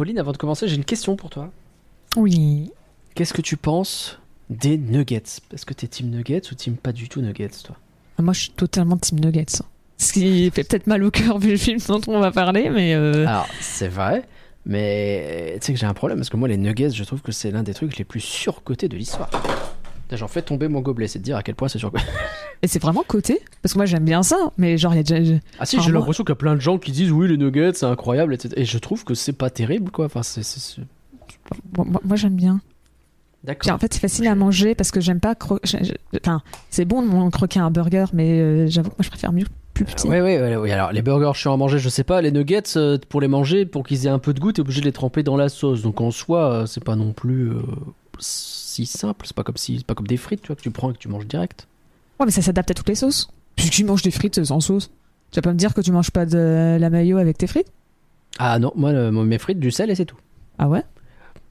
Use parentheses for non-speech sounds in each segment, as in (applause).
Pauline, avant de commencer, j'ai une question pour toi. Oui. Qu'est-ce que tu penses des nuggets? Est-ce que t'es team nuggets ou team pas du tout nuggets, toi? Moi, je suis totalement team Nuggets. Ce qui (laughs) fait peut-être mal au cœur vu le film dont on va parler, mais euh, Alors, c'est vrai, mais tu sais que j'ai un problème parce que moi, les nuggets, je trouve que c'est l'un des trucs les plus surcotés de l'histoire. J'en fais tomber mon gobelet, c'est de dire à quel point c'est surcoté. Et c'est vraiment coté parce que moi j'aime bien ça, mais genre il y a déjà Ah si, j'ai l'impression qu'il y a plein de gens qui disent oui, les nuggets, c'est incroyable, etc. Et je trouve que c'est pas terrible, quoi. Enfin, c'est. Bon, moi, moi, j'aime bien. D'accord. en fait c'est facile à manger parce que j'aime pas cro- je- je- enfin c'est bon de mon croquer un burger, mais euh, j'avoue que moi je préfère mieux plus petit. Ouais, ouais, ouais. Alors, les burgers chiants à manger, je sais pas. Les nuggets, euh, pour les manger, pour qu'ils aient un peu de goût, t'es obligé de les tremper dans la sauce. Donc, en soi, euh, c'est pas non plus si simple. C'est pas comme si, c'est pas comme des frites, tu vois, que tu prends et que tu manges direct. Ouais, mais ça s'adapte à toutes les sauces. Puis tu manges des frites sans sauce. Tu vas pas me dire que tu manges pas de la mayo avec tes frites? Ah non, moi, le- moi, mes frites, du sel et c'est tout. Ah ouais?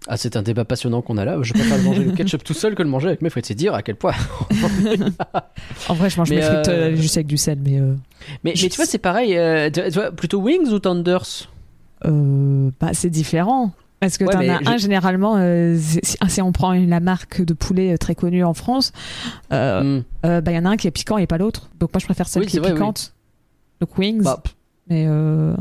Ah, c'est un débat passionnant qu'on a là. Je préfère manger le (laughs) ketchup tout seul que le manger avec mes frites. C'est dire à quel point. (laughs) En vrai, je mange Mais, mes frites euh, euh, juste avec du sel, mais euh, Mais, tu vois, c'est pareil. euh, tu tu vois, plutôt wings ou tenders? Euh, bah, c'est différent. Parce que Ouais, t'en as je- un, généralement, euh, si, si on prend la marque de poulet euh, très connue en France, euh, Hmm. euh, bah, il y en a un qui est piquant et pas l'autre. Donc moi, je préfère celle Oui, qui est vrai, oui. piquante. Donc wings. Bah, mais euh,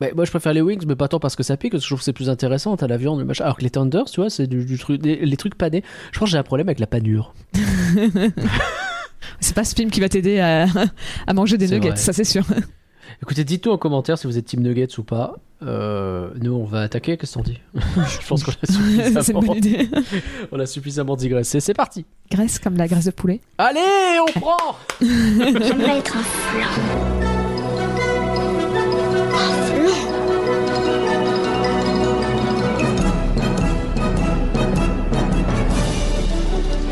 Ouais, moi je préfère les wings, mais pas tant parce que ça pique, parce que je trouve que c'est plus intéressant, t'as la viande, le machin. Alors que les tenders, tu vois, c'est du, du truc, les, les trucs panés. Je pense que j'ai un problème avec la panure. (laughs) c'est pas ce film qui va t'aider à, (laughs) à manger des nuggets, vrai. ça c'est sûr. Écoutez, dites-nous en commentaire si vous êtes team nuggets ou pas. Euh, nous, on va attaquer, qu'est-ce qu'on dit (laughs) Je pense qu'on a, (laughs) suffisamment- bonne idée. (laughs) on a suffisamment digressé. C'est parti Graisse comme la graisse de poulet. Allez, on prend J'aimerais être un flan. Un flan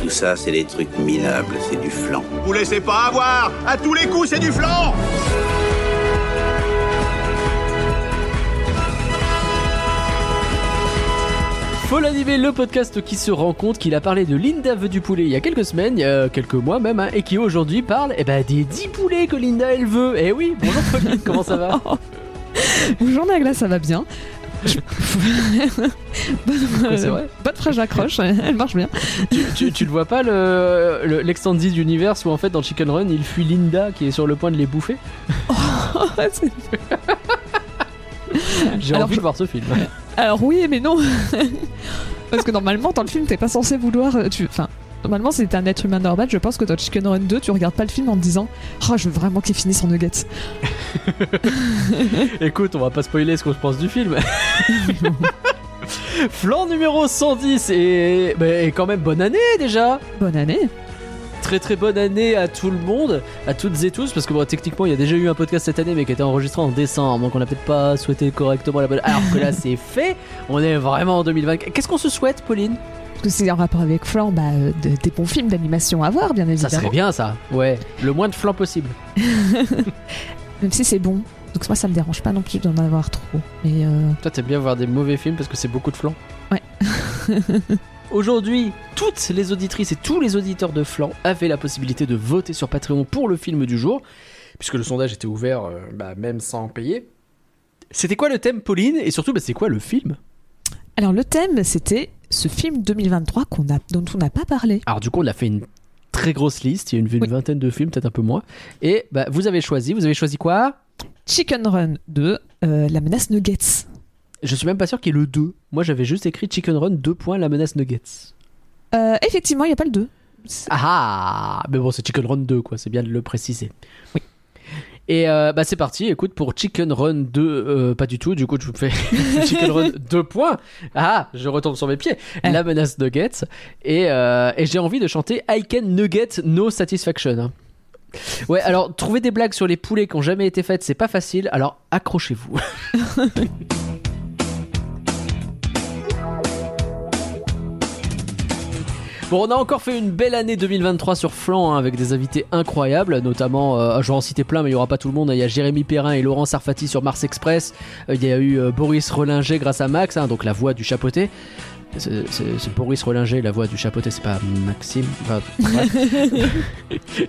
Tout ça, c'est des trucs minables, c'est du flan. Vous laissez pas avoir À tous les coups, c'est du flan Faut animer le podcast qui se rend compte qu'il a parlé de Linda veut du poulet il y a quelques semaines, il y a quelques mois même, hein, et qui aujourd'hui parle eh ben, des 10 poulets que Linda elle veut. Eh oui, bonjour Pauline, (laughs) comment ça va? Bonjour Nagla, ça va bien. Je- (laughs) bonne, c'est euh, vrai? bonne fraîche accroche, (laughs) elle marche bien. tu, tu, tu le vois pas le, le- l'extended universe où en fait dans Chicken Run il fuit Linda qui est sur le point de les bouffer? C'est- J'ai Alors, envie je- de voir ce film. Alors oui, mais non. (laughs) Parce que normalement, dans le film, t'es pas censé vouloir. euh, Tu... Enfin, normalement, si t'es un être humain normal, je pense que dans Chicken Run 2, tu regardes pas le film en te disant Oh, je veux vraiment qu'il finisse en nuggets. (laughs) (laughs) Écoute, on va pas spoiler ce qu'on pense du film. Flan numéro 110 et, bah, et quand même bonne année déjà. Bonne année. Très très bonne année à tout le monde, à toutes et tous, parce que bon, techniquement il y a déjà eu un podcast cette année mais qui a été enregistré en décembre, donc on a peut-être pas souhaité correctement la bonne. Alors que là c'est fait, on est vraiment en 2020. Qu'est-ce qu'on se souhaite, Pauline? Parce que c'est en rapport avec Flan, bah, euh, de- des bons films d'animation à voir, bien Ça évidemment. serait bien ça, ouais. Le moins de flan possible. (laughs) Même si c'est bon. Donc moi, ça me dérange pas non plus d'en avoir trop. Mais euh, Toi t'aimes bien voir des mauvais films parce que c'est beaucoup de flan? Ouais. (laughs) Aujourd'hui, toutes les auditrices et tous les auditeurs de Flan avaient la possibilité de voter sur Patreon pour le film du jour, puisque le sondage était ouvert euh, bah, même sans payer. C'était quoi le thème, Pauline? Et surtout, bah, c'est quoi le film? Alors le thème, c'était ce film 2023 qu'on a, dont on n'a pas parlé. Alors du coup, on a fait une très grosse liste, il y a une, une Oui. vingtaine de films, peut-être un peu moins. Et bah, vous avez choisi, vous avez choisi quoi? Chicken Run 2, euh, La menace Nuggets. Je suis même pas sûr qu'il y ait le 2. Moi, j'avais juste écrit Chicken Run 2 points la menace Nuggets. Euh, effectivement, il n'y a pas le 2. Ah ah Mais bon, c'est Chicken Run 2, quoi, c'est bien de le préciser. Oui. Et euh, bah c'est parti, écoute, pour Chicken Run 2, euh, pas du tout, du coup je vous fais (laughs) Chicken Run 2 points. Ah, je retombe sur mes pieds. Ah. La menace Nuggets. Et, euh, et j'ai envie de chanter I can nugget no satisfaction. Ouais, alors trouver des blagues sur les poulets qui ont jamais été faites, c'est pas facile, alors accrochez-vous. (laughs) Bon, on a encore fait une belle année 2023 sur Flan hein, avec des invités incroyables, notamment, euh, je vais en citer plein, mais il y aura pas tout le monde. Il y a Jérémy Perrin et Laurent Sarfati sur Mars Express. Euh, il y a eu euh, Boris Rollinger grâce à Max, hein, donc la voix du chapeauté. C'est Boris Rollinger, la voix du chapeauté, c'est pas Maxime. Enfin, (laughs)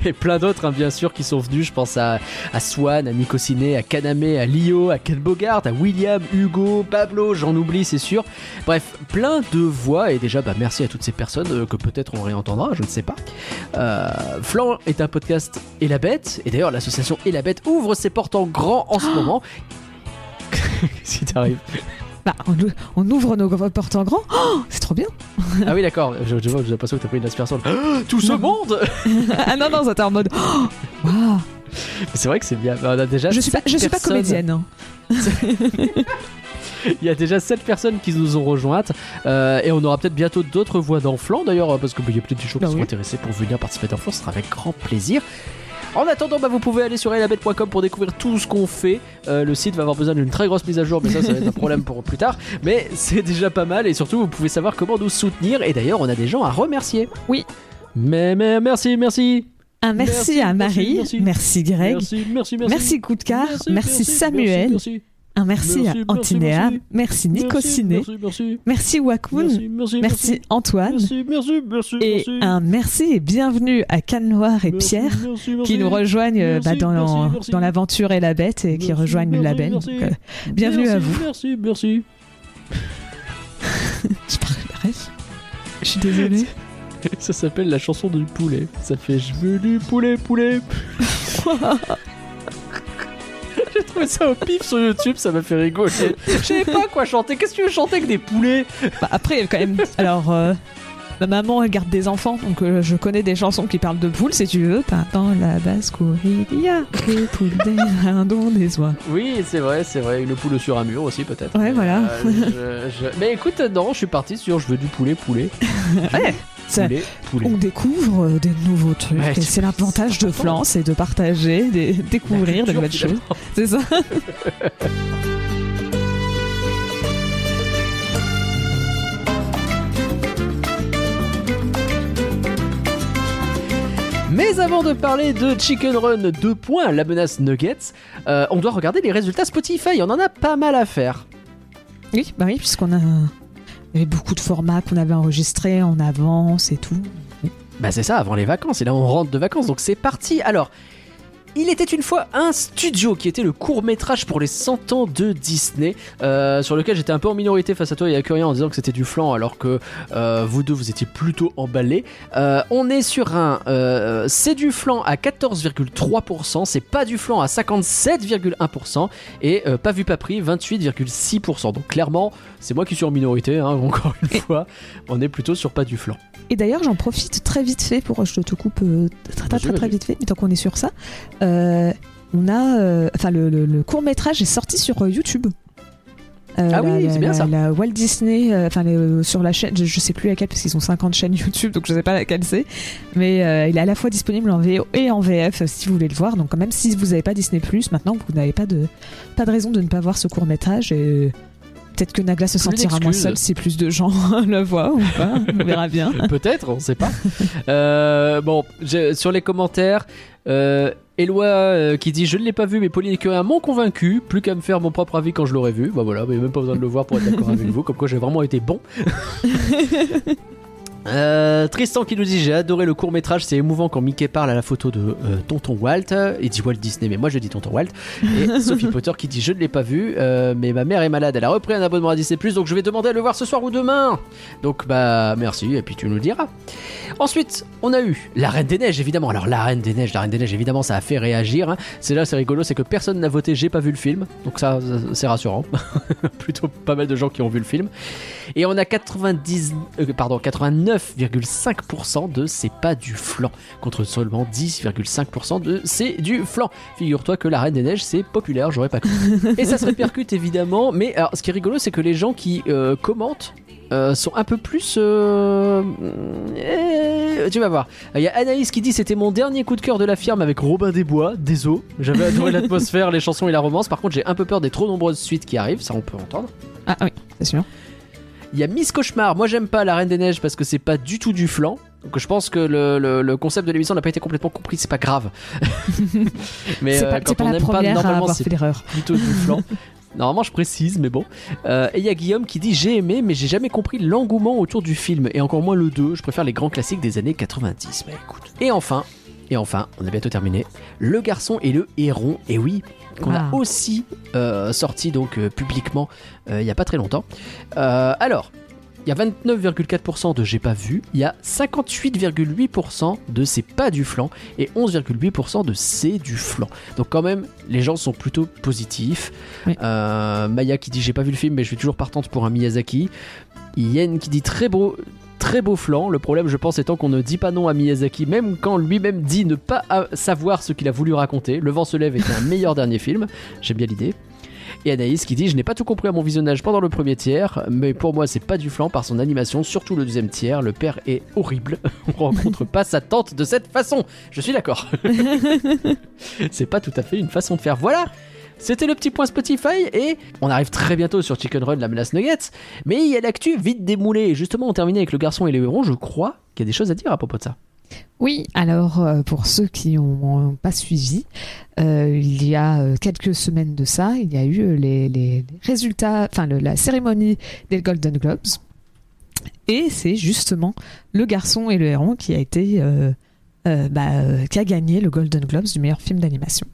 et plein d'autres, hein, bien sûr, qui sont venus. Je pense à, à Swan, à Nico Ciné, à Kaname, à Lio, à Ken Bogart, à William, Hugo, Pablo, j'en oublie, c'est sûr. Bref, plein de voix. Et déjà, bah, merci à toutes ces personnes euh, que peut-être on réentendra, je ne sais pas. Euh, Flan est un podcast Et la Bête. Et d'ailleurs, l'association Et la Bête ouvre ses portes en grand en ce moment. (laughs) Qu'est-ce qui t'arrive? Bah, on, on ouvre nos portes en grand. Oh, c'est trop bien. Ah oui, d'accord. Je, je vois, j'ai l'impression que t'as pris une inspiration. (gasps) Ah, tout ce Non. monde (laughs) ah non, non, ça t'es en mode. oh. C'est vrai que c'est bien. On a déjà Je suis pas, je suis pas comédienne. hein. (laughs) Il y a déjà 7 personnes qui nous ont rejointes. euh, et on aura peut-être bientôt d'autres voix dans Flan d'ailleurs, parce qu'il y a peut-être des gens qui Bah sont oui. intéressés pour venir participer dans Flan. Ce sera avec grand plaisir. En attendant, bah, vous pouvez aller sur elabette.com pour découvrir tout ce qu'on fait. Euh, le site va avoir besoin d'une très grosse mise à jour, mais ça, ça va être un problème pour plus tard. Mais c'est déjà pas mal et surtout, vous pouvez savoir comment nous soutenir. Et d'ailleurs, on a des gens à remercier. Oui. Mais, mais merci, merci. Un merci, Merci, à Marie, merci. merci, Greg, Merci, merci, merci. merci Koudkar, merci, Samuel, merci, un merci, Merci, à merci, Antinéa, merci. merci, Nico merci, Ciné, Merci, merci. merci Wakoun, Merci, merci, merci Antoine, Merci, merci, merci. et merci. un merci et bienvenue à Cannes Noir et Merci, Pierre merci, qui nous rejoignent euh, bah, dans, merci, merci. dans l'aventure et la bête et qui rejoignent le merci, label. merci. Donc, euh, bienvenue à vous. Merci, merci. (laughs) Je parlerai. Je suis désolée. Ça s'appelle la chanson du poulet. Ça fait je veux du poulet, poulet. (laughs) J'ai trouvé ça au pif sur YouTube, ça m'a fait rigoler. Je savais pas quoi chanter. Qu'est-ce que tu veux chanter avec des poulets? Bah, après, quand même. Alors, euh, ma maman, elle garde des enfants, donc euh, je connais des chansons qui parlent de poules, si tu veux. Dans la basse-cour, il y a des poules, des rindons, des oies. Oui, c'est vrai, c'est vrai. Une poule sur un mur aussi, peut-être. Ouais, voilà. Euh, je- je- Mais écoute, non, je suis parti sur je veux du poulet, poulet. (laughs) Ouais, Poulet, poulet. On découvre euh, des nouveaux trucs. Ouais, c'est- l'avantage de. Flan, c'est de partager, de découvrir de nouvelles choses. C'est ça. (laughs) Mais avant de parler de Chicken Run 2 points, la menace Nuggets, euh, on doit regarder les résultats Spotify. On en a pas mal à faire. Oui, bah oui, puisqu'on a. Il y avait beaucoup de formats qu'on avait enregistrés en avance et tout. Bah c'est ça, avant les vacances. Et là, on rentre de vacances, donc c'est parti. Alors, il était une fois un studio qui était le court métrage pour les 100 ans de Disney, euh, sur lequel j'étais un peu en minorité face à toi et à Curien en disant que c'était du flan, alors que euh, vous deux vous étiez plutôt emballés. Euh, on est sur un, c'est du flan à 14,3%, c'est pas du flan à 57,1% et pas vu pas pris 28,6%. Donc clairement, c'est moi qui suis en minorité, hein, (laughs) encore une fois. On est plutôt sur pas du flan. Et d'ailleurs, j'en profite très vite fait pour. Je te coupe très, très, très, très vite fait, mais tant qu'on est sur ça. Euh, on a. euh, Enfin, le, court métrage est sorti sur euh, YouTube. Euh, Ah la- oui, c'est bien la- ça. La Walt Disney, enfin sur la chaîne, je, je sais plus laquelle parce qu'ils ont 50 chaînes YouTube, donc je sais pas laquelle c'est. Mais euh, il est à la fois disponible en VO et en VF si vous voulez le voir. Donc même si vous n'avez pas Disney maintenant, vous n'avez pas de pas de raison de ne pas voir ce court métrage. Et peut-être que Nagla se Plus sentira moins d'excuses. seul si plus de gens (laughs) le voient ou pas. On verra bien. Peut-être, on sait pas. (laughs) Bon, sur les commentaires, euh, Eloi euh, qui dit Je ne l'ai pas vu, mais Pauline et Curien m'ont convaincu. Plus qu'à me faire mon propre avis quand je l'aurai vu. Bah voilà, mais même pas besoin de le voir pour être d'accord avec vous. Comme quoi, j'ai vraiment été bon. (laughs) Euh, Tristan qui nous dit j'ai adoré le court métrage, c'est émouvant quand Mickey parle à la photo de euh, Tonton Walt. Il dit Walt Disney, mais moi je dis Tonton Walt. Et (laughs) Sophie Potter qui dit je ne l'ai pas vu, euh, mais ma mère est malade, elle a repris un abonnement à Disney donc je vais demander à le voir ce soir ou demain. Donc bah merci et puis tu nous le diras. Ensuite on a eu la Reine des Neiges évidemment. Alors la Reine des Neiges, la Reine des Neiges évidemment ça a fait réagir. Hein. C'est là c'est rigolo, c'est que personne n'a voté j'ai pas vu le film, donc ça c'est rassurant. (laughs) Plutôt pas mal de gens qui ont vu le film. Et on a 90, pardon 89 9,5% de c'est pas du flan, contre seulement 10,5% de c'est du flan. Figure-toi que la Reine des Neiges, c'est populaire, j'aurais pas cru. (laughs) Et ça se répercute évidemment, mais alors, ce qui est rigolo, c'est que les gens qui euh, commentent euh, sont un peu plus. Euh, tu vas voir. Il y a Anaïs qui dit c'était mon dernier coup de cœur de la firme avec Robin des Bois. J'avais adoré (laughs) l'atmosphère, les chansons et la romance. Par contre, j'ai un peu peur des trop nombreuses suites qui arrivent. Ça, on peut entendre. Ah oui, c'est sûr. Il y a Miss Cauchemar. Moi, j'aime pas la Reine des Neiges parce que c'est pas du tout du flan. Donc, je pense que le, le- le concept de l'émission n'a pas été complètement compris. C'est pas grave. (laughs) Mais C'est euh, pas, quand pas on n'aime pas, normalement, c'est (laughs) plutôt du flan. Normalement, je précise, mais bon. Euh, et il y a Guillaume qui dit J'ai aimé, mais j'ai jamais compris l'engouement autour du film, et encore moins le 2. Je préfère les grands classiques des années 90. Mais écoute. Et enfin, et enfin, on a bientôt terminé. Le garçon et le héron, et oui, qu'on a Ah. aussi euh, sorti donc euh, publiquement euh, il y a pas très longtemps. Alors. Il y a 29,4% de j'ai pas vu, il y a 58,8% de c'est pas du flanc et 11,8% de c'est du flanc. Donc quand même, les gens sont plutôt positifs. Oui. Euh, Maya qui dit j'ai pas vu le film mais je suis toujours partante pour un Miyazaki. Yen qui dit très beau, très beau flanc. Le problème je pense étant qu'on ne dit pas non à Miyazaki même quand lui-même dit ne pas euh, savoir ce qu'il a voulu raconter. Le vent se lève était un (laughs) meilleur dernier film. J'aime bien l'idée. Et Anaïs qui dit Je n'ai pas tout compris à mon visionnage pendant le premier tiers, mais pour moi c'est pas du flanc par son animation, surtout le deuxième tiers. Le père est horrible. (laughs) On rencontre pas sa tante de cette façon. Je suis d'accord. (laughs) c'est pas tout à fait une façon de faire. Voilà c'était le petit point Spotify et on arrive très bientôt sur Chicken Run, la menace Nuggets. Mais il y a l'actu vite démoulée. Et justement, on terminait avec le garçon et les héron. Je crois qu'il y a des choses à dire à propos de ça. Oui, alors euh, pour ceux qui n'ont pas suivi, euh, il y a euh, quelques semaines de ça, il y a eu les, résultats, enfin la cérémonie des Golden Globes. Et c'est justement le garçon et le héron qui a bah, qui a gagné le Golden Globes du meilleur film d'animation.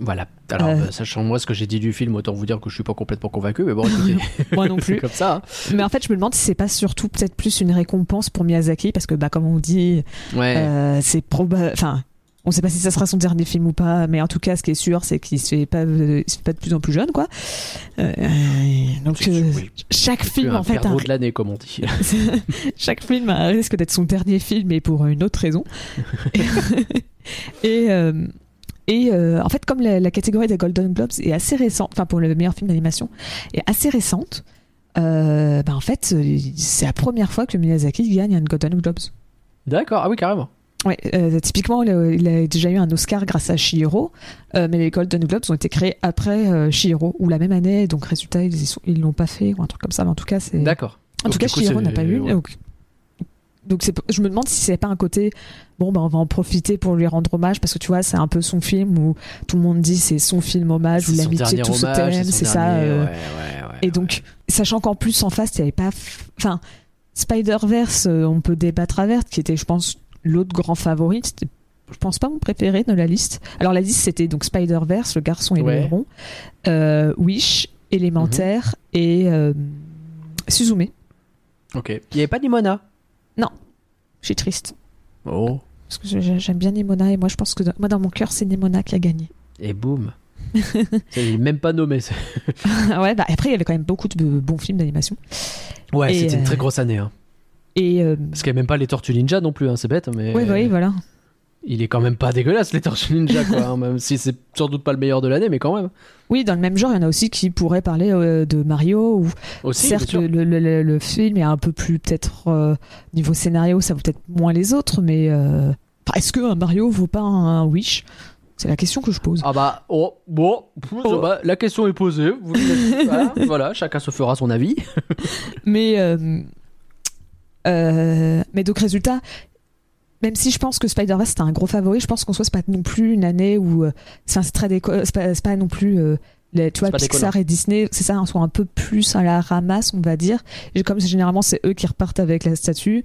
Voilà. Alors, Euh. euh, sachant moi ce que j'ai dit du film, autant vous dire que je suis pas complètement convaincu. Mais bon, écoutez, (laughs) Moi non (laughs) plus. comme ça. hein. Mais en fait, je me demande si c'est pas surtout peut-être plus une récompense pour Miyazaki, parce que bah comme on dit, Ouais. Euh, c'est probable. Enfin, on sait pas si ça sera son dernier film ou pas, mais en tout cas, ce qui est sûr, c'est qu'il se fait pas, euh, il se fait pas de plus en plus jeune, quoi. Euh, donc euh, oui. chaque film, un en fait, a- de l'année, comme on dit. (laughs) chaque film a un risque d'être son dernier film, et pour une autre raison. et euh, et euh, en fait, comme la, la catégorie des Golden Globes est assez récente, enfin pour le meilleur film d'animation, est assez récente. Euh, bah en fait, euh, c'est la première fois que Miyazaki gagne un Golden Globes. D'accord. Ah oui, carrément. Ouais, euh, typiquement, il a déjà eu un Oscar grâce à Chihiro, euh, mais les Golden Globes ont été créés après euh, Chihiro, ou la même année, donc résultat, ils ils l'ont pas fait, ou un truc comme ça, mais en tout cas, c'est. D'accord. En tout cas, coup, Chihiro c'est- n'a pas eu. ouais. Donc, donc je me demande si c'est pas un côté, bon, ben, on va en profiter pour lui rendre hommage, parce que tu vois, c'est un peu son film où tout le monde dit c'est son film hommage, son l'amitié tout t'aime, son c'est ça. euh, ouais, ouais, ouais, et donc, sachant qu'en plus, en face, il n'y avait pas. Enfin, Spider-Verse, euh, on peut débattre à verte, qui était, je pense, l'autre grand favori. Je pense pas mon préféré de la liste. Alors, la liste, c'était donc Spider-Verse, le garçon et le héron, euh, Wish, Élémentaire et euh, Suzume. Ok. Il y avait pas Nimona? Je suis triste. Oh. Parce que j'aime bien Nimona et moi, je pense que dans- moi, dans mon cœur, c'est Nimona qui a gagné. Et boum. (laughs) Ça, il est même pas nommé. c'est- ouais, bah, après, il y avait quand même beaucoup de bons films d'animation. Ouais, c'était une euh, très grosse année. Hein. Et. euh, Parce qu'il n'y a même pas les Tortues Ninja non plus, hein, c'est bête, mais ouais, ouais, voilà. Il est quand même pas dégueulasse les Tortues Ninja, quoi. hein, même si c'est sans doute pas le meilleur de l'année, mais quand même. Oui, dans le même genre, il y en a aussi qui pourraient parler euh, de Mario, où Aussi, certes le, le- le- le film est un peu plus peut-être euh, niveau scénario, ça vaut peut-être moins les autres, mais euh, enfin, est-ce qu'un Mario vaut pas un, Wish? C'est la question que je pose. Ah bah, oh, bon, Oh. bah, la question est posée. Vous (laughs) voilà, voilà, chacun se fera son avis. (laughs) Mais mais donc résultat. Même si je pense que Spider-Verse c'était un gros favori, je pense qu'en soi c'est pas non plus une année où euh, enfin, c'est très déco- c'est pas, pas non plus euh, les- tu vois Pixar et Disney c'est ça sont un peu plus à la ramasse on va dire. Et comme c'est- généralement c'est eux qui repartent avec la statue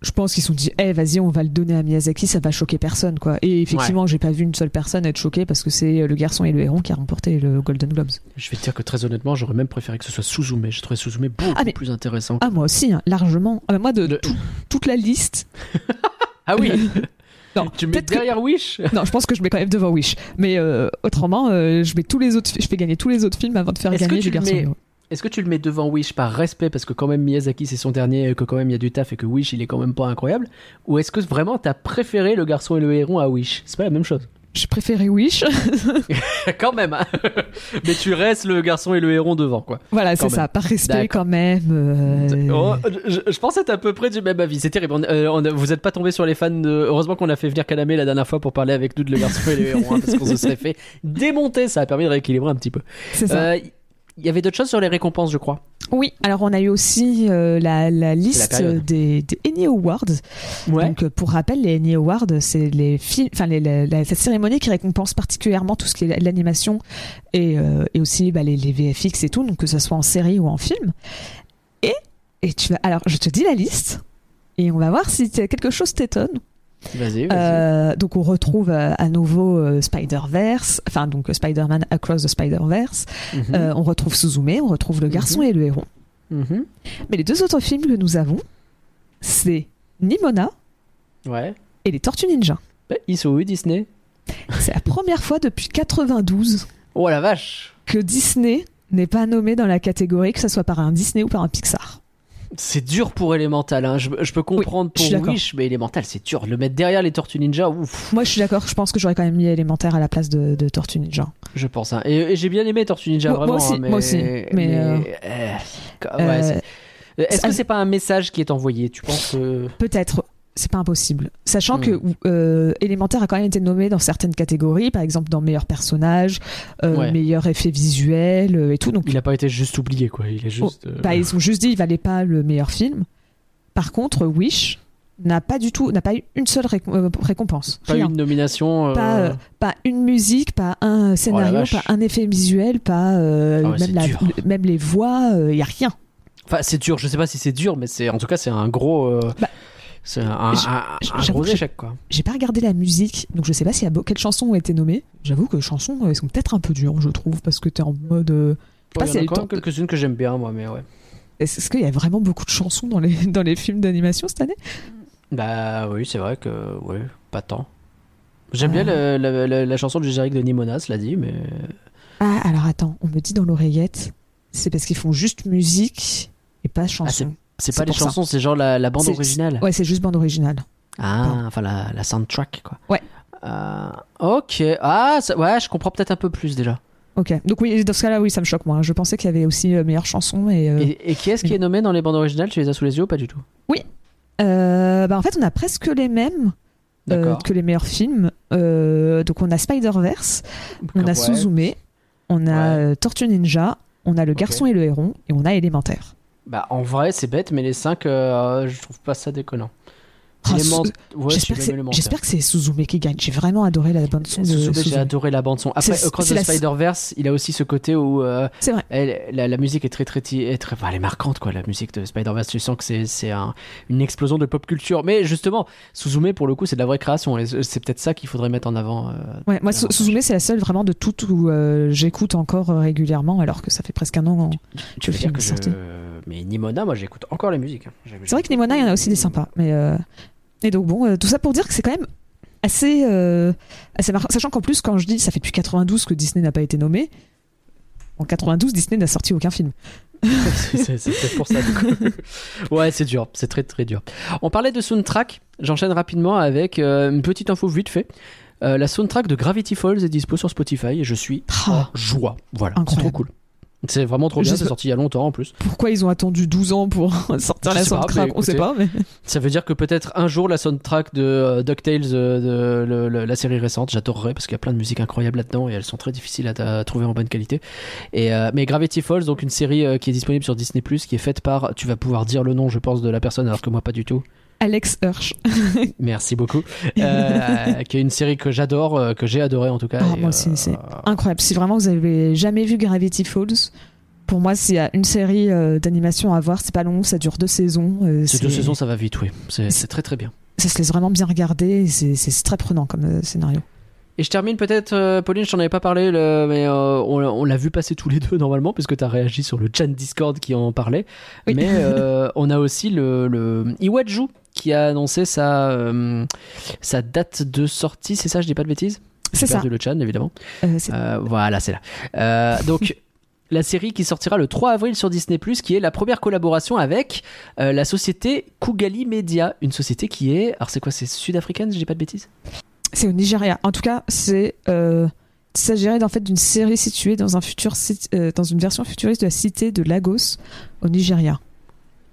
je pense qu'ils se sont dit eh vas-y on va le donner à Miyazaki ça va choquer personne quoi. Et effectivement j'ai pas vu une seule personne être choquée parce que c'est euh, le garçon et le héron qui a remporté le Golden Globes. Je vais te dire que très honnêtement, j'aurais même préféré que ce soit Suzume. J'ai trouvé Suzume beaucoup Ah, mais- plus intéressant. ah moi aussi hein, largement. Ah, bah, moi de Le- tout- toute la liste (laughs) Ah oui (laughs) non, Tu mets que- derrière Wish (laughs) Non, je pense que je mets quand même devant Wish. Mais euh, autrement, euh, je mets tous les autres, je fais gagner tous les autres films avant de faire gagner les le garçons. mets-. Est-ce que tu le mets devant Wish par respect parce que quand même Miyazaki c'est son dernier et que quand même il y a du taf et que Wish il est quand même pas incroyable? Ou est-ce que vraiment t'as préféré le garçon et le héron à Wish? C'est pas la même chose. Je préférais Wish. (laughs) quand même hein. (laughs) Mais tu restes le garçon et le héron devant quoi. voilà, c'est ça. Par respect quand même. euh, Oh, je, je pense être à peu près du même avis. C'est terrible. On- euh, on vous êtes pas tombé sur les fans de. Heureusement qu'on a fait venir Kaname la dernière fois pour parler avec nous de le garçon et le héron, hein, parce qu'on se serait fait (laughs) démonter. Ça a permis de rééquilibrer un petit peu. c'est ça. Euh, Il y avait d'autres choses sur les récompenses, je crois. Oui, alors on a eu aussi euh, la, la liste des, des Annie Awards. Donc euh, pour rappel, les Annie Awards, c'est les films, enfin la, cette cérémonie qui récompense particulièrement tout ce qui est l'animation et, euh, et aussi bah, les, les VFX et tout, donc que ce soit en série ou en film. Et et tu vas, alors je te dis la liste et on va voir si quelque chose t'étonne. Euh, donc on retrouve euh, à nouveau euh, Spider-Verse, enfin donc Spider-Man Across the Spider-Verse. Mhm. On retrouve Suzume, on retrouve Le Garçon et le Héron. Mhm. Mais les deux autres films que nous avons, c'est Nimona Ouais. et les Tortues Ninja. Bah, ils sont où, Disney? C'est la première fois depuis 92 Oh la vache que Disney n'est pas nommé dans la catégorie, que ce soit par un Disney ou par un Pixar. C'est dur pour Elemental, hein. je, je peux comprendre suis pour. Wish, mais Elemental c'est dur. Le mettre derrière les Tortues Ninja, ouf, Moi je suis d'accord, je pense que j'aurais quand même mis élémentaire à la place de, de Tortues Ninja. je pense. hein. Et, et j'ai bien aimé Tortues Ninja, Moi- moi vraiment. aussi, hein, mais, moi aussi, mais, euh, euh, ouais, Euh, Est-ce que c'est pas un message qui est envoyé Tu penses que... Peut-être, c'est pas impossible. Sachant Hmm. que euh, élémentaire a quand même été nommé dans certaines catégories, par exemple dans meilleur personnage, euh, Ouais. meilleur effet visuel euh, et tout. Donc Il a pas été juste oublié, quoi. Il est juste. euh, Bah, ils ont juste dit il valait pas le meilleur film. Par contre, Wish n'a pas du tout, n'a pas eu une seule euh, récompense. pas Rien. une nomination. Pas, pas une musique, pas un scénario, vache. pas un effet visuel, pas Ah ouais, même, c'est la- dur. le- même les voix, il y a rien. Enfin, c'est dur. Je sais pas si c'est dur, mais c'est en tout cas c'est un gros. Bah, c'est un, un- un gros échec, quoi. J'ai pas regardé la musique, donc je sais pas s'il y a quelles chansons ont été nommées. J'avoue que les chansons, euh, elles sont peut-être un peu dures, je trouve, parce que t'es en mode. euh, Ouais, pas il y si en a elle quand même tente- quelques-unes que j'aime bien, moi, mais ouais. Est-ce qu'il y a vraiment beaucoup de chansons dans les, (laughs) dans les films d'animation cette année? Bah oui, c'est vrai que. Ouais, pas tant. J'aime bien Ah. la, la- la chanson du générique de Nimona, cela dit, mais. Ah, alors attends, on me dit dans l'oreillette, c'est parce qu'ils font juste musique et pas chanson. C'est C'est pas les chansons, c'est genre la, la bande originale. Ouais, c'est juste bande originale. Ah, Pardon. enfin la, la soundtrack, quoi. Ouais. Euh, ok. Ah, ça- ouais, je comprends peut-être un peu plus déjà. Ok, donc oui, dans ce cas-là, oui, ça me choque moi. Je pensais qu'il y avait aussi euh, meilleure chanson et. euh, Et, et qui est-ce qui est nommé dans les bandes originales Tu les as sous les yeux ou pas du tout? Euh, bah, en fait, on a presque les mêmes que les meilleurs films. Donc on a Spider-Verse, on a Ouais. Suzume, on a Ouais. Tortue Ninja, on a Le. Garçon et le Héron et on a Élémentaire. Bah, en vrai, c'est bête, mais les 5, je trouve pas ça déconnant. Ah, Ouais, J'espère tu que c'est- Suzume qui gagne. J'ai vraiment adoré la bande son j'ai adoré la bande son. Après, C'est- Across the la- Spider-Verse, il a aussi ce côté où euh, C'est vrai. elle- la, la musique est très très, est très enfin, elle est marquante quoi. La musique de Spider-Verse, tu sens que c'est un- une explosion de pop culture. Mais justement, Suzume pour le coup, c'est de la vraie création. c'est peut-être ça qu'il faudrait mettre en avant. euh, Ouais, moi, Suzume, c'est la seule vraiment de toutes où euh, j'écoute encore euh, régulièrement, alors que ça fait presque un an. Tu le veux dire que je... Mais Nimona, moi j'écoute encore les musiques. C'est vrai que Nimona, il y en a aussi des sympas. Mais, euh, Et donc, bon, euh, tout ça pour dire que c'est quand même assez, euh, assez marrant. Sachant qu'en plus, quand je dis ça fait depuis 92 que Disney n'a pas été nommé, en 92, Disney n'a sorti aucun film. c'est pour ça du (laughs) coup. ouais, c'est dur, c'est très très dur. On parlait de soundtrack, j'enchaîne rapidement avec euh, une petite info vite fait. Euh, la soundtrack de Gravity Falls est dispo sur Spotify et je suis Ah, en joie. Voilà, c'est trop cool. C'est vraiment trop bien, c'est sorti il y a longtemps en plus. pourquoi ils ont attendu 12 ans pour (laughs) sortir la soundtrack On sait pas, mais. Ça veut dire que peut-être un jour la soundtrack de euh, DuckTales, euh, de le- le- la série récente, j'adorerais parce qu'il y a plein de musiques incroyables là-dedans et elles sont très difficiles à, à trouver en bonne qualité. Et, euh, mais Gravity Falls, donc une série qui est disponible sur Disney+, qui est faite par, tu vas pouvoir dire le nom je pense de la personne alors que moi pas du tout. Alex Hirsch. (laughs) Merci beaucoup. Euh, (laughs) qui est une série que j'adore, euh, que j'ai adoré en tout cas. Ah, moi aussi, euh, c'est Incroyable. Si vraiment vous avez jamais vu Gravity Falls, pour moi, s'il y a une série euh, d'animation à voir, c'est pas long, ça dure deux saisons. euh, Ces deux saisons, ça va vite, oui. C'est très très bien. Ça se laisse vraiment bien regarder, c'est très prenant comme euh, scénario. Et je termine peut-être, euh, Pauline, je t'en avais pas parlé, le- mais euh, on, on l'a vu passer tous les (laughs) deux normalement, puisque tu as réagi sur le chat Discord qui en parlait. Oui. Mais euh, on a aussi le, le Iwaju qui a annoncé sa, euh, sa date de sortie, c'est ça, je dis pas de bêtises? C'est ça. le chat, évidemment. Euh, Euh, voilà, c'est là. Donc. (laughs) La série qui sortira le 3 avril sur Disney+, qui est la première collaboration avec euh, la société Kugali Media, une société qui est, alors c'est quoi, c'est sud-africaine, si je dis pas de bêtises? C'est au Nigeria. En tout cas, c'est euh, il s'agirait en fait d'une série située dans un futur euh, dans une version futuriste de la cité de Lagos au Nigeria.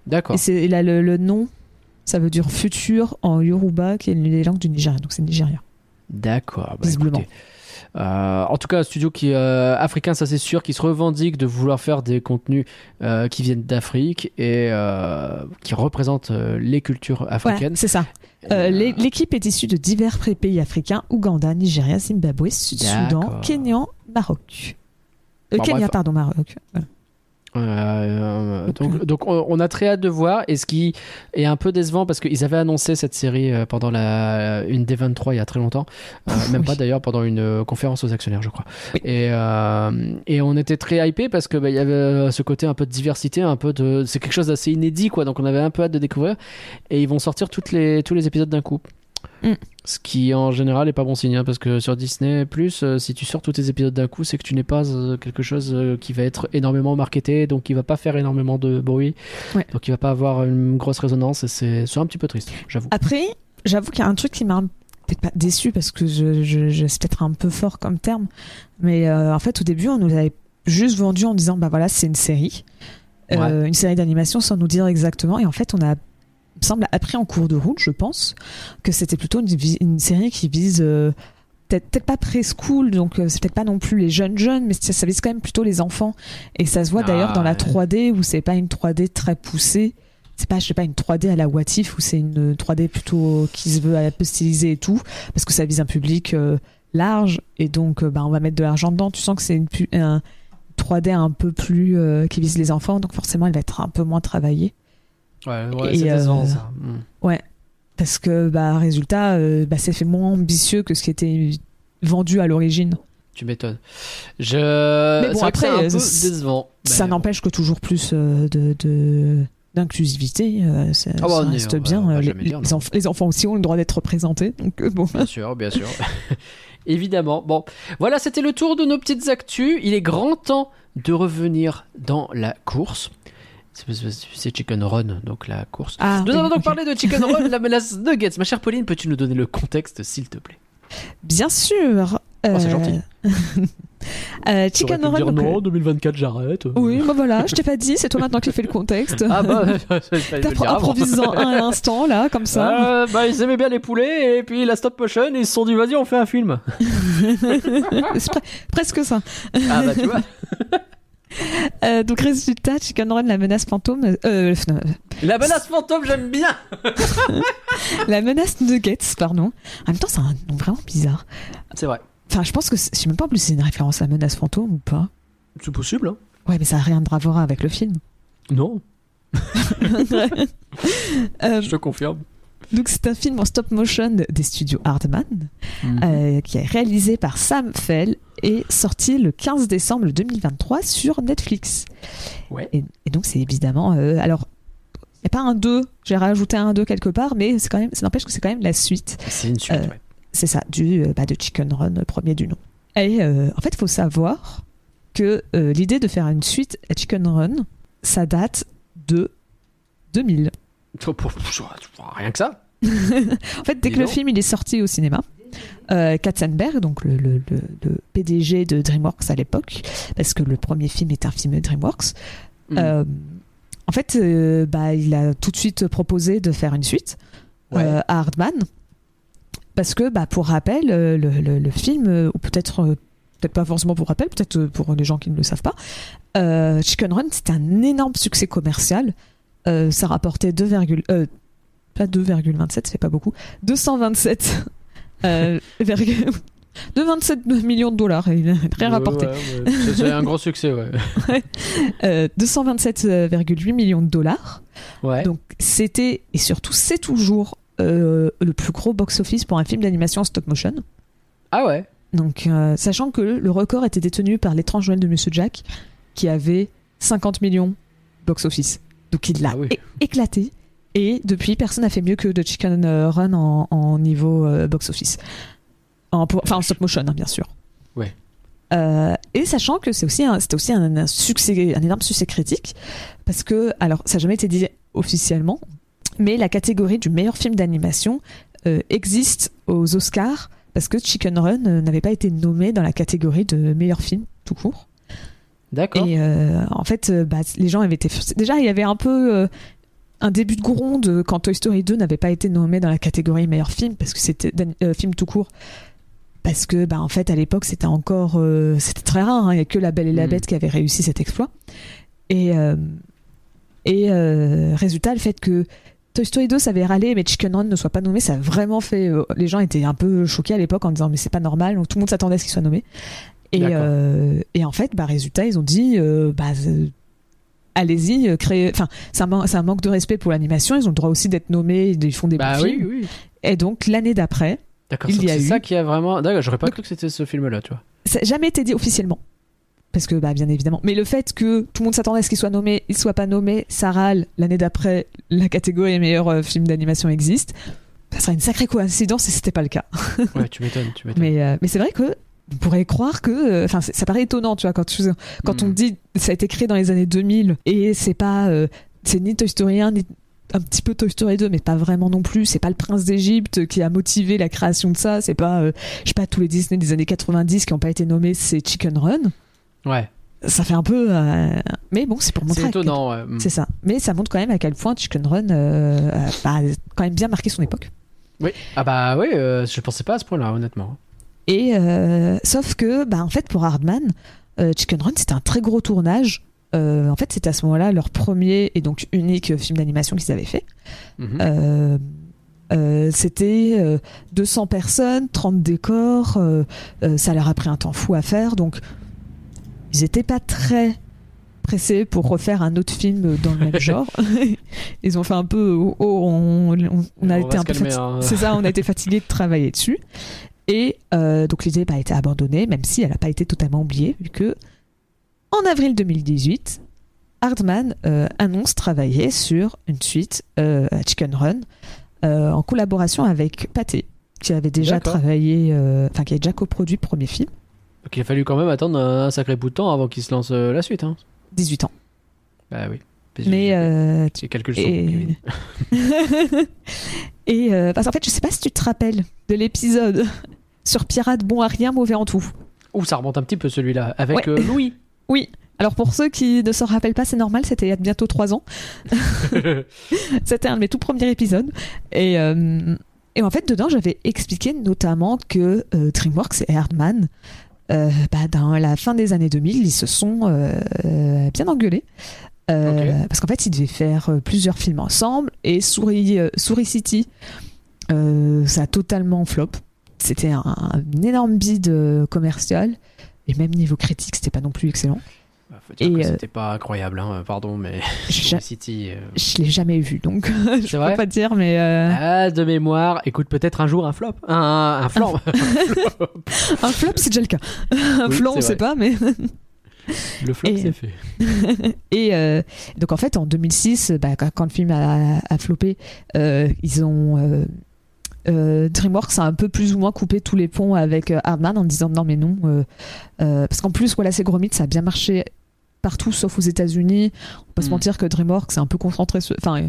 D'accord. Et a le, le nom, ça veut dire futur en Yoruba, qui est une des langues du Nigeria. Donc c'est Nigeria. D'accord. bah, Visiblement. écoutez. Euh, en tout cas, un studio qui euh, africain, ça c'est sûr, qui se revendique de vouloir faire des contenus euh, qui viennent d'Afrique et qui représentent les cultures africaines. c'est ça. L'é- L'équipe est issue de divers pays africains Ouganda, Nigeria, Zimbabwe, Sud-Soudan, D'accord. Kenya, Maroc. Bon, Kenya, bref. pardon, Maroc. Voilà. Euh, donc, donc on, a très hâte de voir. Et ce qui est un peu décevant parce qu'ils avaient annoncé cette série euh, pendant la une des 23 il y a très longtemps. Euh, (laughs) même Oui. pas d'ailleurs pendant une euh, conférence aux actionnaires je crois. Oui. et, euh, et on était très hypé parce que bah, y avait euh, ce côté un peu de diversité un peu de c'est quelque chose d'assez inédit quoi. Donc on avait un peu hâte de découvrir. Et ils vont sortir toutes les tous les épisodes d'un coup Mm. ce qui en général est pas bon signe hein, parce que sur Disney Plus si tu sors tous tes épisodes d'un coup c'est que tu n'es pas euh, quelque chose euh, qui va être énormément marketé donc qui va pas faire énormément de bruit Ouais. donc il va pas avoir une grosse résonance et c'est un petit peu triste j'avoue Après, j'avoue qu'il y a un truc qui m'a peut-être pas déçu parce que je, je, je- c'est peut-être un peu fort comme terme, mais euh, en fait au début on nous avait juste vendu en disant bah voilà c'est une série, Euh, une série d'animation sans nous dire exactement et en fait on a semble appris en cours de route je pense que c'était plutôt une, série qui vise euh, peut-être peut-être pas preschool donc euh, c'est peut-être pas non plus les jeunes jeunes mais ça, ça vise quand même plutôt les enfants. Et ça se voit Ah, d'ailleurs dans la ouais. 3D où c'est pas une 3D très poussée. C'est pas je sais pas une 3D à la What If où c'est une 3D plutôt qui se veut un peu stylisée et tout parce que ça vise un public euh, large. Et donc bah, on va mettre de l'argent dedans. Tu sens que c'est une pu- un 3D un peu plus qui vise les enfants donc forcément elle va être un peu moins travaillée ouais, c'est décevant, euh. Mm. parce que bah résultat euh, bah, c'est fait moins ambitieux que ce qui était vendu à l'origine tu m'étonnes je Mais bon, après, un peu décevant ça bon. n'empêche que toujours plus euh, de, de- d'inclusivité euh, ça, Ah bah, ça reste on bien on les, jamais dire les non. enf- les enfants aussi ont le droit d'être représentés donc euh, bon Bien sûr, bien sûr. (laughs) Évidemment. Bon, voilà, c'était le tour de nos petites actus. Il est grand temps de revenir dans la course. C'est- Chicken Run, donc la course. Ah, Nous oui, allons donc parler de Chicken Run, (laughs) la menace Nuggets. Ma chère Pauline, peux-tu nous donner le contexte, s'il te plaît? Bien sûr Oh, c'est euh, gentil. (laughs) euh, Chicken Run dire donc, non, 2024, j'arrête. Oui, bah voilà, je t'ai pas dit, c'est toi maintenant qui fais le contexte. Ah bah, (laughs) T'as improvisant un à l'instant, là, comme ça. Euh, bah, ils aimaient bien les poulets, et puis la stop motion, ils se sont dit, vas-y, on fait un film. C'est pre- presque ça. Ah bah, tu vois. Euh, donc, résultat, Chicken Run, la menace fantôme. Euh, non, La menace fantôme, j'aime bien. (laughs) la menace Nuggets, pardon. En même temps, c'est un nom vraiment bizarre. C'est vrai. Enfin, je pense que. Je sais même pas plus si c'est une référence à la menace fantôme ou pas. C'est possible, hein Ouais, mais ça a rien de voir avec le film. Non, (laughs) (laughs) Euh, je te confirme. Donc, c'est un film en stop motion de- des studios Hardman. euh, qui est réalisé par Sam Fell et sorti le 15 décembre 2023 sur Netflix. Ouais. Et, et donc c'est évidemment... euh, alors, il n'y a pas un 2, j'ai rajouté un 2 quelque part, mais c'est quand même, ça n'empêche que c'est quand même la suite. C'est une suite, Euh, ouais. C'est ça, du, euh, bah, de Chicken Run, premier du nom. Et en fait, il faut savoir que l'idée de faire une suite à Chicken Run, ça date de 2000. Rien que ça. (laughs) En fait, dès Dis que le film il est sorti au cinéma, euh, Katzenberg, donc le, le- le- le PDG de DreamWorks à l'époque, parce que le premier film est un film de DreamWorks, Mm. euh, en fait, euh, bah, il a tout de suite proposé de faire une suite Ouais. à Hardman, parce que, bah, pour rappel, le, le- le film, ou peut-être peut-être pas forcément pour rappel, peut-être pour les gens qui ne le savent pas, Chicken Run, c'était un énorme succès commercial. Euh, ça rapportait 2, euh, pas 2,27, c'est pas beaucoup, 227 euh, (laughs) virgule- 227 millions de dollars, il a Ouais, rapporté. ouais, ouais. C'est- un gros succès, ouais. (laughs) Euh, 227,8 millions de dollars. Ouais. Donc c'était, et surtout c'est toujours euh, le plus gros box-office pour un film d'animation en stop motion. Ah ouais. Donc, euh, sachant que le record était détenu par l'étrange Noël de Monsieur Jack, qui avait 50 millions box-office. Donc, il l'a Ah oui. éclaté. Et depuis, personne n'a fait mieux que The Chicken Run en, en niveau euh, box-office. Enfin, en stop motion, hein, bien sûr. Ouais. Euh, et sachant que c'est aussi un, c'était aussi un, un succès, un énorme succès critique, parce que, alors, ça n'a jamais été dit officiellement, mais la catégorie du meilleur film d'animation euh, existe aux Oscars parce que Chicken Run n'avait pas été nommé dans la catégorie de meilleur film tout court. D'accord. Et euh, en fait, euh, bah, les gens avaient été. Déjà, il y avait un peu euh, un début de gronde quand Toy Story 2 n'avait pas été nommé dans la catégorie meilleur film parce que c'était euh, film tout court. parce que bah, en fait à l'époque c'était encore euh, c'était très rare, hein. il n'y a que La Belle et la Mm. Bête qui avait réussi cet exploit. Et, euh, et résultat, le fait que Toy Story 2 ça avait râlé, mais Chicken Run ne soit pas nommé, ça a vraiment fait. les gens étaient un peu choqués à l'époque en disant mais c'est pas normal, donc tout le monde s'attendait à ce qu'il soit nommé. Et, euh, et en fait, bah, résultat, ils ont dit euh, bah, euh, allez-y, créez. Enfin, c'est un, man- c'est un manque de respect pour l'animation, ils ont le droit aussi d'être nommés, ils font des Bah oui, films. oui. Et donc l'année d'après, Il y a c'est eu- ça qui a vraiment. D'accord, j'aurais pas cru que c'était ce film-là, tu vois. ça n'a jamais été dit officiellement. Parce que, bah, bien évidemment. Mais le fait que tout le monde s'attendait à ce qu'il soit nommé, il soit pas nommé, ça râle. L'année d'après, la catégorie meilleur euh, film d'animation existe. Ça serait une sacrée coïncidence et c'était pas le cas. Ouais, tu m'étonnes, tu m'étonnes. (laughs) Mais, euh, mais c'est vrai que pourrait croire que, euh, enfin, ça paraît étonnant, tu vois, quand, tu, quand on Hmm. dit ça a été créé dans les années 2000 et c'est pas, euh, c'est ni Toy Story 1 ni un petit peu Toy Story 2, mais pas vraiment non plus. C'est pas le prince d'Égypte qui a motivé la création de ça. C'est pas, euh, je sais pas, tous les Disney des années 90 qui ont pas été nommés, c'est Chicken Run. Ouais, Ça fait un peu, euh, mais bon, c'est pour montrer. c'est quel- étonnant, ouais. Mm. C'est ça. Mais ça montre quand même à quel point Chicken Run euh, a quand même bien marqué son époque. Oui. Ah bah oui, je pensais pas à ce point-là, honnêtement. Et euh, sauf que, bah, en fait, pour Hardman, euh, Chicken Run, c'était un très gros tournage. Euh, en fait, c'était à ce moment-là leur premier et donc unique film d'animation qu'ils avaient fait. Mhm. Euh, euh, c'était euh, 200 personnes, 30 décors. ça leur a pris un temps fou à faire. Donc, ils n'étaient pas très pressés pour refaire un autre film dans le même (laughs) genre. (laughs) ils ont fait un peu. Oh, on, on- on a On été un peu hein. C'est ça, on a été (laughs) fatigué de travailler dessus. Et euh, donc l'idée bah, a été abandonnée, même si elle n'a pas été totalement oubliée, vu que en avril 2018, Hardman euh, annonce travailler sur une suite euh, à Chicken Run euh, en collaboration avec Pathé, qui avait déjà travaillé, euh, enfin qui avait déjà coproduit le premier film, Donc il a fallu quand même attendre un, un sacré bout de temps avant qu'il se lance euh, la suite. Hein. 18 ans. Bah oui. Mais euh, Les calculs sont et- (laughs) (laughs) et euh, parce qu'en fait, je sais pas si tu te rappelles de l'épisode sur Pirate bon à rien, mauvais en tout. Ouh, ça remonte un petit peu celui-là. Avec Ouais. euh, (laughs) Louis. Oui. Alors pour ceux qui ne se rappellent pas, c'est normal, c'était il y a bientôt trois ans. (laughs) (laughs) C'était un de mes tout premiers épisodes. Et, euh, et en fait, dedans, j'avais expliqué notamment que euh, DreamWorks et Hardman, euh, bah, dans la fin des années 2000, ils se sont bien engueulés. Parce qu'en fait, ils devaient faire plusieurs films ensemble. Et Souris, Souris City, ça a totalement flop. C'était un, un énorme bid euh, commercial. Et même niveau critique, c'était pas non plus excellent. Bah, faut dire Et, que euh, c'était pas incroyable, hein, pardon, mais (laughs) Je, City. euh, je l'ai jamais vu, donc (laughs) je peux vrai pas dire, mais euh, Ah, de mémoire, écoute peut-être un jour un flop. Un, un, (laughs) un flop, c'est déjà le cas. un Oui, c'est on sait pas, mais Le flop, c'est fait. et euh, donc en fait en 2006, bah, quand, le film a, a floppé, euh, ils ont euh, euh, DreamWorks a un peu plus ou moins coupé tous les ponts avec euh, Hardman en disant non mais non euh, euh, parce qu'en plus voilà c'est gros mythe ça a bien marché partout sauf aux États-Unis. On peut se Mm. mentir que DreamWorks est un peu concentré sur enfin euh,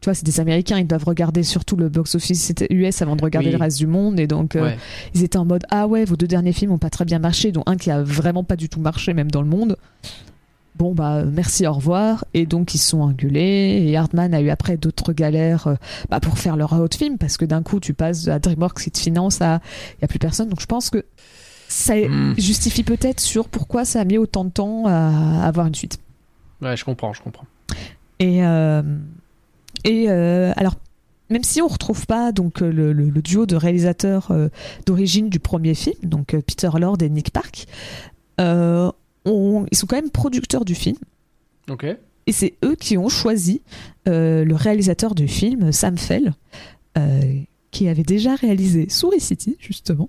tu vois, c'est des Américains, ils doivent regarder surtout le box-office US avant de regarder Oui. le reste du monde. Et donc, euh, ils étaient en mode Ah ouais, vos deux derniers films ont pas très bien marché, dont un qui a vraiment pas du tout marché, même dans le monde. Bon, bah, merci, au revoir. Et donc, ils sont engueulés. Et Hardman a eu après d'autres galères euh, bah, pour faire leur autre film, parce que d'un coup, tu passes à DreamWorks qui te finance à. Il n'y a plus personne. Donc, je pense que ça Mm. justifie peut-être sur pourquoi ça a mis autant de temps à avoir une suite. Ouais, je comprends, je comprends. Et, euh, et euh, alors, même si on retrouve pas donc le, le- le duo de réalisateurs d'origine du premier film, donc Peter Lord et Nick Park, euh, on- ils sont quand même producteurs du film. Ok. Et c'est eux qui ont choisi euh, le réalisateur du film, Sam Fell, euh, qui avait déjà réalisé Souris City, justement,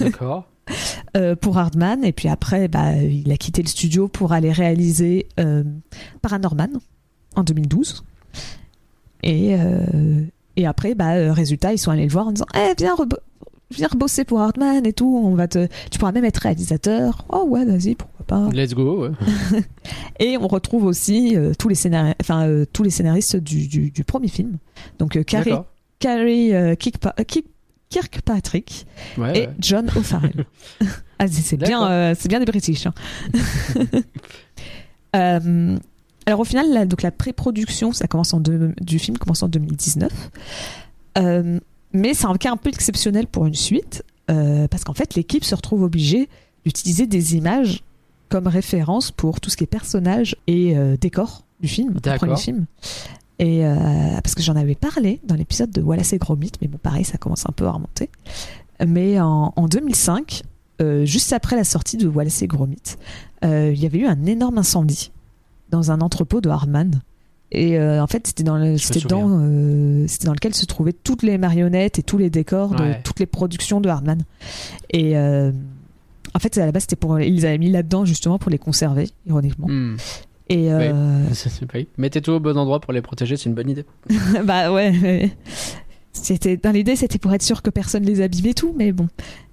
D'accord. (laughs) euh, pour Hardman. Et puis après, bah, il a quitté le studio pour aller réaliser Paranorman en 2012. Et, et après, bah, résultat, ils sont allés le voir en disant Eh, viens, viens rebosser pour Hardman et tout. On va te... Tu pourras même être réalisateur. Oh, ouais, vas-y, pourquoi pas. Let's go. ouais. (laughs) Et on retrouve aussi euh, tous, les scénar- enfin, euh, tous les scénaristes du, du, du premier film. Donc, euh, Carrie. Carrie Kirkpa- Kirk- Kirkpatrick Ouais, et ouais. John O'Farrell. (laughs) (laughs) ah, c'est bien, c'est bien des British. hein. Alors au final, la, donc la pré-production, ça commence en deux- du film commence en 2019. Euh, mais c'est un cas un peu exceptionnel pour une suite. euh, parce qu'en fait, l'équipe se retrouve obligée d'utiliser des images comme référence pour tout ce qui est personnages et euh, décors du film, du premier film. Et euh, parce que j'en avais parlé dans l'épisode de Wallace et Gromit, mais bon, pareil, ça commence un peu à remonter. Mais en, en 2005, euh, juste après la sortie de Wallace et Gromit, il y avait eu un énorme incendie dans un entrepôt de Hardman. Et euh, en fait, c'était dans, le, c'était dans, euh, c'était dans lequel se trouvaient toutes les marionnettes et tous les décors de Ouais. toutes les productions de Hardman. Et euh, en fait, à la base, c'était pour, ils les avaient mis là-dedans justement pour les conserver, ironiquement. Hmm. Et Oui. (laughs) Mettez tout au bon endroit pour les protéger, c'est une bonne idée. (laughs) bah ouais. C'était dans l'idée, c'était pour être sûr que personne les abîme et tout, mais bon.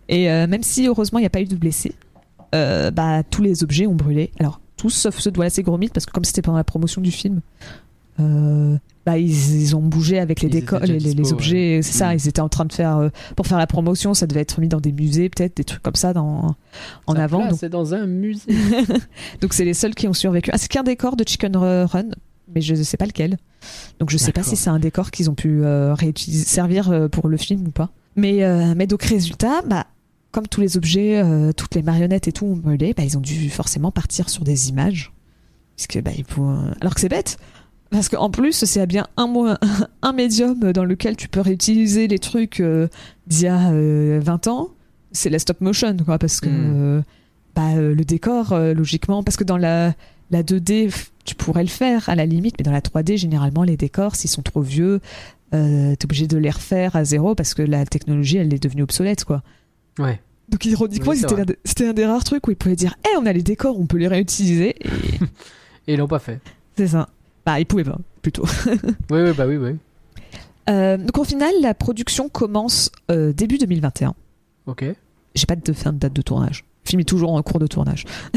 Et même si heureusement il n'y a pas eu de blessés, bah tous les objets ont brûlé. Alors tous sauf ceux de Wallace et Gromit parce que comme c'était pendant la promotion du film, euh, bah ils, ils ont bougé avec les décors, les, les- objets. C'est ça, Mm. ils étaient en train de faire euh, pour faire la promotion, ça devait être mis dans des musées peut-être, des trucs comme ça dans en Sa avant. place Donc est dans un musée. (laughs) donc c'est les seuls qui ont survécu. Ah, c'est qu'un décor de Chicken Run, mais je ne sais pas lequel. Donc je sais pas si c'est un décor qu'ils ont pu euh, réutiliser, servir euh, pour le film ou pas. Mais, mais donc résultat, bah, comme tous les objets, euh, toutes les marionnettes et tout ont brûlé, bah, ils ont dû forcément partir sur des images. Puisque, bah, ils pourront- Alors que c'est bête. Parce qu'en plus, c'est bien un, mo- (laughs) un médium dans lequel tu peux réutiliser les trucs euh, d'il y a euh, 20 ans. C'est la stop motion, quoi. Parce que Mm. euh, bah, euh, le décor, logiquement, parce que dans la, la 2D, f- tu pourrais le faire à la limite, mais dans la 3D, généralement, les décors, s'ils sont trop vieux, euh, t'es obligé de les refaire à zéro parce que la technologie, elle est devenue obsolète, quoi. Ouais. Donc ironiquement, Oui, c'était un des rares trucs où ils pouvaient dire Eh, on a les décors, on peut les réutiliser. Et (laughs) Et ils l'ont pas fait. c'est ça. Bah, ils pouvaient pas, plutôt. (laughs) Oui, oui, bah oui, oui. Euh, donc au final, la production commence euh, début 2021. Ok. J'ai pas de fin de date de tournage. Le film est toujours en cours de tournage. (laughs)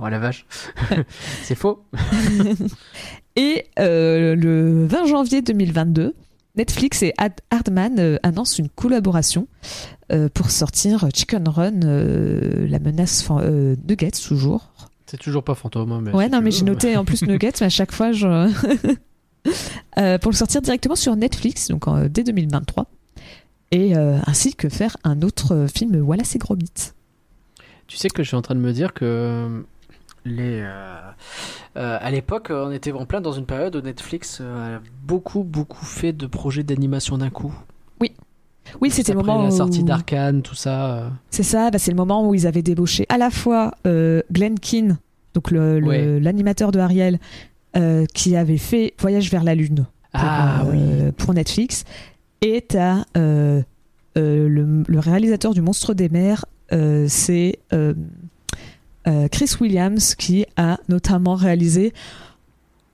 Oh la vache. c'est faux. Et euh, le 20 janvier 2022, Netflix et Ad- Hardman euh, annoncent une collaboration euh, pour sortir Chicken Run, euh, la menace Nuggets toujours. C'est toujours pas fantôme. hein, mais ouais, si non, mais j'ai noté en plus (laughs) Nuggets, mais à chaque fois, je. (laughs) Pour le sortir directement sur Netflix, donc en- dès 2023. Et ainsi que faire un autre film Wallace et Gromit. Tu sais que je suis en train de me dire que les, euh, euh, à l'époque, on était en plein dans une période où Netflix euh, a beaucoup, beaucoup fait de projets d'animation d'un coup. Oui, c'était le moment la sortie d'Arkane, tout ça. C'est ça, bah, c'est le moment où ils avaient débauché à la fois euh, Glenn Keane, donc le- le- Ouais. l'animateur de Ariel, euh, qui avait fait Voyage vers la Lune pour, Ah euh, pour Netflix, et le, le réalisateur du Monstre des mers, c'est euh, Chris Williams, qui a notamment réalisé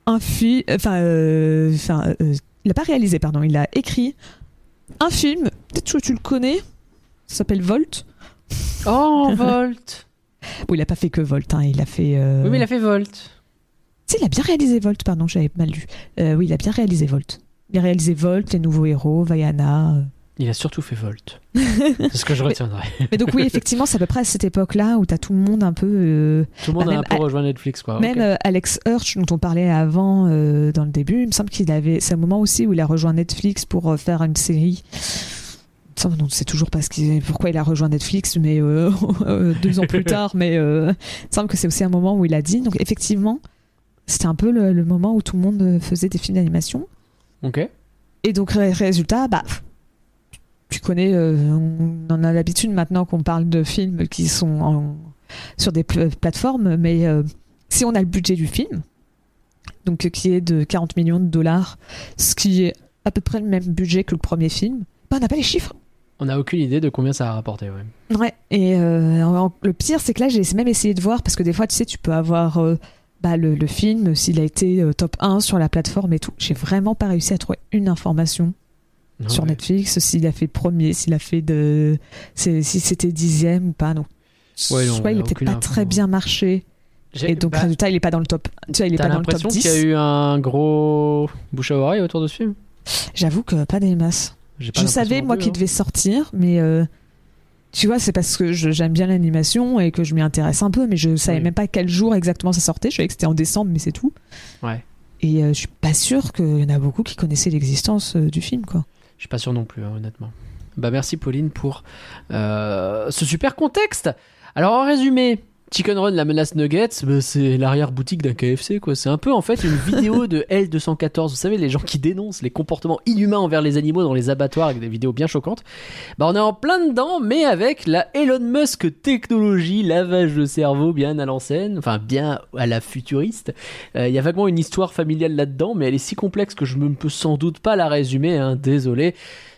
un film, enfin, euh, enfin, euh, il n'a pas réalisé, pardon, il a écrit un film, peut-être que tu le connais, ça s'appelle Volt. Oh, (laughs) Volt Bon, il a pas fait que Volt, hein, il a fait. Oui, mais il a fait Volt. Si, il a bien réalisé Volt, pardon, j'avais mal lu. Oui, il a bien réalisé Volt. Il a réalisé Volt, Les Nouveaux Héros, Vaiana. Il a surtout fait Volt. (laughs) C'est ce que je retiendrai. Mais donc, oui, effectivement, c'est à peu près à cette époque-là où t'as tout le monde un peu. euh, Tout le monde Bah, a un peu rejoint Netflix, quoi. Même euh, Alex Hirsch, dont on parlait avant euh, dans le début, il me semble qu'il avait. C'est un moment aussi où il a rejoint Netflix pour faire une série. Ça, on ne sait toujours pas ce qu'il- pourquoi il a rejoint Netflix, mais (laughs) deux ans plus tard. Mais il me semble que c'est aussi un moment où il a dit. Donc effectivement, c'était un peu le, le moment où tout le monde faisait des films d'animation. Ok. Et donc ré- résultat, bah, tu connais, euh, on en a l'habitude maintenant qu'on parle de films qui sont en- sur des pl- plateformes, mais euh, si on a le budget du film, donc euh, qui est de 40 millions de dollars, ce qui est à peu près le même budget que le premier film, bah, on n'a pas les chiffres. On n'a aucune idée de combien ça a rapporté, ouais. Ouais, et euh, le pire, c'est que là, j'ai même essayé de voir, parce que des fois, tu sais, tu peux avoir euh, bah, le, le film, s'il a été euh, top 1 sur la plateforme et tout. J'ai vraiment pas réussi à trouver une information Non, sur ouais. Netflix, s'il a fait premier, s'il a fait de. c'est- si c'était dixième ou pas, non. Ouais, non, Soit il y a a peut-être aucune pas info. très bien marché, J'ai- et donc bah, résultat, il est pas dans le top. Tu vois, il est pas dans le top l'impression 10. qu'il y a eu un gros bouche à oreille autour de ce film? J'avoue que pas des masses. Pas Je savais, moi, qu'il hein. devait sortir, mais. euh, tu vois, c'est parce que j'aime bien l'animation et que je m'y intéresse un peu, mais je savais Oui. même pas quel jour exactement ça sortait. Je savais que c'était en décembre, mais c'est tout. Ouais. Et euh, je suis pas sûre qu'il y en a beaucoup qui connaissaient l'existence euh, du film, quoi. Je suis pas sûr non plus, hein, honnêtement. Bah merci Pauline pour euh, ce super contexte. Alors en résumé, Chicken Run, la menace Nuggets, bah, c'est l'arrière-boutique d'un KFC quoi. C'est un peu en fait une vidéo de L214. Vous savez les gens qui dénoncent les comportements inhumains envers les animaux dans les abattoirs avec des vidéos bien choquantes. Bah on est en plein dedans, mais avec la Elon Musk technologie, lavage de cerveau bien à l'ancienne, enfin bien à la futuriste. Euh, Il y a vaguement une histoire familiale là-dedans, mais elle est si complexe que je ne peux sans doute pas la résumer. Hein, désolé.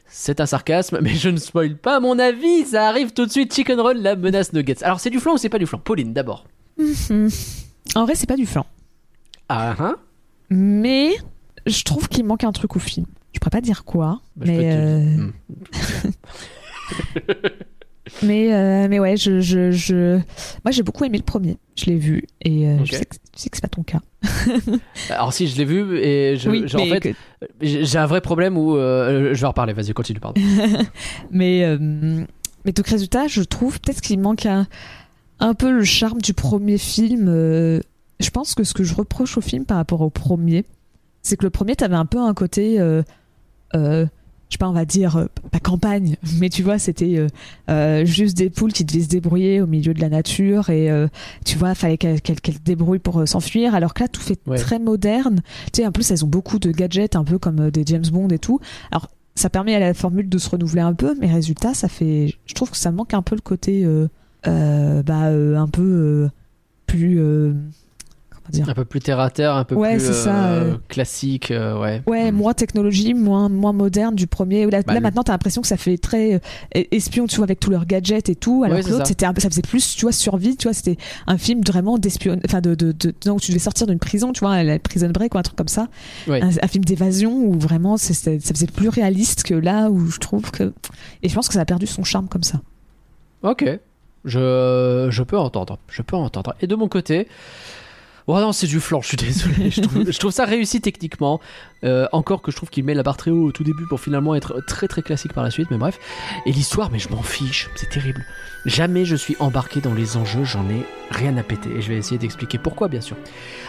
C'est un sarcasme, mais je ne spoil pas mon avis. Ça arrive tout de suite. Chicken Run, la menace Nuggets. Alors, c'est du flan ou c'est pas du flan? Pauline, d'abord. En vrai, c'est pas du flan. Ah, hein? Mais je trouve qu'il manque un truc au film. Je pourrais pas dire quoi, Bah, je peux mais, (laughs) mais, euh, mais ouais, je, je, je... moi j'ai beaucoup aimé le premier. Je l'ai vu et euh, Ok. je, sais que, je sais que c'est pas ton cas. Alors, si, je l'ai vu et je, oui, je- en fait, que- j'ai un vrai problème où. euh, je vais en reparler, vas-y, continue, pardon. (laughs) mais, euh, mais donc résultat, je trouve peut-être qu'il manque un, un peu le charme du premier film. je pense que ce que je reproche au film par rapport au premier, c'est que le premier, t'avais un peu un côté, je sais pas, on va dire, euh, pas campagne, (laughs) mais tu vois, c'était euh, euh, juste des poules qui devaient se débrouiller au milieu de la nature et euh, tu vois, fallait qu'elles qu'elles se débrouillent pour s'enfuir. Alors que là, tout fait Ouais. très moderne. Tu sais, en plus, elles ont beaucoup de gadgets, un peu comme des James Bond et tout. Alors, ça permet à la formule de se renouveler un peu, mais résultat, ça fait. Je trouve que ça manque un peu le côté, bah, un peu plus. Dire Un peu plus terre à terre, un peu Ouais, plus ça, euh, classique, euh, ouais. Ouais, Hmm. moins technologie, moins, moins moderne du premier. Là, Bah, là maintenant, t'as l'impression que ça fait très euh, espion, tu vois, avec tous leurs gadgets et tout. Alors Ouais, que l'autre, ça. c'était ça faisait plus, tu vois, survie, tu vois, c'était un film vraiment d'espion, enfin, de, de, de, non, où tu devais sortir d'une prison, tu vois, la prison break ou un truc comme ça. Ouais. Un, un film d'évasion où vraiment, ça faisait plus réaliste que là où je trouve que. Et je pense que ça a perdu son charme comme ça. Ok, je, je peux entendre, je peux entendre. Et de mon côté, oh non, c'est du flan, je suis désolé. (laughs) je, trouve, je trouve ça réussi techniquement. Euh, encore que je trouve qu'il met la barre très haut au tout début pour finalement être très très classique par la suite, mais bref. Et l'histoire, mais je m'en fiche, c'est terrible. Jamais je suis embarqué dans les enjeux, j'en ai rien à péter. Et je vais essayer d'expliquer pourquoi, bien sûr.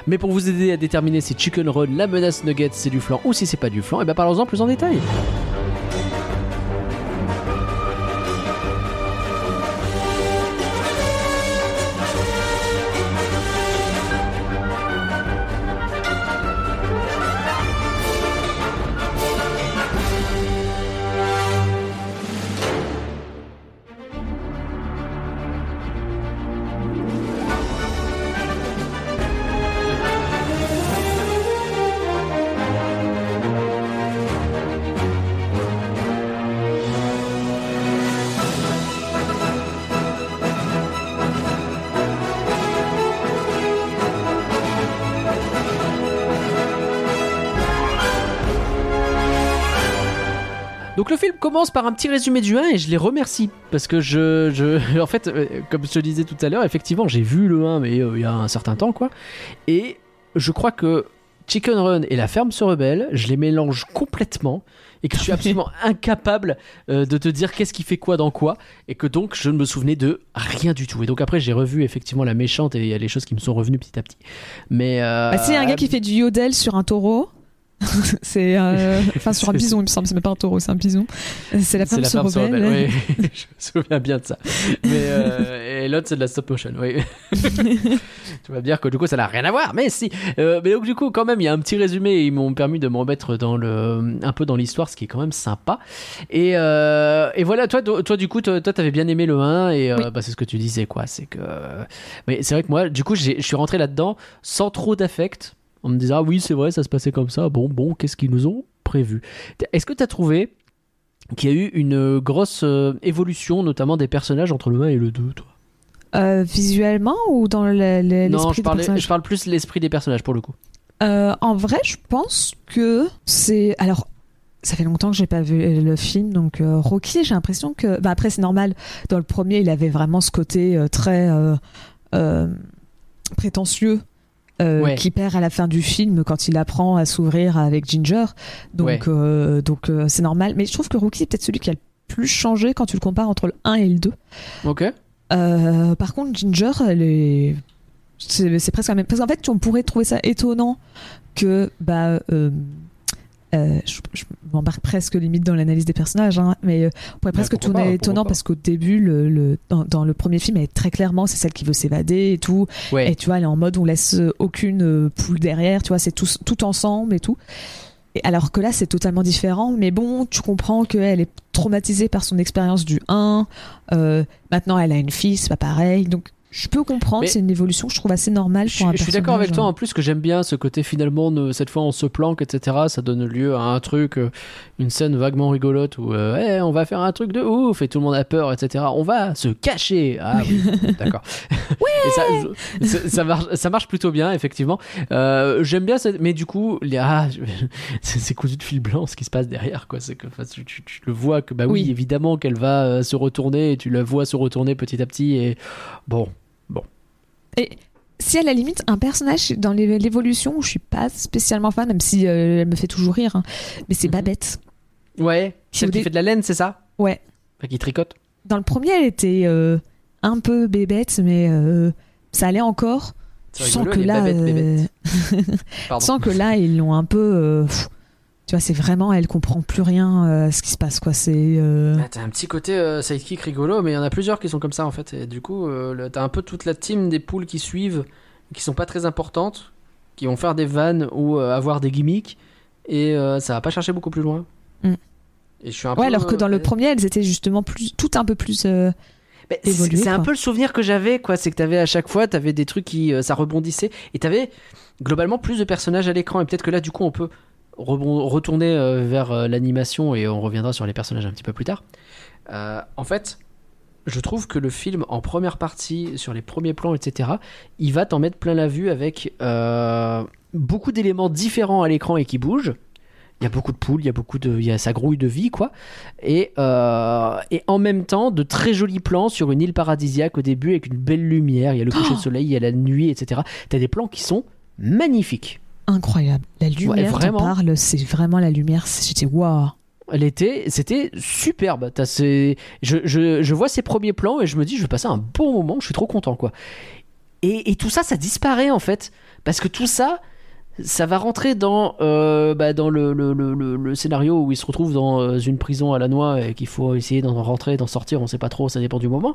Mais pour vous aider à déterminer si Chicken Run, la menace Nugget, c'est du flan ou si c'est pas du flan, et ben parlons-en plus en détail. Commence par un petit résumé du 1 et je les remercie. Parce que je, je (laughs) en fait euh, comme je te disais tout à l'heure effectivement j'ai vu le 1 mais euh, il y a un certain temps quoi. Et je crois que Chicken Run et La Ferme se rebelle je les mélange complètement et que je suis absolument (laughs) incapable euh, de te dire qu'est-ce qui fait quoi dans quoi et que donc je ne me souvenais de rien du tout. Et donc après j'ai revu effectivement la méchante et il y a les choses qui me sont revenues petit à petit. Mais euh, Bah, c'est un gars qui fait du yodel sur un taureau. (laughs) c'est euh, enfin sur un (laughs) bison il me semble c'est même pas un taureau c'est un bison c'est la femme la femme se rebelle rebelle, oui. (laughs) je me souviens bien de ça. Mais euh, et l'autre c'est de la stop motion, oui. tu vas me dire que du coup ça n'a rien à voir, mais si. Euh, mais donc du coup quand même il y a un petit résumé, et ils m'ont permis de me remettre dans le un peu dans l'histoire, ce qui est quand même sympa. Et, euh, et voilà, toi toi du coup toi t'avais bien aimé le 1 et Oui. bah, c'est ce que tu disais quoi, c'est que mais c'est vrai que moi du coup je suis rentré là-dedans sans trop d'affect. En me disant ah oui c'est vrai ça se passait comme ça bon bon qu'est-ce qu'ils nous ont prévu? Est-ce que tu as trouvé qu'il y a eu une grosse euh, évolution, notamment des personnages entre le 1 et le 2, toi? Euh, visuellement ou dans le- le- Non, l'esprit je, parlais, parle plus l'esprit des personnages pour le coup. Euh, en vrai, je pense que c'est. Alors, ça fait longtemps que j'ai pas vu le film, donc euh, Rocky, j'ai l'impression que. Bah, après, c'est normal. Dans le premier, il avait vraiment ce côté euh, très euh, euh, prétentieux. Euh, Ouais. qui perd à la fin du film quand il apprend à s'ouvrir avec Ginger donc Ouais. euh, donc euh, c'est normal mais je trouve que Rocky est peut-être celui qui a le plus changé quand tu le compares entre le 1 et le 2 Ok. euh, par contre, Ginger, elle est. C'est c'est presque la même. Parce qu'en fait, on pourrait trouver ça étonnant que. Bah. Euh, je- je- m'embarque presque limite dans l'analyse des personnages, hein, mais euh, on pourrait presque tourner pas, étonnant parce qu'au début, le, le- dans, dans le premier film, elle est très clairement, c'est celle qui veut s'évader et tout. Ouais. Et tu vois, elle est en mode on laisse euh, aucune euh, poule derrière, tu vois, c'est tout, tout ensemble et tout. Et alors que là, c'est totalement différent, mais bon, tu comprends qu'elle est traumatisée par son expérience du 1. euh, maintenant, elle a une fille, c'est pas pareil. Donc, je peux comprendre, c'est une évolution que je trouve assez normale pour un je suis d'accord avec toi hein. en plus que j'aime bien ce côté finalement cette fois on se planque etc ça donne lieu à un truc euh, une scène vaguement rigolote où euh, Eh, on va faire un truc de ouf et tout le monde a peur etc on va se cacher. Ah oui (laughs) d'accord. (laughs) Ça, marche ça marche plutôt bien effectivement. Euh, j'aime bien cette... mais du coup les- ah, (laughs) c'est cousu de fil blanc ce qui se passe derrière quoi. C'est que enfin, tu, tu- tu le vois que bah oui, Oui. évidemment qu'elle va se retourner et tu la vois se retourner petit à petit et bon si à la limite un personnage dans l'é- l'évolution où je suis pas spécialement fan même si euh, elle me fait toujours rire hein, mais c'est Mhm. Babette Ouais, celle qui dé- fait de la laine, c'est ça? Ouais. Enfin, qui tricote. dans le premier elle était euh, un peu bébête mais euh, ça allait encore rigolo, que là sens (laughs) que là ils l'ont un peu pff, tu vois c'est vraiment elle comprend plus rien euh, à ce qui se passe quoi c'est euh, Ah, t'as un petit côté euh, sidekick rigolo, mais il y en a plusieurs qui sont comme ça en fait. Et du coup, euh, t'as un peu toute la team des poules qui suivent, qui sont pas très importantes, qui vont faire des vannes ou avoir des gimmicks, et ça va pas chercher beaucoup plus loin. Mm. Et je suis un peu. ouais alors que dans le premier elles étaient justement plus tout un peu plus c'est- un peu le souvenir que j'avais, quoi. C'est que t'avais à chaque fois, t'avais des trucs qui, ça rebondissait, et t'avais globalement plus de personnages à l'écran. Et peut-être que là, du coup, on peut retourner euh, vers euh, l'animation et on reviendra sur les personnages un petit peu plus tard. Euh, en fait, je trouve que le film, en première partie, sur les premiers plans, etc., il va t'en mettre plein la vue avec euh, beaucoup d'éléments différents à l'écran et qui bougent. Il y a beaucoup de poules, il y a beaucoup de, il y a sa grouille de vie, quoi. Et, euh, et en même temps, de très jolis plans sur une île paradisiaque au début avec une belle lumière. Il y a le coucher de soleil, il y a la nuit, etc. T'as des plans qui sont magnifiques. Incroyable la lumière vraiment. parle c'est vraiment la lumière j'étais waouh L'été, c'était superbe. T'as ces- je, je, je vois ces premiers plans et je me dis, je vais passer un bon moment, je suis trop content, quoi. Et, et tout ça, ça disparaît en fait. Parce que tout ça, ça va rentrer dans, euh, bah, dans le, le, le, scénario où il se retrouve dans euh, une prison à la noix et qu'il faut essayer d'en rentrer, d'en sortir, on sait pas trop, ça dépend du moment.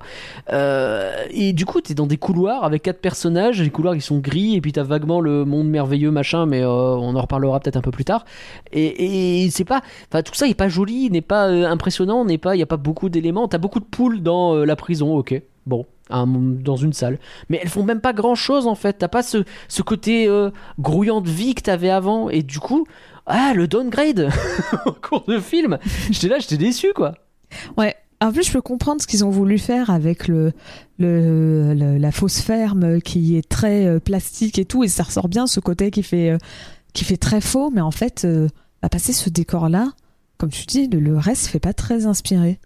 Euh, et du coup, t'es dans des couloirs avec quatre personnages, les couloirs qui sont gris, et puis t'as vaguement le monde merveilleux, machin, mais on en reparlera peut-être un peu plus tard. Et, et c'est pas, enfin tout ça n'est pas joli, n'est pas impressionnant, n'est pas, il y a pas beaucoup d'éléments. T'as beaucoup de poules dans la prison, ok, bon, dans une salle, mais elles font même pas grand chose en fait. T'as pas ce, ce côté euh, grouillant de vie que t'avais avant, et du coup, ah le downgrade (laughs) au cours de film, j'étais là, j'étais déçu quoi. Ouais. En plus, je peux comprendre ce qu'ils ont voulu faire avec le, le, la fausse ferme qui est très euh, plastique et tout, et ça ressort bien ce côté qui fait, euh, qui fait très faux, mais en fait, euh, à passer ce décor-là, comme tu dis, le reste fait pas très inspiré.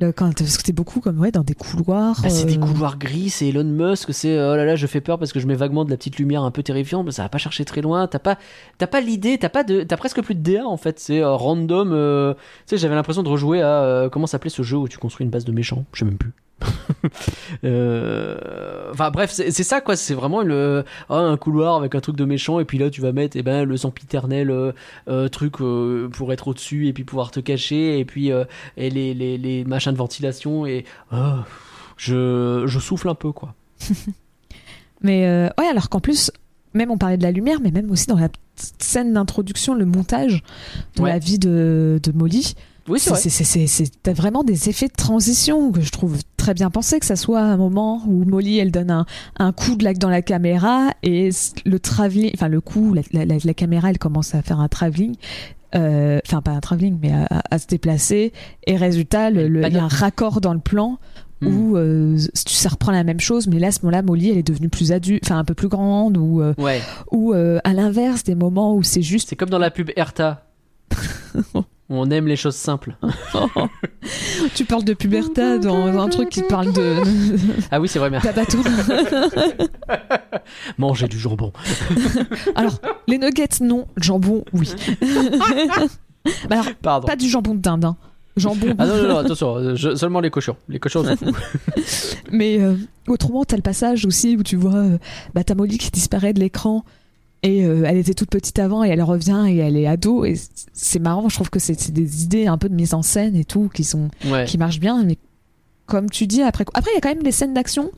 Le- quand, parce que t'es beaucoup comme ouais, dans des couloirs. Bah, c'est des euh, couloirs gris, c'est Elon Musk, c'est euh, oh là là, je fais peur parce que je mets vaguement de la petite lumière un peu terrifiante, mais ça va pas chercher très loin. T'as pas, t'as pas l'idée, t'as pas de, t'as presque plus de DA en fait. C'est euh, random. euh, tu sais, j'avais l'impression de rejouer à euh, comment s'appelait ce jeu où tu construis une base de méchants? Je sais même plus. (laughs) Euh, Enfin bref, c'est ça quoi. C'est vraiment le ah, un couloir avec un truc de méchant et puis là tu vas mettre eh ben le sempiternel euh, euh, truc euh, pour être au dessus et puis pouvoir te cacher et puis et les, les, les machins de ventilation et oh, je, je souffle un peu quoi. (laughs) Mais ouais, alors qu'en plus, même on parlait de la lumière, mais même aussi dans la scène d'introduction, le montage de Ouais. la vie de, de Molly. Oui c'est T'as vraiment des effets de transition que je trouve très bien pensés, que ça soit un moment où Molly elle donne un, un coup de lac dans la caméra et le travelling, enfin le coup, la, la- la- la caméra elle commence à faire un travelling, euh, enfin pas un travelling mais à, à- à se déplacer et résultat le- Elle le- il y a un raccord dans le plan Mm. où euh, tu- ça reprend la même chose mais là à ce moment-là Molly elle est devenue plus adulte, enfin un peu plus grande ou euh, Ouais, ou euh, à l'inverse des moments où c'est juste c'est comme dans la pub Erta. (laughs) On aime les choses simples. (laughs) tu parles de puberté dans un truc qui parle de (laughs) Ah oui, c'est vrai, mais Tabatou. (laughs) manger du jambon. Alors, les nuggets, non. Jambon, oui. Bah alors, Pardon. pas du jambon de dinde. hein. Jambon. Ah non, non, non, attention, euh, je- seulement les cochons. Les cochons. Mais euh, autrement, t'as le passage aussi où tu vois euh, bah, ta Molly qui disparaît de l'écran Et euh, elle était toute petite avant et elle revient et elle est ado. Et c'est marrant, je trouve que c'est des idées un peu de mise en scène et tout qui, sont, Ouais. qui marchent bien. Mais comme tu dis, après, après il y a quand même des scènes d'action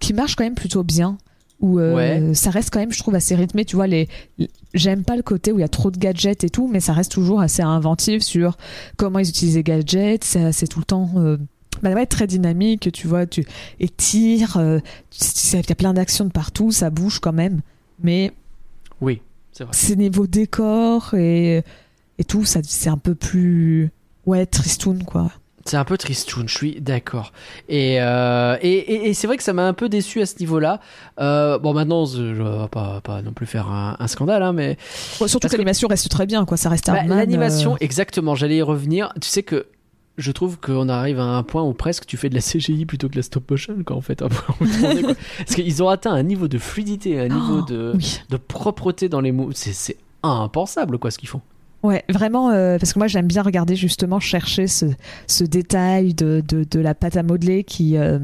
qui marchent quand même plutôt bien. Où euh, Ouais. ça reste quand même, je trouve, assez rythmé. Tu vois, les, les- j'aime pas le côté où il y a trop de gadgets et tout, mais ça reste toujours assez inventif sur comment ils utilisent les gadgets. C'est c'est tout le temps. euh, bah ouais, très dynamique, tu vois, tu étires, euh, il y a plein d'actions de partout, ça bouge quand même, mais Oui, c'est vrai. c'est niveau décor et, et tout, ça c'est un peu plus ouais tristoun quoi. C'est un peu tristoun, je suis d'accord. Et, euh, et, et- et c'est vrai que ça m'a un peu déçu à ce niveau-là. Euh, bon, maintenant, je je vais pas, pas non plus faire un, un scandale, hein, mais Ouais, surtout que l'animation reste très bien quoi, ça reste Bah, Hardman, L'animation, euh, exactement, j'allais y revenir. Tu sais que je trouve qu'on arrive à un point où presque tu fais de la CGI plutôt que de la stop motion, quoi, en fait. tourner, quoi. (laughs) Parce qu'ils ont atteint un niveau de fluidité, un niveau Oh, de, oui. de propreté dans les mots. C'est impensable, quoi, ce qu'ils font. Ouais, vraiment, euh, parce que moi j'aime bien regarder justement chercher ce, ce détail de, de, de la pâte à modeler qui, euh,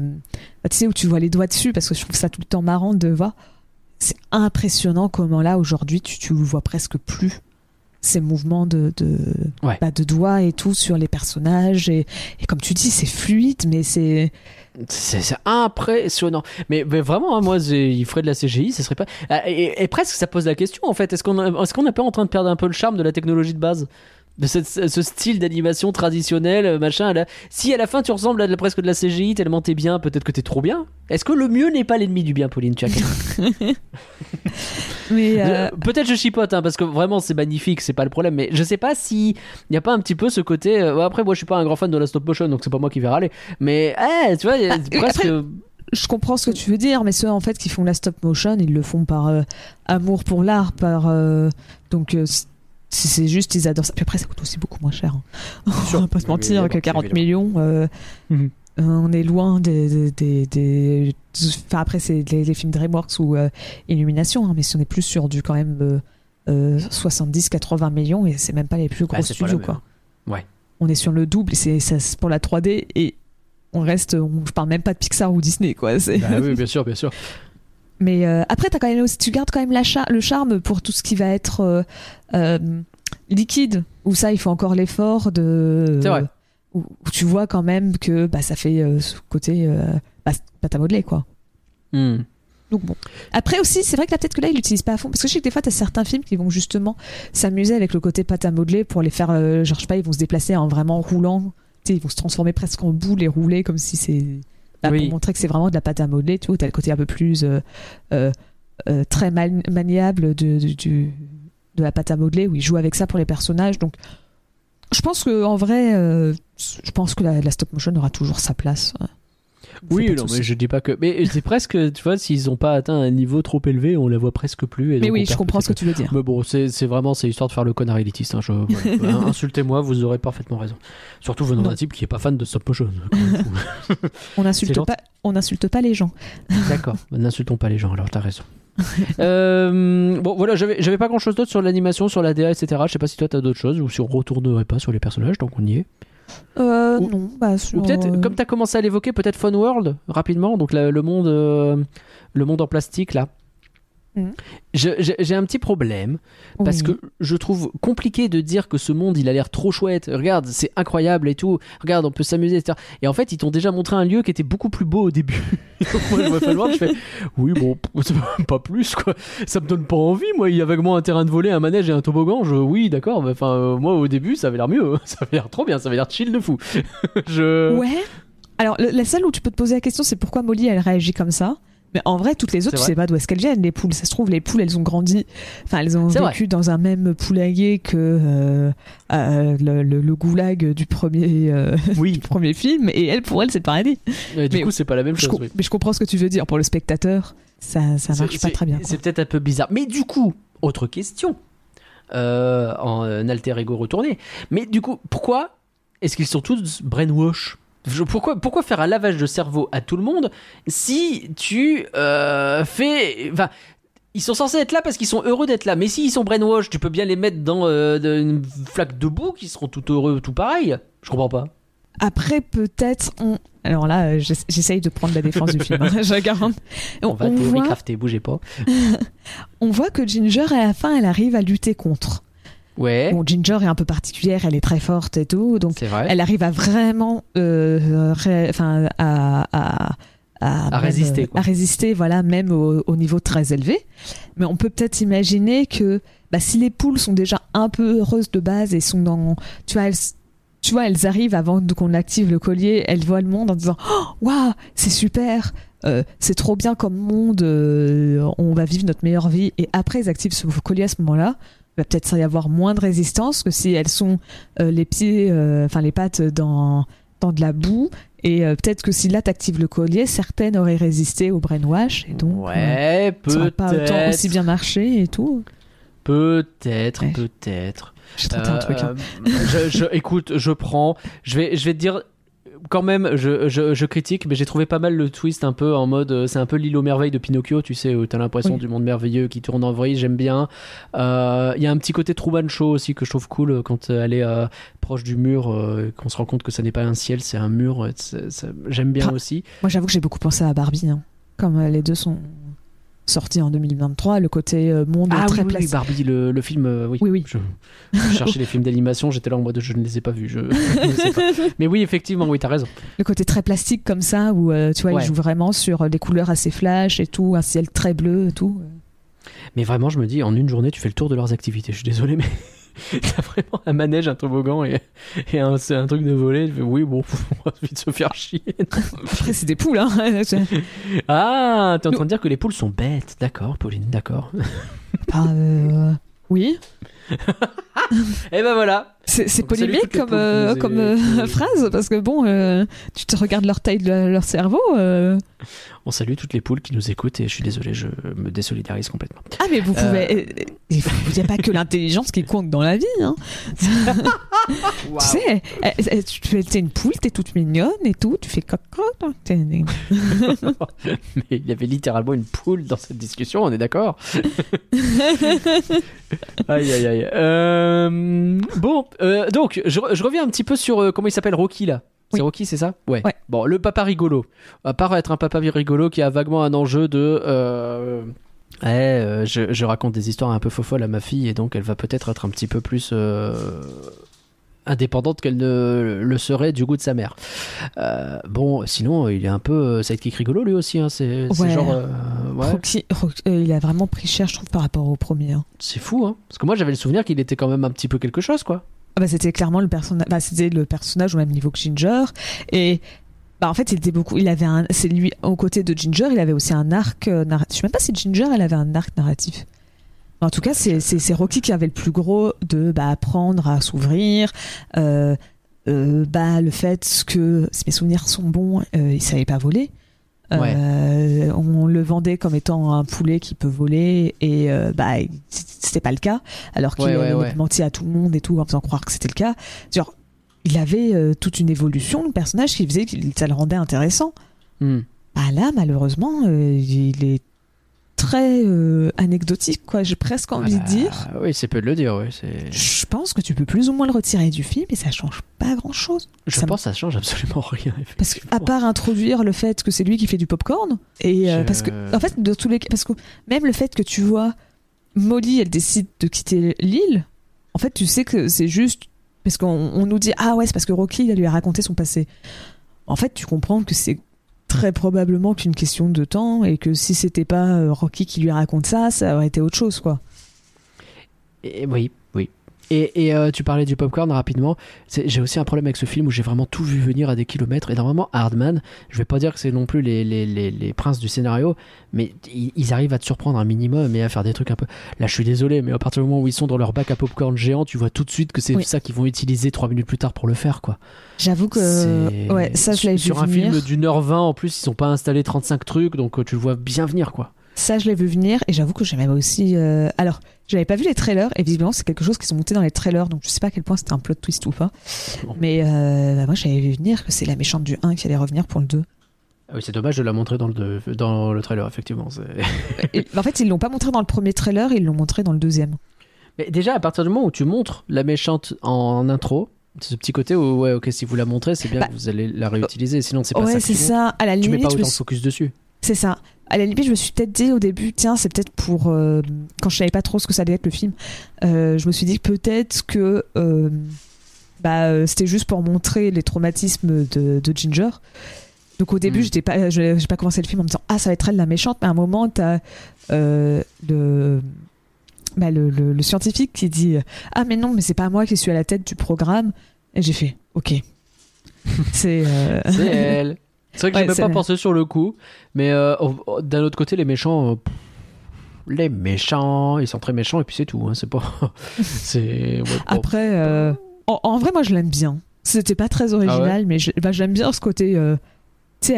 bah, tu sais, où tu vois les doigts dessus, parce que je trouve ça tout le temps marrant de voir. C'est impressionnant comment là aujourd'hui tu, tu le vois presque plus ces mouvements de, de, Ouais. bah, de doigts et tout sur les personnages et, et comme tu dis c'est fluide mais c'est C'est impressionnant. Mais, mais vraiment, hein, moi, il ferait de la CGI, ce serait pas. Ah, Et, et presque, ça pose la question, en fait. Est-ce qu'on est est-ce qu'on n'est pas en train de perdre un peu le charme de la technologie de base? De cette- ce style d'animation traditionnel, euh, machin. là. Si à la fin tu ressembles à de presque de la CGI tellement t'es bien, peut-être que t'es trop bien. Est-ce que le mieux n'est pas l'ennemi du bien, Pauline (laughs) euh, Peut-être je chipote, hein, parce que vraiment c'est magnifique, c'est pas le problème. Mais je sais pas si il y a pas un petit peu ce côté. euh, après, moi je suis pas un grand fan de la stop motion, donc c'est pas moi qui vais râler. Mais eh, tu vois, il y a Bah, presque. après- je comprends ce que tu veux dire, mais ceux en fait qui font la stop motion, ils le font par euh, amour pour l'art, par euh, donc euh, c'est juste ils adorent ça. Puis après ça coûte aussi beaucoup moins cher. hein. (laughs) On va pas se Oui, mentir que évidemment, 40 évidemment. millions. euh, Mhm. euh, on est loin des, des, des, des- enfin après c'est les, les films DreamWorks ou euh, Illumination, hein, mais si on est plus sur du quand même euh, euh, 70-80 millions et c'est même pas les plus gros Bah, studios quoi. Ouais. On est sur le double, c'est ça, c'est pour la 3D et on reste, on, je parle même pas de Pixar ou Disney quoi. Bah oui, bien sûr, bien sûr. Mais euh, après, as quand même aussi, tu gardes quand même la le charme pour tout ce qui va être euh, euh, liquide, où ça, il faut encore l'effort de. C'est vrai. Où, où tu vois quand même que bah, ça fait ce côté bah, pâte à modeler, quoi. Hmm. Donc bon. Après aussi, c'est vrai que là, peut-être que là, il l'utilise pas à fond. Parce que je sais que des fois, tu as certains films qui vont justement s'amuser avec le côté pâte à modeler pour les faire, euh, genre, je sais pas, ils vont se déplacer en vraiment roulant. Tu sais, ils vont se transformer presque en boule et rouler comme si c'est. Bah, Oui. Pour montrer que c'est vraiment de la pâte à modeler, tu vois, t'as le côté un peu plus euh, euh, euh, très man- maniable de, de, la pâte à modeler où ils jouent avec ça pour les personnages. Donc, je pense que en vrai, je pense que la, la stop motion aura toujours sa place. Oui, non, mais je dis pas que. Mais c'est presque, tu vois, s'ils ont pas atteint un niveau trop élevé, on la voit presque plus. et Mais oui, je comprends ce que tu veux dire. Mais bon, c'est vraiment, c'est histoire de faire le connard élitiste. hein, (laughs) voilà. Insultez-moi, vous aurez parfaitement raison. Surtout venant d'un type qui est pas fan de stop motion. (laughs) On n'insulte pas, on n'insulte pas les gens. (laughs) D'accord, n'insultons pas les gens, alors t'as raison. Euh, bon, voilà, j'avais j'avais pas grand chose d'autre sur l'animation, sur la DA, etc. Je sais pas si toi t'as d'autres choses ou si on retournerait pas sur les personnages, donc on y est. Euh, Ou- non, bah, Ou peut-être, euh, comme tu as commencé à l'évoquer, peut-être Fun World, rapidement, donc la- le, monde, euh, le monde en plastique, là. Mhm. J'ai un petit problème parce oui. que je trouve compliqué de dire que ce monde il a l'air trop chouette. Regarde, c'est incroyable et tout. Regarde, on peut s'amuser, etc. Et en fait, ils t'ont déjà montré un lieu qui était beaucoup plus beau au début. (laughs) Donc moi, je vois Fun World, je fais oui, bon, pas plus quoi. Ça me donne pas envie. Moi, il y a vaguement un terrain de voler, un manège et un toboggan. Je, oui, d'accord. Enfin, euh, moi au début, ça avait l'air mieux. (laughs) Ça avait l'air trop bien. Ça avait l'air chill de fou. (laughs) je. Ouais. Alors, le- la seule où tu peux te poser la question, c'est pourquoi Molly, elle réagit comme ça? Mais en vrai, toutes les autres, tu vrai. sais pas d'où est-ce qu'elles viennent, les poules. Ça se trouve, les poules, elles ont grandi. Enfin, elles ont vécu dans un même poulailler que euh, euh, le, le- le goulag du premier, euh, (laughs) Oui. du premier film. Et elle, pour elle, c'est le paradis. Et du Mais- coup, c'est pas la même chose. oui. Mais je comprends ce que tu veux dire. Pour le spectateur, ça, ça marche pas très bien. C'est peut-être un peu bizarre. Mais du coup, autre question. En alter ego retourné. Mais du coup, pourquoi est-ce qu'ils sont tous brainwash pourquoi, pourquoi faire un lavage de cerveau à tout le monde si tu euh, fais. Enfin. Ils sont censés être là parce qu'ils sont heureux d'être là. Mais s'ils sont brainwash, tu peux bien les mettre dans euh, une flaque de boue qui seront tout heureux, tout pareil. Je comprends pas. après, peut-être, on. Alors là, euh, j'ess- j'essaye de prendre la défense du film. hein, (laughs) je. On, va théorie voit, crafter, bougez pas. (laughs) on voit que Ginger, à la fin, elle arrive à lutter contre. Ouais, Bon, Ginger est un peu particulière, elle est très forte et tout, donc elle arrive à vraiment, euh, ré- à, à, à, même, résister, euh, quoi. à résister, voilà, même au, au niveau très élevé. Mais on peut peut-être imaginer que, bah, si les poules sont déjà un peu heureuses de base et sont dans, tu vois, elles, tu vois, elles arrivent avant qu'on active le collier, elles voient le monde en disant, oh, waouh, c'est super. euh, c'est trop bien comme monde, euh, on va vivre notre meilleure vie. Et après, elles activent ce collier à ce moment-là. Il va peut-être y avoir moins de résistance que si elles sont euh, les pieds, euh, enfin les pattes dans, dans de la boue. Et euh, peut-être que si là t'actives le collier, certaines auraient résisté au brainwash. Et donc, Ouais, ça aurait pas autant aussi bien marché et tout. Peut-être, Ouais. peut-être. J'ai tenté un truc. hein. Je, je- écoute, je prends. Je vais, je vais te dire. Quand même, je, je, je critique, mais j'ai trouvé pas mal le twist un peu en mode. euh, C'est un peu l'île aux merveilles de Pinocchio, tu sais, où t'as l'impression Oui. du monde merveilleux qui tourne en vrille, j'aime bien. Euh, Il y a un petit côté Truman Show aussi que je trouve cool euh, quand elle est euh, proche du mur, euh, qu'on se rend compte que ça n'est pas un ciel, c'est un mur. J'aime bien aussi. Moi j'avoue que j'ai beaucoup pensé à Barbie. hein. Comme les deux sont sortis en 2023, le côté euh, monde Ah très oui, oui, Barbie, le, le film, euh, oui. Oui, oui. Je, je cherchais les films d'animation, j'étais là en mode je ne les ai pas vus. Je, (laughs) je ne sais pas. Mais oui, effectivement, oui, t'as raison. Le côté très plastique comme ça, où euh, tu vois, Ouais. il joue vraiment sur des couleurs assez flash et tout, un ciel très bleu et tout. Mais vraiment, je me dis, en une journée, tu fais le tour de leurs activités. Je suis désolé, mais (laughs) t'as vraiment un manège, un toboggan et, et un, c'est un truc de voler. Je fais, oui, bon, (laughs) on va vite se faire chier. Après, c'est des poules, hein. (laughs) Ah, t'es en train de dire que les poules sont bêtes. D'accord, Pauline, d'accord. Bah, euh, Oui. (laughs) Et ben voilà. C'est polémique comme, euh, comme euh, phrase, parce que bon, euh, tu te regardes leur taille de leur, cerveau. euh. On salue toutes les poules qui nous écoutent et je suis désolé, je me désolidarise complètement. Ah, mais vous pouvez. euh, Il n'y a pas que l'intelligence qui compte dans la vie. Hein. (laughs) Tu sais, tu fais- t'es une poule, t'es toute mignonne et tout, tu fais cocotte. hein, (laughs) Mais il y avait littéralement une poule dans cette discussion, on est d'accord Aïe aïe aïe. Euh, bon, euh, donc je, re- je reviens un petit peu sur euh, comment il s'appelle Rocky là. C'est Oui. Rocky, c'est ça? Ouais. Ouais. Bon, le papa rigolo. À part être un papa rigolo qui a vaguement un enjeu de. euh, Ouais, euh, je, je raconte des histoires un peu folles à ma fille et donc elle va peut-être être un petit peu plus euh, indépendante qu'elle ne le serait du goût de sa mère. Euh, bon, sinon il est un peu euh, sidekick rigolo lui aussi. Hein, c'est Ouais. genre, euh, ouais, euh, il a vraiment pris cher, je trouve, par rapport au premier. hein. c'est fou. Hein, parce que moi j'avais le souvenir qu'il était quand même un petit peu quelque chose quoi. Ah bah, c'était clairement le personnage. Bah, c'était le personnage au même niveau que Ginger. Et bah, en fait, il était beaucoup. Il avait un. C'est lui aux côtés de Ginger. Il avait aussi un arc narratif. Je sais même pas si Ginger, elle avait un arc narratif. En tout cas, c'est Rocky qui avait le plus gros de bah, apprendre à s'ouvrir. Euh, euh, bah, le fait que si mes souvenirs sont bons, euh, il savait pas voler. Euh, on le vendait comme étant un poulet qui peut voler et euh, bah c'était pas le cas alors qu'il Ouais, ouais, à tout le monde et tout en faisant croire que c'était le cas genre il avait euh, toute une évolution le personnage qui faisait que ça le rendait intéressant Hmm. bah là malheureusement il est très euh, anecdotique quoi j'ai presque envie de dire oui, c'est peu de le dire. C'est. je pense que tu peux plus ou moins le retirer du film et ça change pas grand chose Je ça pense que ça change absolument (laughs) rien. Parce que, effectivement. à part introduire le fait que c'est lui qui fait du popcorn, et euh, Je- parce que, en fait, de tous les parce que même le fait que tu vois Molly, elle décide de quitter l'île, en fait, tu sais que c'est juste parce qu'on on nous dit ah ouais, c'est parce que Rocky il lui a raconté son passé. En fait, tu comprends que c'est très probablement qu'une question de temps et que si c'était pas euh, Rocky qui lui raconte ça, ça aurait été autre chose quoi. Et, oui, oui. Et, et, euh, tu parlais du popcorn rapidement. J'ai aussi un problème avec ce film où j'ai vraiment tout vu venir à des kilomètres. Et normalement, Hardman, je vais pas dire que c'est non plus les, les, les, les princes du scénario, mais ils, ils arrivent à te surprendre un minimum et à faire des trucs un peu. Là, je suis désolé, mais à partir du moment où ils sont dans leur bac à popcorn géant, tu vois tout de suite que c'est Oui. ça qu'ils vont utiliser trois minutes plus tard pour le faire, quoi. J'avoue que ouais, ça je vu Sur un venir. film d'une heure vingt, en plus, ils sont pas installés 35 trucs, donc euh, tu le vois bien venir, quoi. Ça, je l'ai vu venir et j'avoue que j'ai même aussi. euh, Alors, j'avais pas vu les trailers et visiblement, c'est quelque chose qui sont montés dans les trailers donc je sais pas à quel point c'était un plot twist ou pas. Bon. Mais euh, bah, moi, j'avais vu venir que c'est la méchante du 1 qui allait revenir pour le 2. Ah oui, c'est dommage de la montrer dans le, dans le trailer, effectivement. c'est- (laughs) Et, en fait, ils l'ont pas montré dans le premier trailer, ils l'ont montré dans le deuxième. Mais déjà, à partir du moment où tu montres la méchante en intro, C'est ce petit côté où, ouais, ok, si vous la montrez, c'est bien Bah, que vous allez la réutiliser. Sinon, c'est pas ouais, ça. c'est qui monte. ça. À la Tu mets pas je autant de focus dessus. c'est ça. À la limite, je me suis peut-être dit au début, tiens, c'est peut-être pour euh, quand je savais pas trop ce que ça allait être le film. euh, je me suis dit peut-être que euh, bah, c'était juste pour montrer les traumatismes de, de Ginger. Donc au début, Mm. j'étais pas, je- j'ai pas commencé le film en me disant ah ça va être elle la méchante, mais à un moment t'as le bah, le, le, le scientifique qui dit ah mais non mais c'est pas moi qui suis à la tête du programme et j'ai fait ok (laughs) c'est euh, C'est elle. C'est vrai que Ouais, c'est pas pensé sur le coup. Mais euh, d'un autre côté, les méchants. euh, pff, les méchants, ils sont très méchants et puis c'est tout. hein, c'est pas. (laughs) c'est. ouais. Après, euh, en, en vrai, moi, je l'aime bien. C'était pas très original, mais je- bah, j'aime bien ce côté. tu sais,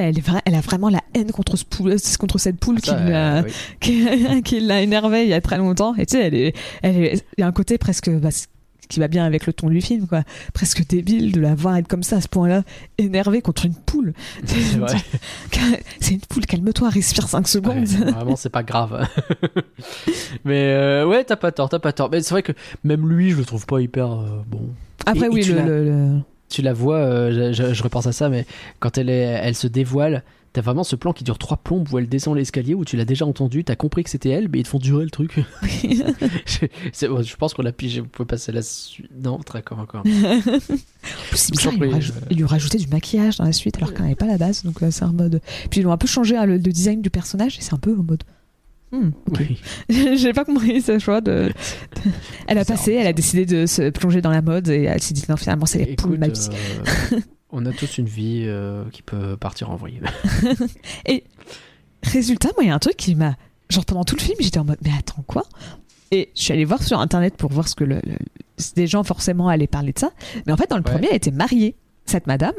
elle, a vraiment la haine contre, ce poule, contre cette poule Ça, qui l'a oui. (laughs) qui, qui l'a énervée il y a très longtemps. Et tu sais, elle est, elle est- il y a un côté presque. bah, ce qui va bien avec le ton du film, quoi. Presque débile de la voir être comme ça à ce point-là, énervée contre une poule. (laughs) (laughs) C'est une poule, calme-toi, respire 5 Ouais, secondes. (laughs) vraiment, c'est pas grave. mais euh, ouais, t'as pas tort, t'as pas tort. Mais c'est vrai que même lui, je le trouve pas hyper euh, bon. Après, Et- oui, tu le, Tu la vois, euh, je, je- je repense à ça, mais quand elle, est, elle se dévoile, t'as vraiment ce plan qui dure trois plombes où elle descend l'escalier, où tu l'as déjà entendu, t'as compris que c'était elle, mais ils te font durer le truc. (laughs) je, (laughs) c'est- bon, je pense qu'on l'a pigé, vous pouvez passer à la suite. Non, très encore, c'est bizarre, ils, lui euh. ils lui ont rajouté du maquillage dans la suite alors qu'elle n'avait pas la base. Donc euh, c'est un mode. Puis ils ont un peu changé hein, le, le design du personnage et c'est un peu en mode. Hmm, ok. Oui. (laughs) J'ai pas compris ce choix de. Elle a Bizarre, passé, elle a décidé de se plonger dans la mode et elle s'est dit non, finalement, c'est les poules ma vie. euh, on a tous une vie euh, qui peut partir en vrille. (laughs) Résultat, moi, il y a un truc qui m'a. Genre pendant tout le film, j'étais en mode mais attends quoi? Et je suis allée voir sur internet pour voir ce que le, le- des gens forcément allaient parler de ça. Mais en fait, dans le Ouais. premier, elle était mariée, cette madame.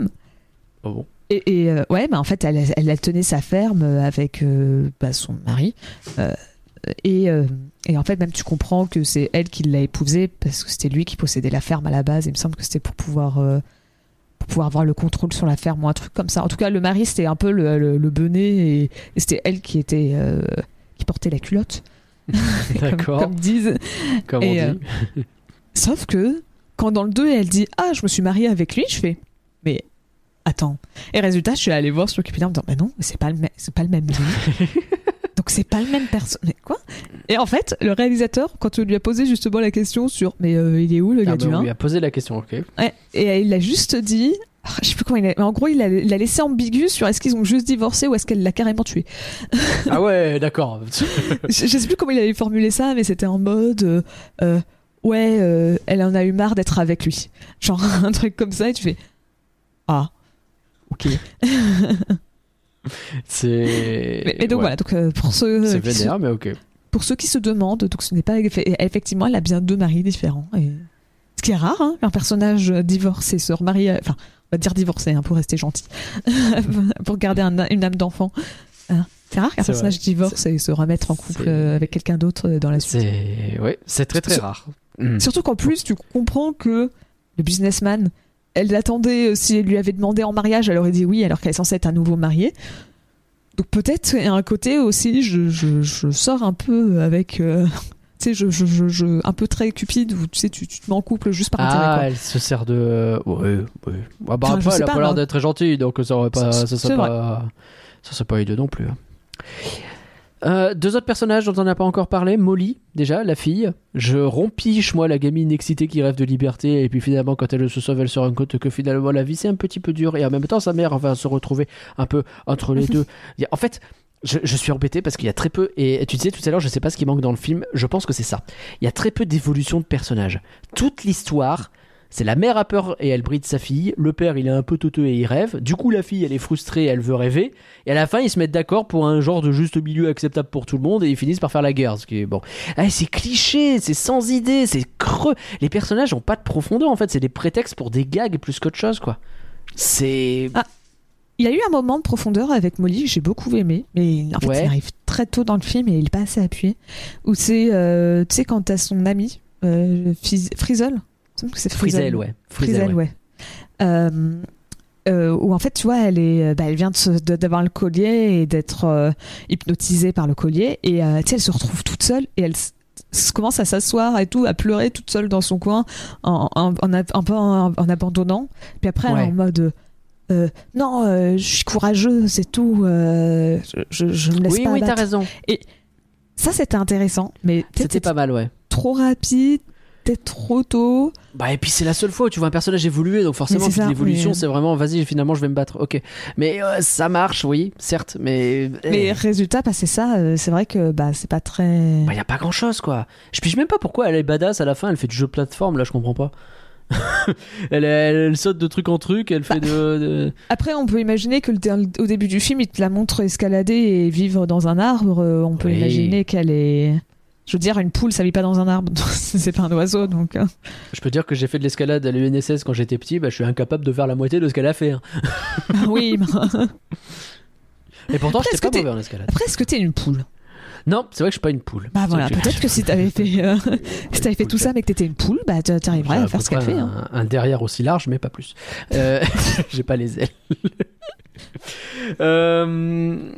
Oh bon. Et, et, euh, ouais, bah en fait, elle, elle, elle tenait sa ferme euh, avec euh, bah, son mari. Et, euh, et en fait, même tu comprends que c'est elle qui l'a épousé parce que c'était lui qui possédait la ferme à la base. Il me semble que c'était pour pouvoir, euh, pour pouvoir avoir le contrôle sur la ferme ou un truc comme ça. En tout cas, le mari, c'était un peu le, le, le benet et, et c'était elle qui était. euh, qui portait la culotte. (laughs) (laughs) comme, D'accord. comme disent. Comme et, on euh, dit. Sauf que quand dans le 2 elle dit ah je me suis mariée avec lui, je fais mais attends. Et résultat je suis allée voir sur Wikipédia en me disant mais non c'est pas le même c'est pas le même. Donc c'est pas le même personne. Mais quoi? Et en fait le réalisateur quand on lui a posé justement la question sur mais euh, il est où le gars Ah, du bah, on 1 lui a posé la question, ok. Ouais, et il a juste dit ah, je sais plus comment il a mais en gros il a, il a laissé ambigu sur est-ce qu'ils ont juste divorcé ou est-ce qu'elle l'a carrément tué. ah ouais, d'accord. (laughs) je, je sais plus comment il avait formulé ça, mais c'était en mode euh, euh, ouais, euh, elle en a eu marre d'être avec lui, genre (laughs) un truc comme ça, et tu fais ah ok. (laughs) (laughs) C'est. Mais, mais donc ouais. voilà, donc euh, pour ceux C'est se, vénère, mais ok. pour ceux qui se demandent, donc ce n'est pas effe- effectivement, elle a bien deux maris différents, et ce qui est rare, hein, un personnage divorcé se remarie, enfin on va dire divorcé hein, pour rester gentil, (laughs) pour garder un- une âme d'enfant. Hein. C'est rare qu'un personnage vrai. divorce et se remettre en couple euh, avec quelqu'un d'autre euh, dans la suite. C'est. Ouais, c'est très très rare. Mm. Surtout qu'en plus, tu comprends que le businessman, elle l'attendait, euh, si elle lui avait demandé en mariage, elle aurait dit oui, alors qu'elle est censée être un nouveau marié. Donc peut-être, il y a un côté aussi, je, je, je sors un peu avec. euh, (laughs) tu sais, je, je, un peu très cupide, où tu sais, tu, tu te mets en couple juste par intérêt. Ah, elle se sert de. Ouais, ouais. Ah, bah, Enfin, après, elle a pas, pas l'air moi. d'être très gentille, donc ça aurait pas. Ça serait pas. Ça pas hideux non plus. hein. Euh, deux autres personnages dont on n'a pas encore parlé, Molly, déjà, la fille. Je rompiche, moi, la gamine excitée qui rêve de liberté, et puis finalement, quand elle se sauve, elle se rend compte que finalement, la vie, c'est un petit peu dur, et en même temps, sa mère va se retrouver un peu entre les (laughs) deux. En fait, je, je suis embêté parce qu'il y a très peu, et tu disais tout à l'heure, je sais pas ce qui manque dans le film, je pense que c'est ça. Il y a très peu d'évolution de personnages. Toute l'histoire, c'est la mère a peur et elle bride sa fille. Le père, il est un peu teuteux et il rêve. Du coup, la fille, elle est frustrée, elle veut rêver. Et à la fin, ils se mettent d'accord pour un genre de juste milieu acceptable pour tout le monde et ils finissent par faire la guerre. Ce qui est bon. Ah, c'est cliché, c'est sans idée, c'est creux. Les personnages ont pas de profondeur en fait. C'est des prétextes pour des gags plus qu'autre chose quoi. C'est. Ah, Il y a eu un moment de profondeur avec Molly, j'ai beaucoup aimé, mais en fait, Ouais. il arrive très tôt dans le film et il est pas assez appuyé. Où c'est, euh, tu sais, quand t'as son ami, euh, Frizzle, c'est Frizzell, ouais. Frizzell, ouais. ouais. Euh, euh, où en fait, tu vois, elle est, bah, elle vient d'avoir le collier et d'être euh, hypnotisée par le collier, et euh, tu sais, elle se retrouve toute seule et elle, commence à s'asseoir et tout, à pleurer toute seule dans son coin, en, en, en a- un peu en, en abandonnant. Puis après, elle est en mode. euh, non, euh, je suis courageuse et tout. euh, je, je, me laisse Oui, pas oui, t'as abattre. raison. Ça, c'était intéressant, mais C'était pas mal, ouais. trop rapide, peut-être trop tôt. Bah, et puis c'est la seule fois où tu vois un personnage évoluer, donc forcément, Mais c'est ça, l'évolution, mais- c'est vraiment, vas-y, finalement, je vais me battre. Ok. Mais euh, ça marche, oui, certes, mais. Mais eh, résultat, passer ça, euh, c'est vrai que bah, c'est pas très. Bah, y a pas grand chose, quoi. Je pige même pas pourquoi elle est badass à la fin, elle fait du jeu de plateforme, là, je comprends pas. (laughs) elle, elle, elle saute de truc en truc, elle fait de. de- Après, on peut imaginer que le- au début du film, il te la montre escalader et vivre dans un arbre. Euh, On peut Oui. imaginer qu'elle est. Je veux dire, une poule, ça vit pas dans un arbre. (laughs) c'est pas un oiseau, donc. euh. Je peux dire que j'ai fait de l'escalade à l'UNSS quand j'étais petit, bah, je suis incapable de faire la moitié de ce qu'elle a fait. hein. Ah oui. mais- (laughs) Et pourtant, Après, j'étais est-ce que pas mauvais en escalade. Après, est-ce que t'es une poule Non, c'est vrai que je suis pas une poule. Bah voilà, que peut-être que si t'avais fait, euh, (laughs) si fait tout ça, mais que t'étais une poule, bah t'a- t'arriverais à faire ce qu'elle fait. hein. Un, un derrière aussi large, mais pas plus. Euh, J'ai pas les ailes. Euh,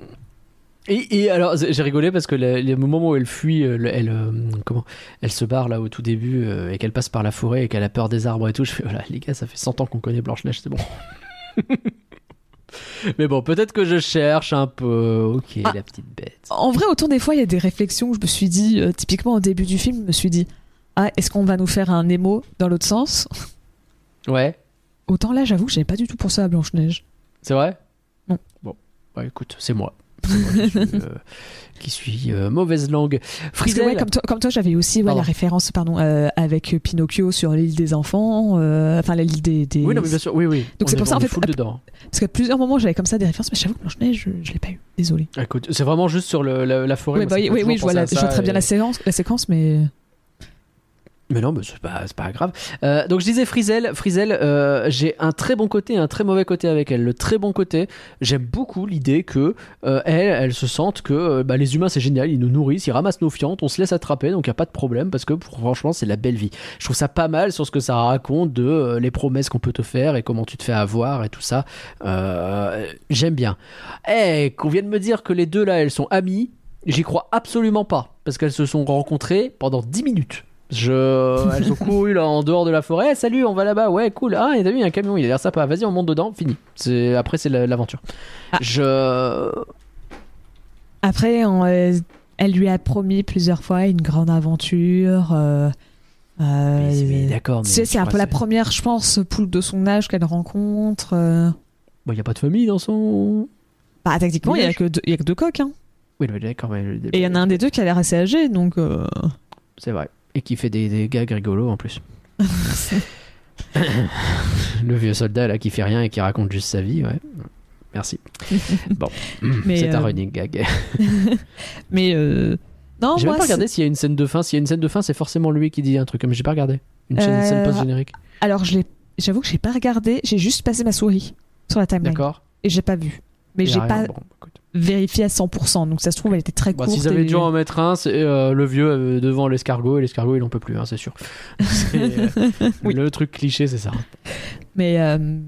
Et, et alors, j'ai rigolé parce que le, le moment où elle fuit, euh, le- elle, euh, comment, elle se barre là au tout début euh, et qu'elle passe par la forêt et qu'elle a peur des arbres et tout, je fais voilà, les gars, ça fait 100 ans qu'on connaît Blanche-Neige, c'est bon. (laughs) Mais bon, peut-être que je cherche un peu. Ok, Ah. la petite bête. En vrai, autant des fois, il y a des réflexions où je me suis dit, euh, typiquement au début du film, je me suis dit, ah, est-ce qu'on va nous faire un émo dans l'autre sens? Ouais, Autant là, j'avoue, que j'avais pas du tout ça à Blanche-Neige. c'est vrai? Non. Bon, bah écoute, c'est moi. Qui suis, (laughs) euh, qui suis, euh, mauvaise langue. Ouais, comme toi, comme toi j'avais aussi ouais, la référence pardon, euh, avec Pinocchio sur l'île des enfants, enfin l'île des, des- Oui, non, mais bien sûr, oui, oui. Donc On c'est est- pour ça, en fait, dedans. Parce qu'à plusieurs moments, j'avais comme ça des références, mais j'avoue que Blanche-Neige, je, je l'ai pas eu. Désolé. Écoute, c'est vraiment juste sur le, la, la forêt. Oui, moi, bah, oui, oui, je vois, la- je très bien la séquence, la séquence mais. Mais non, mais c'est pas, grave. Euh, donc je disais Frizel, Frizel, euh, j'ai un très bon côté et un très mauvais côté avec elle. Le très bon côté, j'aime beaucoup l'idée que euh, elle, elle se sente que bah, les humains c'est génial, ils nous nourrissent, ils ramassent nos fientes, on se laisse attraper, donc il y a pas de problème parce que franchement c'est la belle vie. Je trouve ça pas mal sur ce que ça raconte de les promesses qu'on peut te faire et comment tu te fais avoir et tout ça. J'aime bien. Eh, qu'on vienne me dire que les deux là, elles sont amies, j'y crois absolument pas parce qu'elles se sont rencontrées pendant 10 minutes. Je... Elles ont couru là en dehors de la forêt. Eh, salut, on va là-bas. Ouais, cool. Ah, et t'as vu, il y a un camion, il a l'air sympa. Vas-y, on monte dedans. Fini. C'est... Après, c'est la- l'aventure. Ah. Je. Après, on, euh, elle lui a promis plusieurs fois une grande aventure. euh, euh, Mais- mais D'accord. tu sais, c'est un peu la première, je pense, poule de son âge qu'elle rencontre. euh. Bon, il n'y a pas de famille dans son. Bah, techniquement, il y a que deux- y a que deux coques. Hein. Oui, d'accord, mais. Et il y en a un des deux qui a l'air assez âgé, donc. C'est vrai. Et qui fait des, des gags rigolos en plus. (laughs) Le vieux soldat là qui fait rien et qui raconte juste sa vie, ouais. Merci. Bon, (laughs) c'est un euh, running gag. (laughs) Mais. euh, Non, J'ai pas regardé s'il y a une scène de fin. S'il y a une scène de fin, c'est forcément lui qui dit un truc. Mais j'ai pas regardé. Une scène, Euh, scène post-générique. Alors, je l'ai- j'avoue que j'ai pas regardé, j'ai juste passé ma souris sur la timeline. D'accord. Et j'ai pas vu. Mais j'ai pas bon, écoute. Vérifié à 100%, donc ça se trouve, elle était très Bah, courte. S'ils avaient et- dû en mettre un, c'est euh, le vieux euh, devant l'escargot et l'escargot il en peut plus, hein, c'est sûr. (laughs) Euh, Oui. Le truc cliché, c'est ça. Mais. euh,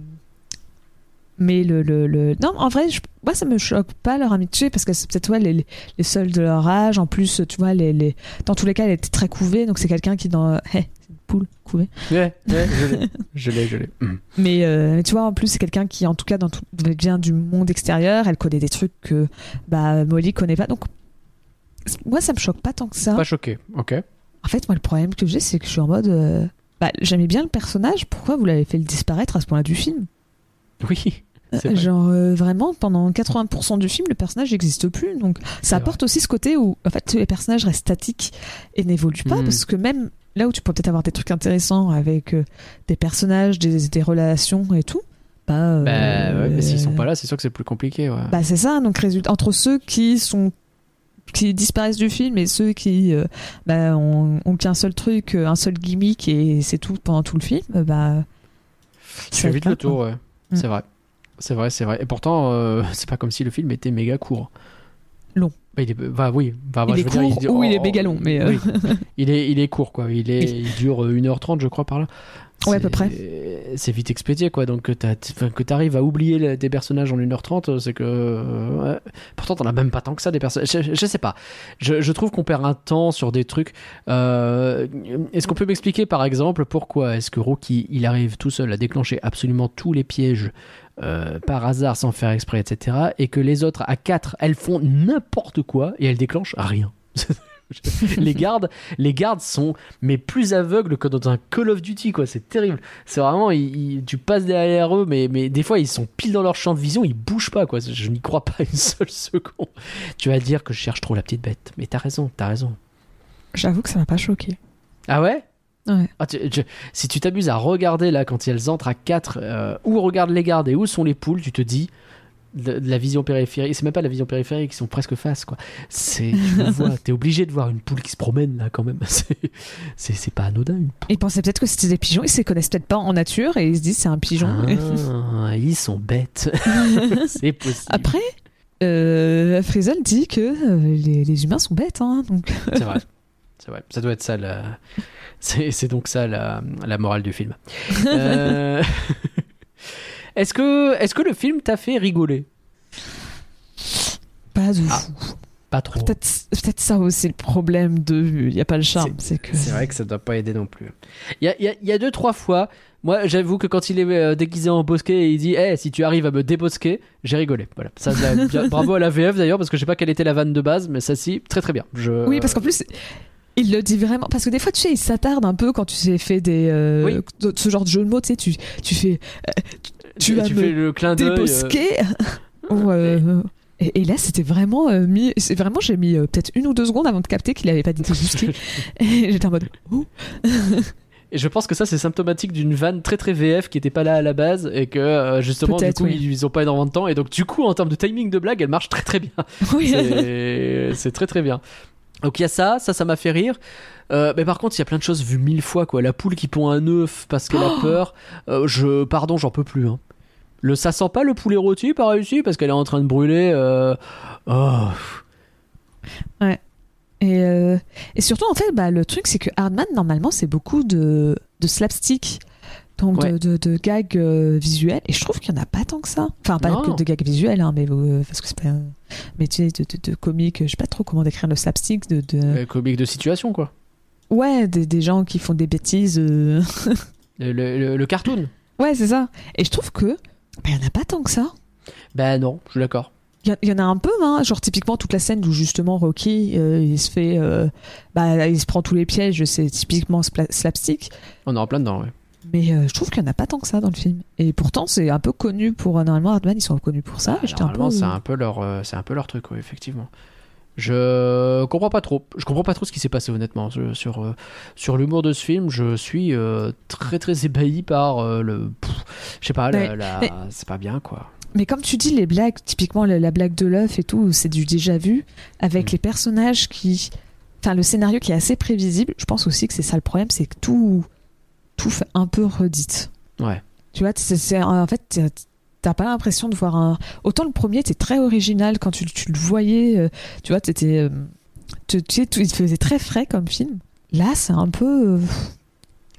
Mais le, le, le- Non, en vrai, je- moi, ça me choque pas leur amitié parce que c'est peut-être ouais, les, les- seuls de leur âge. En plus, tu vois, les, les... dans tous les cas, elle était très couvée, donc c'est quelqu'un qui, dans. Hé, (laughs) c'est une poule couvée. Ouais, ouais, je l'ai. (laughs) Je l'ai, je l'ai. Mm. Mais euh, tu vois, en plus, c'est quelqu'un qui, en tout cas, dans tout, vient du monde extérieur. Elle connaît des trucs que bah, Molly connaît pas. Donc, moi, ça me choque pas tant que ça. Pas choqué, ok. En fait, moi, le problème que j'ai, c'est que je suis en mode. euh, Bah, j'aimais bien le personnage. Pourquoi vous l'avez fait le disparaître à ce point-là du film? Oui, vrai. Genre, euh, vraiment, pendant 80% du film, le personnage n'existe plus. Donc, ça vrai. apporte aussi ce côté où, en fait, les personnages restent statiques et n'évoluent pas. Mhm. Parce que même là où tu peux peut-être avoir des trucs intéressants avec euh, des personnages, des, des relations et tout, bah. euh, Bah ouais, mais s'ils sont pas là, c'est sûr que c'est plus compliqué, ouais. Bah, c'est ça. Donc, résultat, entre ceux qui sont qui disparaissent du film et ceux qui euh, bah, ont, ont qu'un seul truc, euh, un seul gimmick et c'est tout pendant tout le film, euh, bah. Tu fais vite le tour, ouais. Mm. C'est vrai. C'est vrai, c'est vrai. Et pourtant, euh, (laughs) c'est pas comme si le film était méga court. Long. Bah, il est, bah oui. Bah, Il je est dire, court ou il est méga long, mais, euh. oui. il, est, il est court, quoi. Il, est, il dure euh, 1h30, je crois, par là. Ouais, à peu près. c'est vite expédié quoi. Donc que t'arrives à oublier des personnages en 1h30, c'est que. euh, ouais. Pourtant, t'en as même pas tant que ça des personnages. Je, je sais pas. Je, je trouve qu'on perd un temps sur des trucs. Euh, Est-ce qu'on peut m'expliquer par exemple pourquoi est-ce que Rocky il arrive tout seul à déclencher absolument tous les pièges euh, par hasard sans faire exprès, etc. Et que les autres à 4 elles font n'importe quoi et elles déclenchent rien. (laughs) les gardes, les gardes sont mais plus aveugles que dans un Call of Duty quoi. C'est terrible. C'est vraiment, ils- ils- tu passes derrière eux, mais mais des fois ils sont pile dans leur champ de vision, ils bougent pas quoi. Je n'y crois pas une seule seconde. Tu vas dire que je cherche trop la petite bête, mais t'as raison, t'as raison. J'avoue que ça m'a pas choqué. Ah ouais? Ouais. Ah, tu- tu- si tu t'amuses à regarder là quand elles entrent à 4 où regardent les gardes et où sont les poules, tu te dis de, de la vision périphérique, c'est même pas la vision périphérique, ils sont presque face quoi. C'est (laughs) t'es obligé de voir une poule qui se promène là quand même. (laughs) C'est pas anodin. Une poule. Ils pensaient peut-être que c'était des pigeons, ils se connaissent peut-être pas en nature et ils se disent c'est un pigeon. Ah, (laughs) ils sont bêtes. c'est possible. Après, euh, Frizzle dit que euh, les, les humains sont bêtes, hein, donc C'est vrai. C'est vrai. Ça doit être ça. La... C'est, c'est donc ça la, la morale du film. Euh, est-ce, que, est-ce que le film t'a fait rigoler? Pas de Ah, fou. Pas trop. Peut-être ça aussi le problème de il y a pas le charme, c'est que C'est vrai que ça doit pas aider non plus. Il y a, y a- il y a deux, trois fois. Moi, j'avoue que quand il est euh, déguisé en bosquet et il dit Eh, si tu arrives à me débosquer, j'ai rigolé. Voilà. Ça, ça- (laughs) bien- bravo à la VF d'ailleurs, parce que je sais pas quelle était la vanne de base, mais ça, si, très très bien. Je... Oui, parce qu'en plus, il le dit vraiment. Parce que des fois, tu sais, il s'attarde un peu quand tu sais, fait des. euh, Oui. Ce genre de jeu de mots, tu sais, tu, tu fais. euh, tu me fais le clin d'œil. euh. (laughs) Ou, et, et là, c'était vraiment euh, mis. C'est vraiment, j'ai mis euh, peut-être une ou deux secondes avant de capter qu'il avait pas dit débosquer. (laughs) et j'étais en mode. Oh. Et je pense que ça, c'est symptomatique d'une vanne très très VF qui était pas là à la base et que euh, justement, du coup, oui. ils ont pas énormément de temps. Et donc, du coup, en termes de timing de blague, elle marche très très bien. Oui. C'est très très bien. Donc, il y a ça, ça, ça m'a fait rire. Euh, mais par contre, il y a plein de choses vues mille fois, quoi. La poule qui pond un œuf parce qu'elle a Oh peur. Euh, je, pardon, j'en peux plus. Hein. Le, ça sent pas le poulet rôti par réussi parce qu'elle est en train de brûler. euh, Oh. Et, euh, et surtout, en fait, bah, le truc, c'est que Hardman, normalement, c'est beaucoup de, de slapstick. Donc, Ouais. de, de, de gags euh, visuels. Et je trouve qu'il n'y en a pas tant que ça. Enfin, pas Non. que de gags visuels, hein, mais euh, parce que c'est pas un métier de, comique. Je sais pas trop comment décrire le slapstick. De, de... Euh, comique de situation, quoi. Ouais, des, des gens qui font des bêtises. Le, le- le cartoon. ouais, c'est ça. Et je trouve que bah, il n'y en a pas tant que ça. Ben non, je suis d'accord. Il y, en a un peu, hein, genre typiquement toute la scène où justement Rocky, euh, il se fait, euh, bah, il se prend tous les pièges, c'est typiquement slapstick. On est en plein dedans, ouais. Mais euh, je trouve qu'il n'y en a pas tant que ça dans le film. Et pourtant, c'est un peu connu pour. euh, Normalement, Hardman, ils sont reconnus pour ça. Bah, et peu. normalement, c'est un peu leur, euh, c'est un peu leur truc, ouais, effectivement. Je comprends pas trop. Je comprends pas trop ce qui s'est passé honnêtement Je- sur euh, sur l'humour de ce film. Je suis euh, très très ébahi par euh, le. Je sais pas, la- Mais- la- mais- c'est pas bien quoi. Mais comme tu dis, les blagues, typiquement la, la blague de l'œuf et tout, c'est du déjà vu. Avec Mm. les personnages qui. Enfin, le scénario qui est assez prévisible. Je pense aussi que c'est ça le problème, c'est que tout. Tout fait un peu redite. Ouais. Tu vois, c'est, c'est- en fait, t'as- pas l'impression de voir un. Autant le premier était très original quand tu, tu le voyais. euh, tu vois, t'étais. euh, tu, tu sais, tout- il faisait très frais comme film. Là, c'est un peu. euh,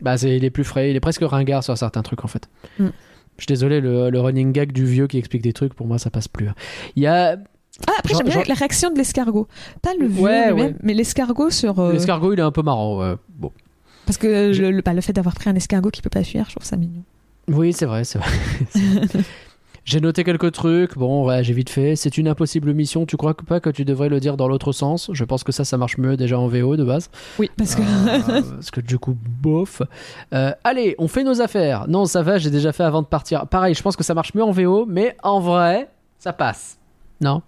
Bah c'est il est plus frais. Il est presque ringard sur certains trucs en fait. Mm. Je suis désolé, le, le running gag du vieux qui explique des trucs pour moi ça passe plus. Il y a Ah, après, j'aime bien genre- la réaction de l'escargot. Pas le vieux Ouais, ouais. mais l'escargot sur. euh, l'escargot, il est un peu marrant. ouais. Bon. Parce que Je- le, le- bah, le fait d'avoir pris un escargot qui peut pas fuir, je trouve ça mignon. Oui, c'est vrai, (laughs) c'est vrai. J'ai noté quelques trucs. Bon, ouais, j'ai vite fait. C'est une impossible mission. Tu crois que pas que tu devrais le dire dans l'autre sens? Je pense que ça, ça marche mieux déjà en VO de base. Oui, parce que. Euh, (laughs) parce que du coup, bof. Euh, allez, on fait nos affaires. Non, ça va, j'ai déjà fait avant de partir. Pareil, je pense que ça marche mieux en VO, mais en vrai, ça passe. Non?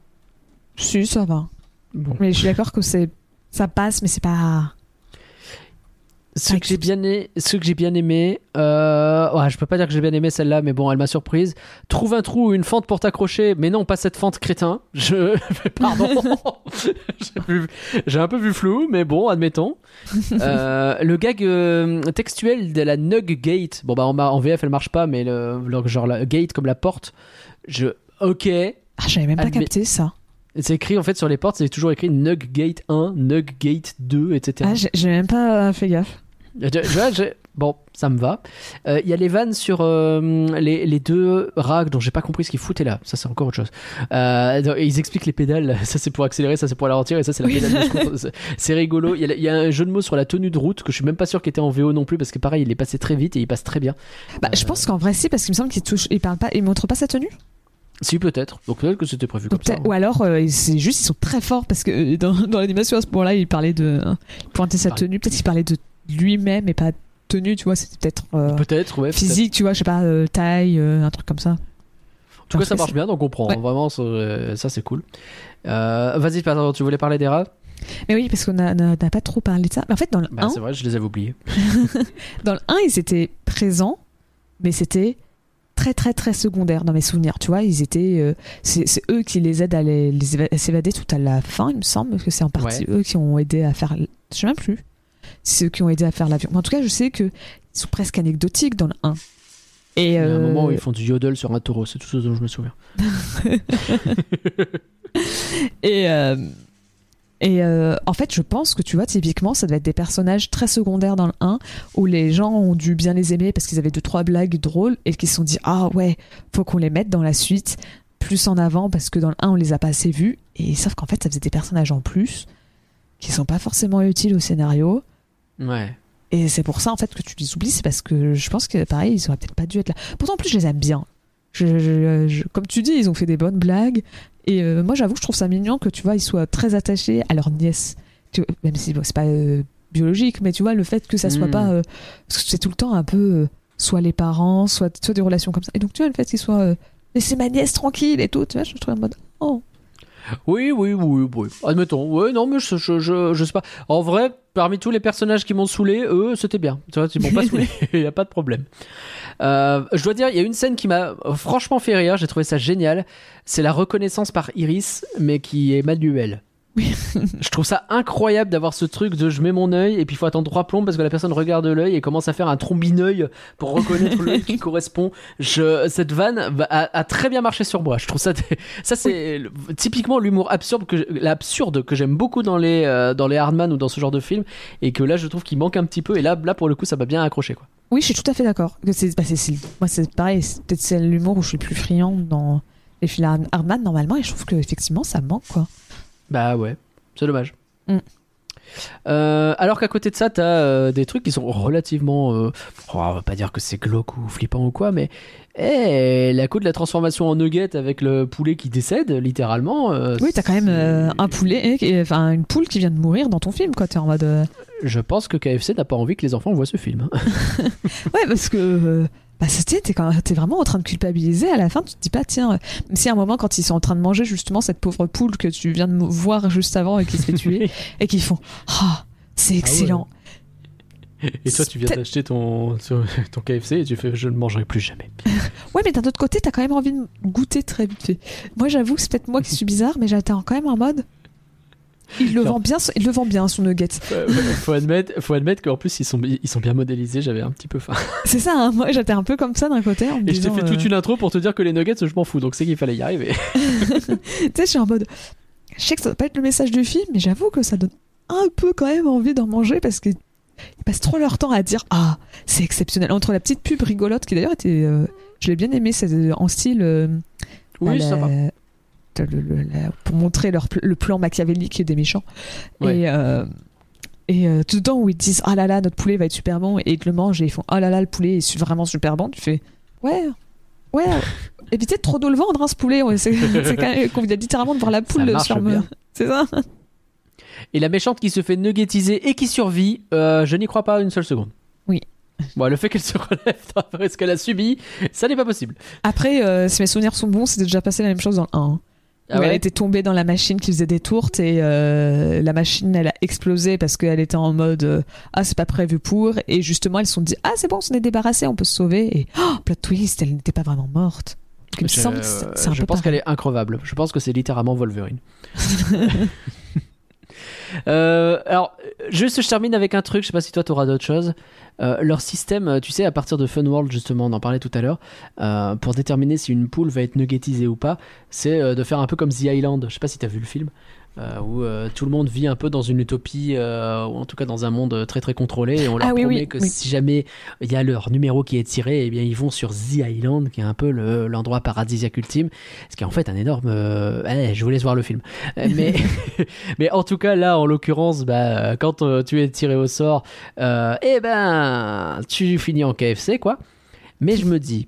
Si, ça va. Bon. Mais je suis d'accord que c'est. Ça passe, mais c'est pas. Ce que j'ai bien, ce que j'ai bien aimé, euh, ouais, je peux pas dire que j'ai bien aimé celle-là, mais bon, elle m'a surprise. Trouve un trou ou une fente pour t'accrocher, mais non, pas cette fente crétin. Je, (laughs) pardon, (laughs) j'ai, un peu vu flou, mais bon, admettons. (laughs) Euh, le gag euh, textuel de la Nug Gate, bon bah en, en VF elle marche pas, mais le, le- genre la gate comme la porte, je, ok. Ah, j'avais même pas Admet- capté ça. C'est écrit en fait sur les portes, c'est toujours écrit Nug Gate 1, Nug Gate 2, etc. Ah, j'ai j'ai même pas euh, fait gaffe. Je- je- je- bon, ça me va. Euh, Il y a les vannes sur euh, les, les deux rags dont j'ai pas compris ce qu'ils foutaient là. Ça, c'est encore autre chose. Euh, ils expliquent les pédales. (laughs) Ça, c'est pour accélérer, ça, c'est pour ralentir, et ça, c'est la Oui. pédale de. C'est- rigolo. Il y, a, il y a un jeu de mots sur la tenue de route que je suis même pas sûr qu'il était en VO non plus parce que pareil, il est passé très vite et il passe très bien. Bah, je pense qu'en vrai, si, parce qu'il me semble qu'il touche, il parle pas, il montre pas sa tenue. Si, peut-être. Donc, peut-être que c'était prévu Donc, comme ça. Ou alors, euh, c'est juste, ils sont très forts parce que euh, dans, dans l'animation à ce moment-là, il parlait de hein, pointer sa tenue. Peut-être qu'il parlait de lui-même et pas tenue, tu vois. C'était peut-être euh, Peut-être, ouais. physique, tu vois, je sais pas, euh, taille, euh, un truc comme ça. En tout cas, Parce ça marche bien, donc on prend. Ouais. Vraiment, ça, c'est cool. Vas-y, tu voulais parler des rats Mais oui, parce qu'on n'a pas trop parlé de ça. Mais en fait, dans le bah, 1, C'est vrai, je les avais oubliés. (laughs) dans le 1, ils étaient présents, mais c'était très très très secondaire dans mes souvenirs. Tu vois, ils étaient, euh, c'est eux qui les aident à, les- les s'évader tout à la fin. Il me semble que c'est en partie eux qui ont aidé à faire. Je sais même plus. C'est eux qui ont aidé à faire l'avion. En tout cas, je sais que ils sont presque anecdotiques dans le 1. Et Il y a un euh, moment où ils font du yodel sur un taureau, c'est tout ce dont je me souviens. (laughs) Et, euh, et euh, en fait, je pense que tu vois, typiquement, ça devait être des personnages très secondaires dans le 1 où les gens ont dû bien les aimer parce qu'ils avaient deux, trois blagues drôles et qu'ils se sont dit Ah ouais, faut qu'on les mette dans la suite plus en avant parce que dans le 1, on les a pas assez vus. Et sauf qu'en fait, ça faisait des personnages en plus qui sont pas forcément utiles au scénario. Ouais. Et c'est pour ça, en fait, que tu les oublies, c'est parce que je pense que, pareil, ils auraient peut-être pas dû être là. Pourtant, en plus, je les aime bien. Je, je- je- comme tu dis, ils ont fait des bonnes blagues. Et euh, moi, j'avoue que je trouve ça mignon que, tu vois, ils soient très attachés à leur nièce. Tu- même si bon, c'est pas euh, biologique, mais tu vois, le fait que ça soit Mm. pas. euh, parce que c'est tout le temps un peu. soit les parents, soit, soit des relations comme ça. Et donc, tu vois, le fait qu'ils soient. euh, Laissez ma nièce tranquille et tout, tu vois, je trouve en mode. Oh. Oui, oui, oui, oui. Admettons. Ouais, non, mais je, je, je, je sais pas. En vrai, parmi tous les personnages qui m'ont saoulé, eux, c'était bien. Tu vois, ils m'ont pas (laughs) saoulé. Il y a pas de problème. Euh, je dois dire, il y a une scène qui m'a franchement fait rire. J'ai trouvé ça génial. C'est la reconnaissance par Iris, mais qui est manuelle. Oui. (laughs) je trouve ça incroyable d'avoir ce truc de je mets mon œil et puis il faut attendre trois plombs parce que la personne regarde l'œil et commence à faire un trombineuil pour reconnaître l'œil (laughs) qui correspond. Je, cette vanne va- a, a très bien marché sur moi. Je trouve ça, ça c'est le- typiquement l'humour absurde que l'absurde que j'aime beaucoup dans les euh, dans les Hardman ou dans ce genre de film et que là je trouve qu'il manque un petit peu et là là pour le coup ça m'a bien accroché quoi. Oui, je suis tout à fait d'accord. Que c'est- bah, moi, c'est pareil. c'est- Peut-être c'est l'humour où je suis plus friand dans les films Hard- Hardman normalement, et je trouve que effectivement ça manque quoi. Bah ouais, c'est dommage. Mm. Euh, alors qu'à côté de ça, t'as euh, des trucs qui sont relativement. euh, oh, on va pas dire que c'est glauque ou flippant ou quoi, mais. Eh, la coup de la transformation en nugget avec le poulet qui décède, littéralement. euh, Oui, t'as quand même un poulet, et- et- enfin une poule qui vient de mourir dans ton film quoi. T'es en mode. Je pense que KFC n'a pas envie que les enfants voient ce film. (laughs) Ouais, parce que. Euh, Bah, c'était, t'es, quand- t'es vraiment en train de culpabiliser à la fin, tu te dis pas, tiens, euh, même si à un moment, quand ils sont en train de manger justement cette pauvre poule que tu viens de voir juste avant et qui se fait tuer, (laughs) et qu'ils font, ah, c'est excellent. Et toi, tu viens d'acheter ton, (laughs) ton KFC et tu fais je ne mangerai plus jamais. (laughs) Ouais, mais d'un autre côté, t'as quand même envie de goûter très vite fait. Moi, j'avoue c'est peut-être moi qui suis bizarre, mais j'étais quand même en mode. Il le Non. vend bien, il le vend bien son nugget. Euh, faut admettre, faut admettre qu'en plus ils sont, ils sont bien modélisés. J'avais un petit peu faim. (laughs) C'est ça, hein, moi j'étais un peu comme ça d'un côté. En me Et je t'ai fait toute euh, une intro pour te dire que les nuggets, je m'en fous. Donc c'est qu'il fallait y arriver. (laughs) (laughs) Tu sais, je suis en mode. Je sais que ça va pas être le message du film, mais j'avoue que ça donne un peu quand même envie d'en manger parce qu'ils passent trop leur temps à dire Ah, c'est exceptionnel. Entre la petite pub rigolote qui d'ailleurs était. euh, je l'ai bien aimé, c'est euh, en style. euh, Oui, bah, ça va. La- le- le- la- pour montrer leur, le plan machiavélique des méchants. Ouais. Et. euh, et euh, tout dedans où ils disent ah là là notre poulet va être super bon et ils te le mangent et ils font ah là là le poulet est vraiment super bon tu fais ouais ouais (laughs) évitez de trop de le vendre hein, ce poulet (laughs) c'est quand même qu'on vient littéralement de voir la poule marche sur me (laughs) c'est ça Et la méchante qui se fait nuggetiser et qui survit, euh, je n'y crois pas une seule seconde. Oui. Bon, le fait qu'elle se relève après ce qu'elle a subi, ça n'est pas possible. après euh, si mes souvenirs sont bons c'était déjà passé la même chose dans le 1 hein. Ah elle était tombée dans la machine qui faisait des tourtes et euh, la machine elle a explosé parce qu'elle était en mode euh, ah c'est pas prévu pour et justement elles se sont dit ah c'est bon on s'en est débarrassé on peut se sauver et oh, plot twist elle n'était pas vraiment morte Donc, il me Je, semble que c'est c'est un je peu pense qu'elle est increvable. Je pense que c'est littéralement Wolverine. (laughs) Euh, alors, juste je termine avec un truc, je sais pas si toi t'auras d'autres choses. Euh, leur système, tu sais, à partir de Fun World, justement, on en parlait tout à l'heure, euh, pour déterminer si une poule va être nuggetisée ou pas, c'est euh, de faire un peu comme The Island. Je sais pas si t'as vu le film. Euh, où euh, tout le monde vit un peu dans une utopie, euh, ou en tout cas dans un monde très très contrôlé, et on leur Ah oui, promet oui, que oui. si jamais il y a leur numéro qui est tiré, eh bien ils vont sur The Island, qui est un peu le- l'endroit paradisiaque ultime, ce qui est en fait un énorme... eh, je vous laisse voir le film. (laughs) Mais, (laughs) mais en tout cas là, en l'occurrence, bah, quand tu es tiré au sort, eh ben tu finis en KFC, quoi. Mais je me dis...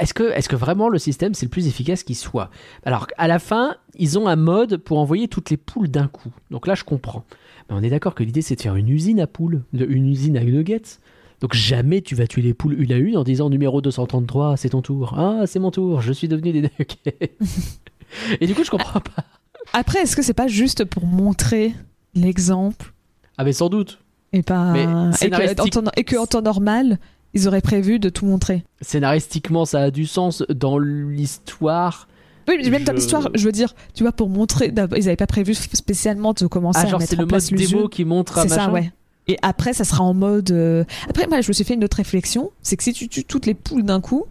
Est-ce que, est que vraiment le système c'est le plus efficace qui soit? Alors à la fin, ils ont un mode pour envoyer toutes les poules d'un coup. Donc là, je comprends. Mais on est d'accord que l'idée c'est de faire une usine à poules, une usine à nuggets. Donc jamais tu vas tuer les poules une à une en disant numéro 233, c'est ton tour. Ah, c'est mon tour, je suis devenu des nuggets. (laughs) Et du coup, je comprends pas. Après, est-ce que c'est pas juste pour montrer l'exemple? Ah, mais sans doute. et pas Mais et, que, scénaristique- en temps, et que en temps normal, ils auraient prévu de tout montrer. Scénaristiquement, ça a du sens dans l'histoire. Oui, mais même dans l'histoire, je veux dire, tu vois, pour montrer, ils avaient pas prévu spécialement de commencer Ah, à mettre c'est le en mode place l'usine. démo qui montre un C'est ça, ouais. Et après, ça sera en mode. euh, Après, moi, je me suis fait une autre réflexion. C'est que si tu tues toutes les poules d'un coup,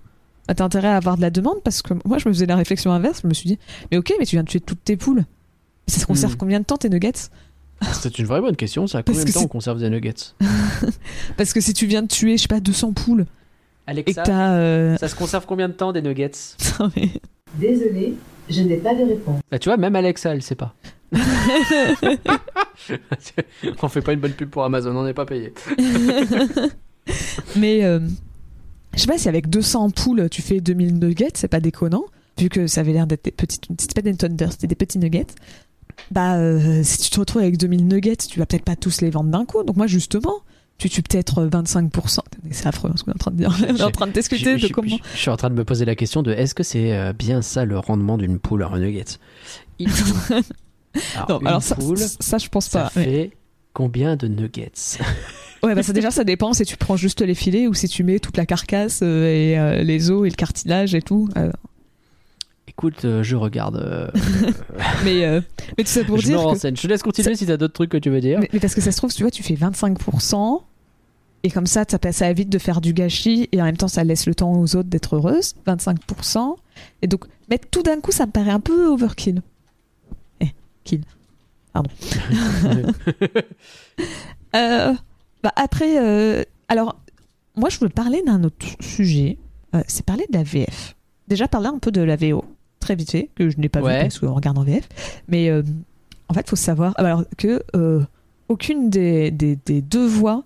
t'as intérêt à avoir de la demande parce que moi, je me faisais la réflexion inverse. Je me suis dit, mais ok, mais tu viens de tuer toutes tes poules. Ça se conserve Hmm. combien de temps tes nuggets? C'est une vraie bonne question. Ça, combien de temps on conserve des nuggets (laughs) Parce que si tu viens de tuer, je sais pas, 200 poules et que Alexa, t'as. euh, ça se conserve combien de temps des nuggets (laughs) mais- Désolé, je n'ai pas de réponse. Bah, tu vois, même Alexa, elle sait pas. (laughs) on fait pas une bonne pub pour Amazon, on n'est pas payé. mais euh, je sais pas si avec 200 poules, tu fais 2000 nuggets, c'est pas déconnant. Vu que ça avait l'air d'être des petites. C'était pas des thunder, c'était des petits nuggets. Bah, euh, si tu te retrouves avec 2000 nuggets, tu vas peut-être pas tous les vendre d'un coup. Donc, moi, justement, tu tues peut-être 25%. C'est affreux ce qu'on est en train de dire. (laughs) On est en train de discuter Je- de comment. Je, suis en train de me poser la question de est-ce que c'est euh, bien ça le rendement d'une poule nuggets (laughs) Il- Alors, Non, une alors ça, poule, ça, ça, je pense ça pas. Ouais. fait combien de nuggets? (laughs) Ouais, bah ça déjà ça dépend si tu prends juste les filets ou si tu mets toute la carcasse euh, et euh, les os et le cartilage et tout. Euh, Écoute, euh, je regarde. euh, (laughs) (laughs) mais euh, mais tout ça pour je me dire que renseigne. Je te laisse continuer si t'as d'autres trucs que tu veux dire. mais, mais parce que ça se trouve tu vois tu fais 25% et comme ça ça passe- ça évite de faire du gâchis et en même temps ça laisse le temps aux autres d'être heureuses 25% et donc mettre tout d'un coup ça me paraît un peu overkill. Eh, kill. Pardon. (laughs) Euh, bah après, euh, alors, moi je veux parler d'un autre sujet. Euh, c'est parler de la VF. Déjà parler un peu de la VO, très vite fait, que je n'ai pas Ouais. vu parce qu'on regarde en VF. Mais euh, en fait, il faut savoir alors, que euh, aucune des, des- des deux voix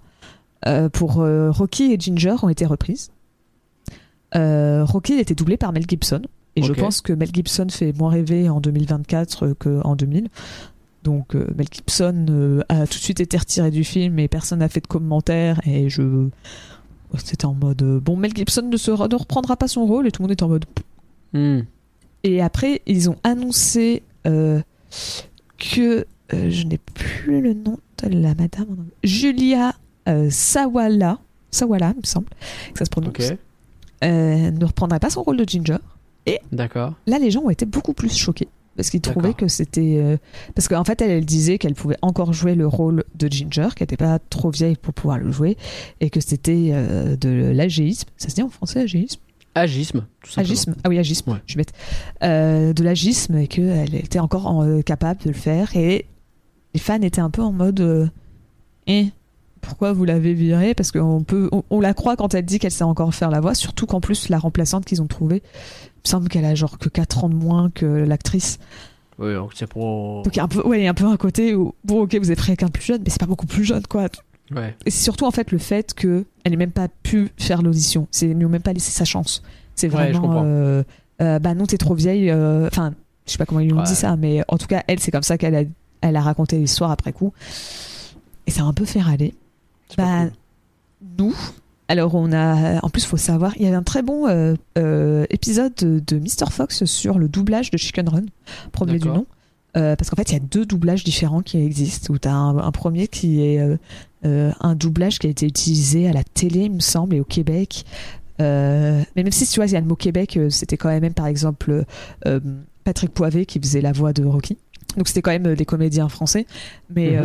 euh, pour Rocky et Ginger ont été reprises. Rocky a été doublé par Mel Gibson. Et je pense que Mel Gibson fait moins rêver en 2024 qu'en 2000. Donc Mel Gibson a tout de suite été retiré du film et personne n'a fait de commentaires et je c'était en mode bon Mel Gibson ne, se re- ne reprendra pas son rôle et tout le monde est en mode Hmm. Et après ils ont annoncé euh, que euh, je n'ai plus le nom de la madame. Julia euh, Sawala Sawala il me semble que ça se prononce Ok, euh, ne reprendrait pas son rôle de Ginger d'accord. là les gens ont été beaucoup plus choqués parce qu'ils trouvaient D'accord. que c'était euh, parce qu'en fait elle, elle disait qu'elle pouvait encore jouer le rôle de Ginger qu'elle n'était pas trop vieille pour pouvoir le jouer et que c'était euh, de l'agéisme ça se dit en français agéisme Agisme, tout simplement. agisme ah oui agisme Ouais. je suis bête Euh, de l'agisme et qu'elle était encore en- euh, capable de le faire et les fans étaient un peu en mode euh, eh pourquoi vous l'avez virée? Parce qu'on peut on, on la croit quand elle dit qu'elle sait encore faire la voix surtout qu'en plus la remplaçante qu'ils ont trouvée il me semble qu'elle a genre que 4 ans de moins que l'actrice Oui, donc c'est pour. donc il y a un peu ouais un peu un côté où bon ok vous êtes quelqu'un de plus jeune mais c'est pas beaucoup plus jeune quoi Ouais. et c'est surtout en fait le fait que elle n'ait même pas pu faire l'audition c'est ils lui ont même pas laissé sa chance c'est vraiment euh, euh, bah non t'es trop vieille euh, enfin je sais pas comment ils lui ont Ouais. dit ça mais en tout cas elle c'est comme ça qu'elle a elle a raconté l'histoire après coup et ça a un peu fait râler bah, cool. nous. Alors, on a. En plus, faut savoir, il y avait un très bon euh, euh, épisode de, de Mr. Fox sur le doublage de Chicken Run, premier du nom. Euh, parce qu'en fait, il y a deux doublages différents qui existent. Où tu as un, un premier qui est euh, euh, un doublage qui a été utilisé à la télé, il me semble, et au Québec. Euh, mais même si tu vois, il y a le mot Québec, c'était quand même, par exemple, Patrick Poivet qui faisait la voix de Rocky. Donc c'était quand même des comédiens français. Mais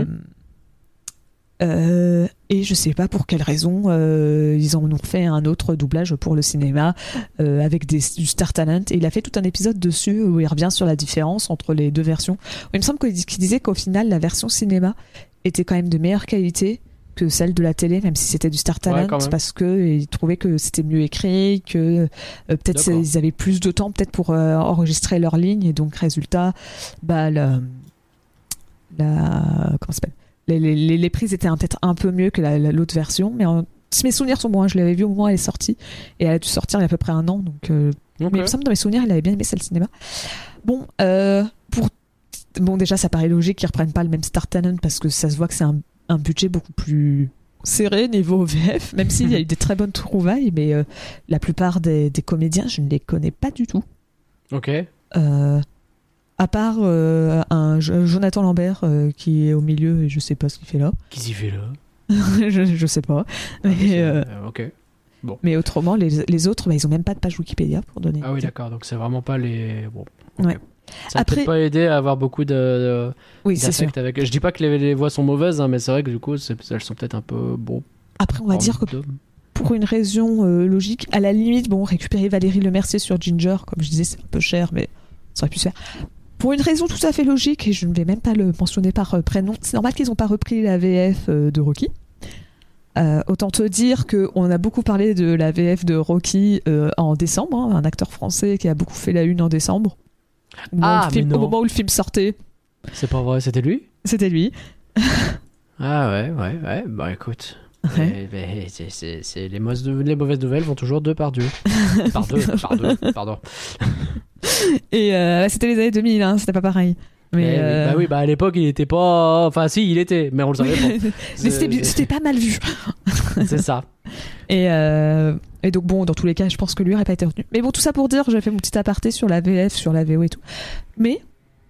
Mhm. Euh, euh, Et je sais pas pour quelle raison, euh, ils en ont fait un autre doublage pour le cinéma euh, avec des, du Star Talent. Et il a fait tout un épisode dessus où il revient sur la différence entre les deux versions. Il me semble qu'il disait qu'au final, la version cinéma était quand même de meilleure qualité que celle de la télé, même si c'était du Star Talent, parce que il trouvait que c'était mieux écrit, que euh, peut-être ils avaient plus de temps peut-être pour euh, enregistrer leurs lignes, et donc résultat, bah la, la comment ça s'appelle? Les, les, les- prises étaient peut-être un peu mieux que la- la- l'autre version, mais en- si mes souvenirs sont bons, hein, je l'avais vu au moment où elle est sortie, et elle a dû sortir il y a à peu près un an, donc euh, mais il me semble dans mes souvenirs, il avait bien aimé celle cinéma. Bon, euh, pour bon déjà ça paraît logique qu'ils reprennent pas le même Star Talent parce que ça se voit que c'est un, un budget beaucoup plus serré niveau (laughs) VF, même s'il y a eu des très bonnes trouvailles, mais euh, la plupart des, des comédiens, je ne les connais pas du tout. Ok. À part euh, un Jo- Jonathan Lambert euh, qui est au milieu et je sais pas ce qu'il fait là. Qu'est-ce qu'il fait là (laughs) je, je sais pas. Mais, C'est- euh, euh, Ok. mais autrement, les, les autres, bah, ils ont même pas de page Wikipédia pour donner. Ah oui, d'accord. Donc c'est vraiment pas les. Bon. Ouais. Ça Après- peut-être pas aidé à avoir beaucoup de. de- Oui, c'est sûr. avec. Je dis pas que les, les voix sont mauvaises, hein, mais c'est vrai que du coup, elles sont peut-être un peu bon. Après, on va dire que de- pour une raison euh, logique, à la limite, bon, récupérer Valérie Lemercier sur Ginger, comme je disais, c'est un peu cher, mais ça aurait pu se faire. Pour une raison tout à fait logique, et je ne vais même pas le mentionner par euh, prénom, c'est normal qu'ils n'ont pas repris la VF euh, de Rocky. Euh, autant te dire qu'on a beaucoup parlé de la VF de Rocky euh, en décembre, hein, un acteur français qui a beaucoup fait la une en décembre. Au moment, Ah, où, le film, mais au non. moment où le film sortait, C'est pas vrai, c'était lui? C'était lui. (laughs) Ah ouais, ouais, ouais. Bah écoute. Ouais. C'est- les, les mauvaises nouvelles vont toujours deux par deux. (laughs) par deux, par deux, pardon. (laughs) (laughs) Et euh, c'était les années 2000, hein, c'était pas pareil. Mais, Eh oui, euh, Bah oui, bah à l'époque il était pas. Enfin si, il était, mais on le savait pas. (laughs) Mais c'était pas mal vu. (laughs) C'est ça. Et, euh, et donc bon, dans tous les cas, je pense que lui aurait pas été retenu. Mais bon, tout ça pour dire, j'ai fait mon petit aparté sur la VF, sur la VO et tout. Mais,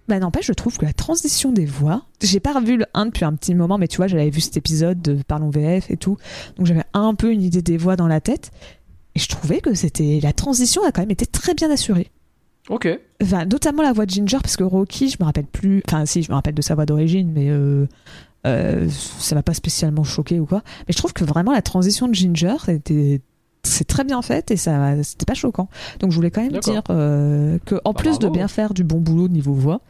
bah n'empêche, je trouve que la transition des voix, j'ai pas revu le 1 depuis un petit moment, mais tu vois, j'avais vu cet épisode de Parlons VF et tout, donc j'avais un peu une idée des voix dans la tête. Et je trouvais que c'était la transition a quand même été très bien assurée. Ok. Enfin, notamment la voix de Ginger, parce que Rocky, je me rappelle plus. Enfin, si, je me rappelle de sa voix d'origine, mais euh, euh, ça m'a pas spécialement choqué ou quoi. Mais je trouve que vraiment la transition de Ginger, c'était c'est très bien faite et ça c'était pas choquant. Donc je voulais quand même dire euh, que en Bah, plus de bien faire du bon boulot niveau voix,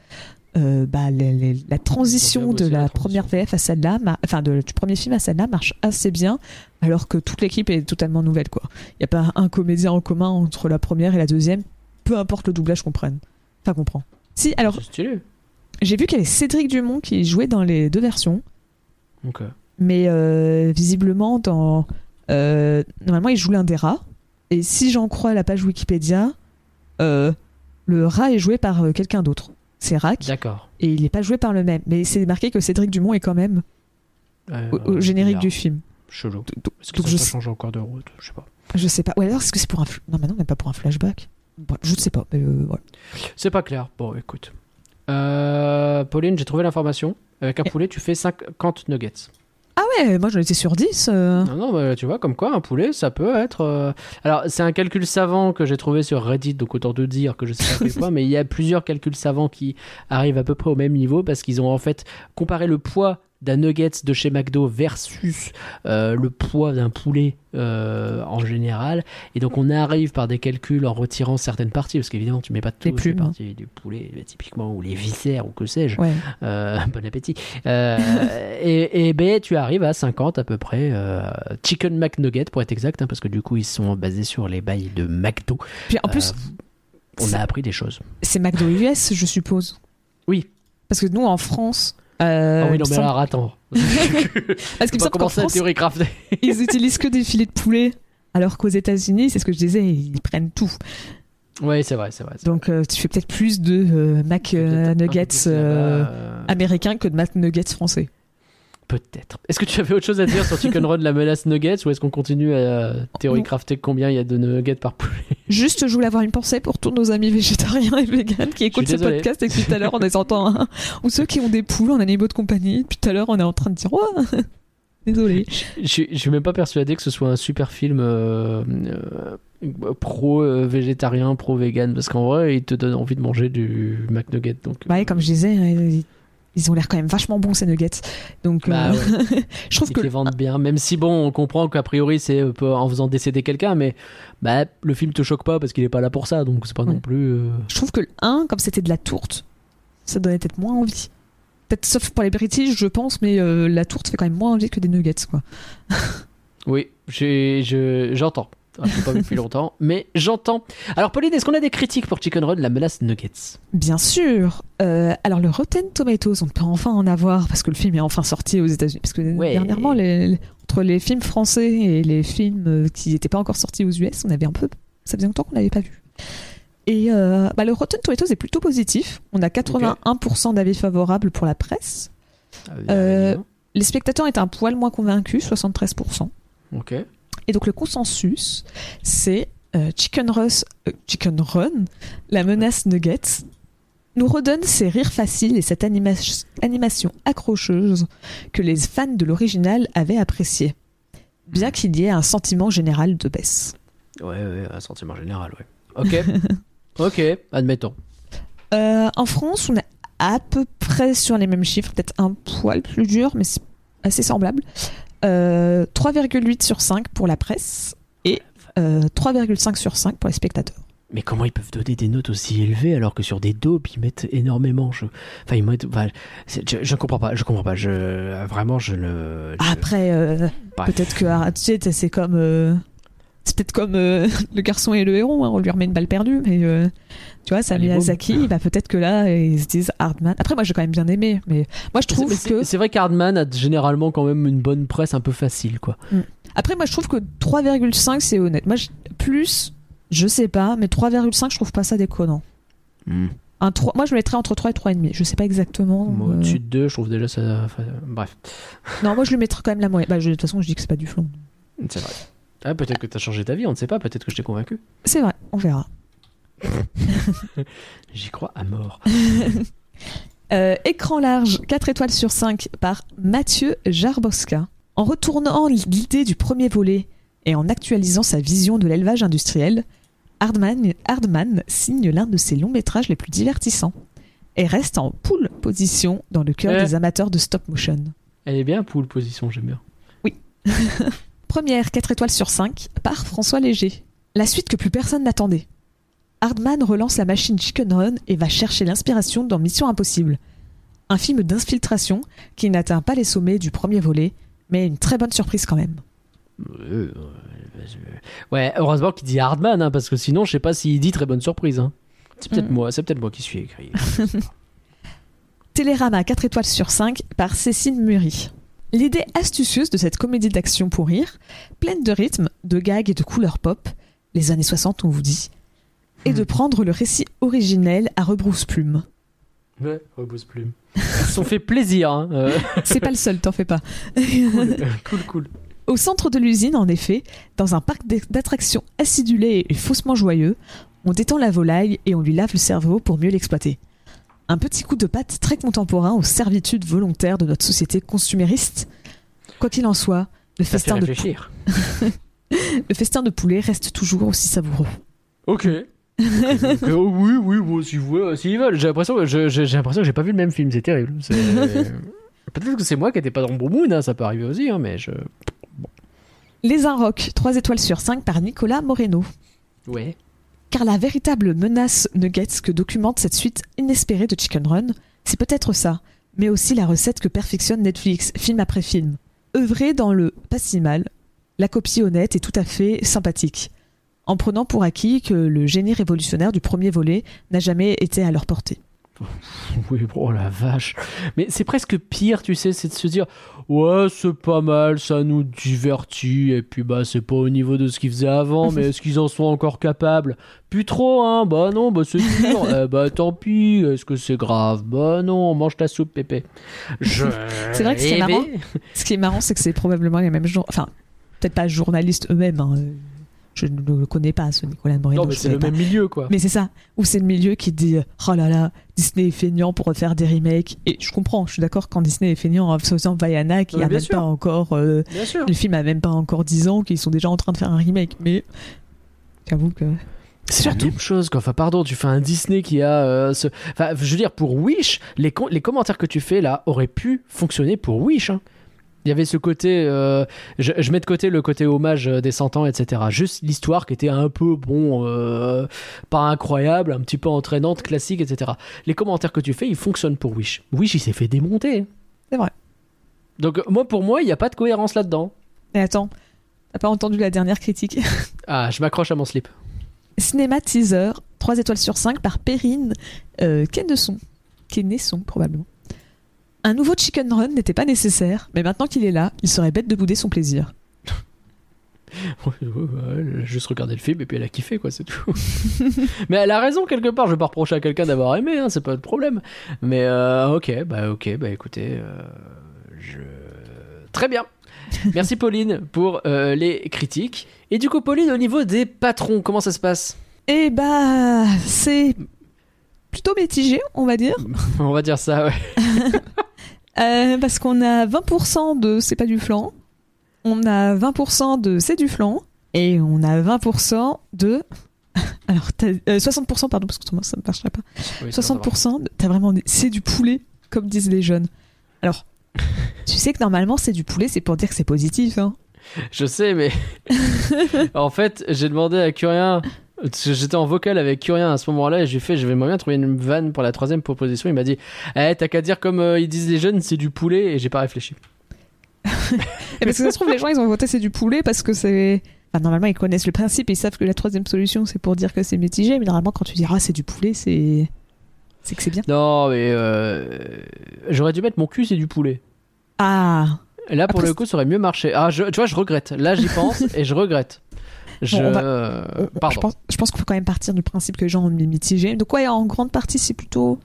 euh, bah, les- les- la transition de la, première. VF à celle-là, enfin de- du premier film à celle-là marche assez bien, alors que toute l'équipe est totalement nouvelle quoi. Il y a pas un comédien en commun entre la première et la deuxième, peu importe le doublage qu'on prenne. Enfin qu'on prend. Si, alors j'ai vu qu'il y avait Cédric Dumont qui jouait dans les deux versions, Ok. mais euh, visiblement dans euh, normalement il joue l'un des rats. Et si j'en crois la page Wikipédia, euh, le rat est joué par quelqu'un d'autre. C'est Rack D'accord. et il n'est pas joué par le même. Mais c'est marqué que Cédric Dumont est quand même au, au générique du film. Chelou. Est-ce que ça je changé encore de route? Je sais pas. Je sais pas. Ou alors est-ce que c'est pour un non, mais non, même pas pour un flashback. Bon, je ne sais pas. Euh, voilà. C'est pas clair. Bon, écoute. Euh, Pauline, j'ai trouvé l'information. Avec un poulet, tu fais 50 nuggets. Ah ouais, moi j'en étais sur 10. euh. Non, non, bah, tu vois, comme quoi, un poulet, ça peut être. euh, Alors, c'est un calcul savant que j'ai trouvé sur Reddit, donc autant te dire que je sais pas quel (laughs) point, mais il y a plusieurs calculs savants qui arrivent à peu près au même niveau parce qu'ils ont en fait comparé le poids d'un nuggets de chez McDo versus euh, le poids d'un poulet euh, en général. Et donc, on arrive par des calculs en retirant certaines parties, parce qu'évidemment, tu mets pas toutes Les parties du poulet, typiquement, ou les viscères, ou que sais-je. Ouais. Euh, (laughs) bon appétit. Et, et ben, tu arrives à 50 à peu près. chicken McNugget pour être exact, hein, parce que du coup ils sont basés sur les bails de McDo. Puis en plus, on a appris des choses. c'est McDo US, je suppose. Oui. Parce que nous en France. Euh, ah oui, non, mais semble- alors attends. (laughs) Parce me qu'en France, théorie craftée. ils (laughs) utilisent que des filets de poulet, alors qu'aux États-Unis, c'est ce que je disais, ils prennent tout. Oui, c'est vrai, c'est vrai. Donc euh, tu fais peut-être plus de euh, Mac Nuggets américains que de Mac Nuggets français. Peut-être. Est-ce que tu avais autre chose à dire sur (laughs) Chicken Run, la menace Nuggets, ou est-ce qu'on continue à théorie Non. crafter combien il y a de nuggets par poulet? Juste, je voulais avoir une pensée pour tous nos amis végétariens et véganes qui écoutent ce podcast et qui tout à l'heure on les entend, hein. ou ceux qui ont des poules en animaux de compagnie. Puis tout à l'heure on est en train de dire, oh, (laughs) désolé. Je suis- je suis même pas persuadé que ce soit un super film euh, euh, pro-végétarien, pro-vegan, parce qu'en vrai, il te donne envie de manger du McNugget. Donc, Bah, ouais, comme je disais, hein, ils ont l'air quand même vachement bons ces nuggets. Donc, Bah euh, ouais. (laughs) je trouve Ils que les vendent bien. Même si, bon, on comprend qu'a priori, c'est euh, en faisant décéder quelqu'un, mais bah, le film te choque pas parce qu'il est pas là pour ça, donc c'est pas non Ouais. plus. euh, je trouve que le 1, comme c'était de la tourte, ça donnait peut-être moins envie. Peut-être sauf pour les British, je pense, mais euh, la tourte fait quand même moins envie que des nuggets, quoi. Oui, j'entends. Ah, Je l'ai pas vu depuis longtemps, mais j'entends. Alors, Pauline, est-ce qu'on a des critiques pour Chicken Run, la menace Nuggets? Bien sûr. Euh, alors le Rotten Tomatoes, on peut enfin en avoir parce que le film est enfin sorti aux États-Unis. Parce que Ouais. dernièrement, les- les- entre les films français et les films euh, qui n'étaient pas encore sortis aux US, on avait un peu, ça faisait longtemps qu'on n'avait pas vu. Et euh, bah, le Rotten Tomatoes est plutôt positif. On a 81% d'avis favorables pour la presse. Euh, Les spectateurs étaient un poil moins convaincus, 73%. Ok. Et donc le consensus, c'est euh, Chicken, euh, Chicken Run, la menace Nuggets, nous redonne ses rires faciles et cette anima- animation accrocheuse que les fans de l'original avaient apprécié. Bien qu'il y ait un sentiment général de baisse. Ouais, ouais, un sentiment général, ouais. Ok. (laughs) ok, admettons. Euh, en France, on est à peu près sur les mêmes chiffres, peut-être un poil plus dur, mais c'est assez semblable. Euh, 3,8 sur 5 pour la presse et euh, 3,5 sur 5 pour les spectateurs. Mais comment ils peuvent donner des notes aussi élevées alors que sur des dopes ils mettent énormément je... Enfin, ils mettent... enfin, je, je comprends pas, je comprends pas. Je... Vraiment, je ne. je- Après, euh, peut-être que ah, tu sais, c'est comme. euh, c'est peut-être comme euh, (laughs) le garçon et le héros, hein, on lui remet une balle perdue, mais euh, tu vois, beau. Asaki, bah, peut-être que là, ils se disent Hardman. Après, moi, j'ai quand même bien aimé, mais moi, je trouve que. C'est vrai qu'Hardman a généralement quand même une bonne presse un peu facile, quoi. Après, moi, je trouve que 3,5, c'est honnête. Moi, je- plus, je sais pas, mais 3,5, je trouve pas ça déconnant. Un 3, moi, je le mettrais entre 3 et 3,5. Je sais pas exactement. Moi, euh, Au-dessus de 2, je trouve déjà ça. enfin, bref, Non, moi, je le mettrais quand même la moyenne. Bah, je- de toute façon, je dis que c'est pas du flan. c'est vrai. Ah, peut-être que t'as changé ta vie, on ne sait pas, peut-être que je t'ai convaincu. C'est vrai, on verra. (laughs) J'y crois à mort. (laughs) Euh, écran large, 4 étoiles sur 5 par Mathieu Jarboska. En retournant l'idée du premier volet et en actualisant sa vision de l'élevage industriel, Hardman, Hardman signe l'un de ses longs métrages les plus divertissants et reste en pole position dans le cœur Eh. des amateurs de stop motion. Elle est bien, poule position, j'aime bien. (laughs) Première 4 étoiles sur 5 par François Léger. La suite que plus personne n'attendait. Hardman relance la machine Chicken Run et va chercher l'inspiration dans Mission Impossible. Un film d'infiltration qui n'atteint pas les sommets du premier volet, mais une très bonne surprise quand même. Euh, Ouais, heureusement qu'il dit Hardman, hein, parce que sinon, je sais pas s'il dit très bonne surprise. hein. C'est peut-être Mm. moi, c'est peut-être moi qui suis écrit. (laughs) Télérama 4 étoiles sur 5 par Cécile Murray. L'idée astucieuse de cette comédie d'action pour rire, pleine de rythme, de gags et de couleurs pop, les années 60 on vous dit, est de prendre le récit originel à rebrousse-plume. Ouais, rebousse plume. Ils sont fait plaisir. Hein. euh, (laughs) C'est pas le seul, t'en fais pas. cool, cool, cool. Au centre de l'usine, en effet, dans un parc d'attractions acidulé et faussement joyeux, on détend la volaille et on lui lave le cerveau pour mieux l'exploiter. Un petit coup de patte très contemporain aux servitudes volontaires de notre société consumériste. Quoi qu'il en soit, le Ça festin, de, (laughs) le festin de poulet reste toujours aussi savoureux. Ok. (laughs) Oh oui, oui, bon, si vous voulez, s'ils veulent. J'ai l'impression que j'ai pas vu le même film, c'est terrible. (laughs) Peut-être que c'est moi qui n'étais pas dans le bon mood, hein, ça peut arriver aussi, hein, mais je. Les Inrocks, 3 étoiles sur 5 par Nicolas Moreno. Ouais. Car la véritable menace Nuggets que documente cette suite inespérée de Chicken Run, c'est peut-être ça, mais aussi la recette que perfectionne Netflix, film après film. Œuvrer dans le pas si mal, la copie honnête est tout à fait sympathique, en prenant pour acquis que le génie révolutionnaire du premier volet n'a jamais été à leur portée. (laughs) Oui, oh la vache. Mais c'est presque pire, tu sais, c'est de se dire Ouais, c'est pas mal, ça nous divertit, et puis bah, c'est pas au niveau de ce qu'ils faisaient avant, mais est-ce qu'ils en sont encore capables? Plus trop, hein. Bah non, bah c'est sûr, (laughs) Eh bah tant pis, est-ce que c'est grave? Bah non, mange ta soupe, Pépé. Je... (laughs) C'est vrai que ce qui est Eh marrant, Ce qui est marrant, c'est que c'est probablement les mêmes gens, enfin, peut-être pas journalistes eux-mêmes, hein, euh, je ne le connais pas, ce Nicolas Moreno. Non, mais c'est le pas. même milieu, quoi. Mais c'est ça, où c'est le milieu qui dit Oh là là, Disney est feignant pour refaire des remakes. Et je comprends, je suis d'accord quand Disney est feignant en faisant Vaiana, qui Ouais, a bien même sûr. pas encore. euh, Bien sûr. le film a même pas encore 10 ans, qu'ils sont déjà en train de faire un remake. Mais j'avoue que. C'est la même chose, quoi. Enfin, pardon, tu fais un Disney qui a euh, ce. Enfin, je veux dire, pour Wish, les, com- les commentaires que tu fais là auraient pu fonctionner pour Wish. hein. Il y avait ce côté. euh, je, je mets de côté le côté hommage euh, des 100 ans, etc. Juste l'histoire qui était un peu, bon, euh, pas incroyable, un petit peu entraînante, classique, etc. Les commentaires que tu fais, ils fonctionnent pour Wish. Wish, il s'est fait démonter. C'est vrai. Donc, moi, pour moi, il n'y a pas de cohérence là-dedans. Mais attends, t'as pas entendu la dernière critique? (laughs) Ah, je m'accroche à mon slip. Cinéma Teaser, 3 étoiles sur 5 par Perrine euh, Kennesson. Kennesson, probablement. Un nouveau Chicken Run n'était pas nécessaire, mais maintenant qu'il est là, il serait bête de bouder son plaisir. (laughs) Ouais, ouais, ouais, elle a juste regardé le film et puis elle a kiffé, quoi, c'est tout. (laughs) mais elle a raison quelque part, je vais pas reprocher à quelqu'un d'avoir aimé, hein, c'est pas le problème. Mais euh, ok, bah ok, bah écoutez, euh, je... Très bien. (laughs) Merci Pauline pour euh, les critiques. Et du coup, Pauline, au niveau des patrons, comment ça se passe? Eh bah, c'est plutôt mitigé, on va dire. On va dire ça, ouais. Euh, parce qu'on a 20% de c'est pas du flan, on a 20% de c'est du flan, et on a 20% de. (laughs) Alors, euh, 60%, pardon, parce que autrement, ça ne marcherait pas. Oui, ça va, ça va. 60%, de- t'as vraiment c'est du poulet, comme disent les jeunes. Alors, (laughs) tu sais que normalement, c'est du poulet, c'est pour dire que c'est positif. Hein. Je sais, mais (laughs) en fait, j'ai demandé à Curien. J'étais en vocal avec Curien à ce moment-là et j'ai fait, je vais bien trouver une vanne pour la troisième proposition. Il m'a dit, eh, t'as qu'à dire comme euh, ils disent les jeunes, c'est du poulet et j'ai pas réfléchi. Et parce que ça se trouve, les gens, ils ont voté c'est du poulet parce que c'est. Enfin, normalement, ils connaissent le principe et ils savent que la troisième solution, c'est pour dire que c'est mitigé. Mais normalement, quand tu diras c'est du poulet, c'est. C'est que c'est bien. Non, mais euh, j'aurais dû mettre mon cul, c'est du poulet. Ah là, pour Après, le coup, ça aurait mieux marché. Ah, je, tu vois, je regrette. Là, j'y pense (laughs) et je regrette. Je, Bon, on va- euh, On- Je pardon. pense, je pense qu'on peut quand même partir du principe que les gens ont mitigé. Donc, ouais, en grande partie, c'est plutôt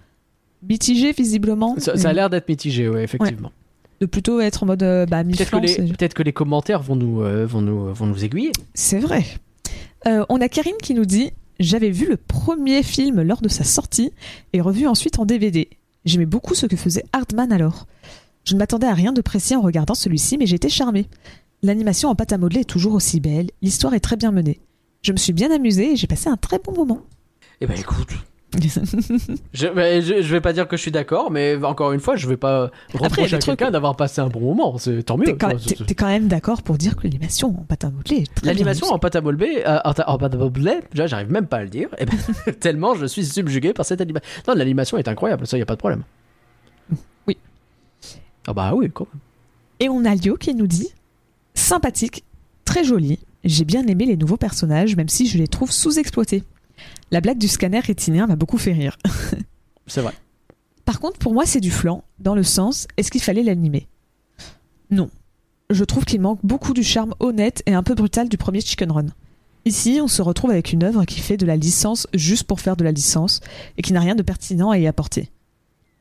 mitigé, visiblement. Ça, ça a l'air d'être mitigé, ouais, effectivement. De plutôt être en mode euh, bah, Peut-être que, les, que commentaires vont nous, euh, vont nous, vont nous aiguiller. C'est vrai. Euh, on a Karine qui nous dit J'avais vu le premier film lors de sa sortie et revu ensuite en DVD. J'aimais beaucoup ce que faisait Hardman alors. Je ne m'attendais à rien de précis en regardant celui-ci, mais j'étais charmée. L'animation en pâte à modeler est toujours aussi belle, l'histoire est très bien menée. Je me suis bien amusée et j'ai passé un très bon moment. Eh ben, écoute. (laughs) Je, mais je, je vais pas dire que je suis d'accord, mais encore une fois, je vais pas reprocher à quelqu'un d'avoir passé un bon moment. C'est tant mieux. T'es quand, quand même d'accord pour dire que l'animation en pâte à modeler est très L'animation bien en pâte à modeler, euh, en, en pâte à modeler, déjà j'arrive même pas à le dire, et ben, (laughs) tellement je suis subjugué par cette animation. Non, l'animation est incroyable, ça y a pas de problème. Oui. Ah bah oui, quoi. Et on a Lio qui nous dit sympathique, très joli. J'ai bien aimé les nouveaux personnages, même si je les trouve sous-exploités. La blague du scanner rétinien m'a beaucoup fait rire. (laughs) C'est vrai. Par contre, pour moi, c'est du flan, dans le sens est-ce qu'il fallait l'animer? Non. Je trouve qu'il manque beaucoup du charme honnête et un peu brutal du premier Chicken Run. Ici, on se retrouve avec une œuvre qui fait de la licence juste pour faire de la licence et qui n'a rien de pertinent à y apporter.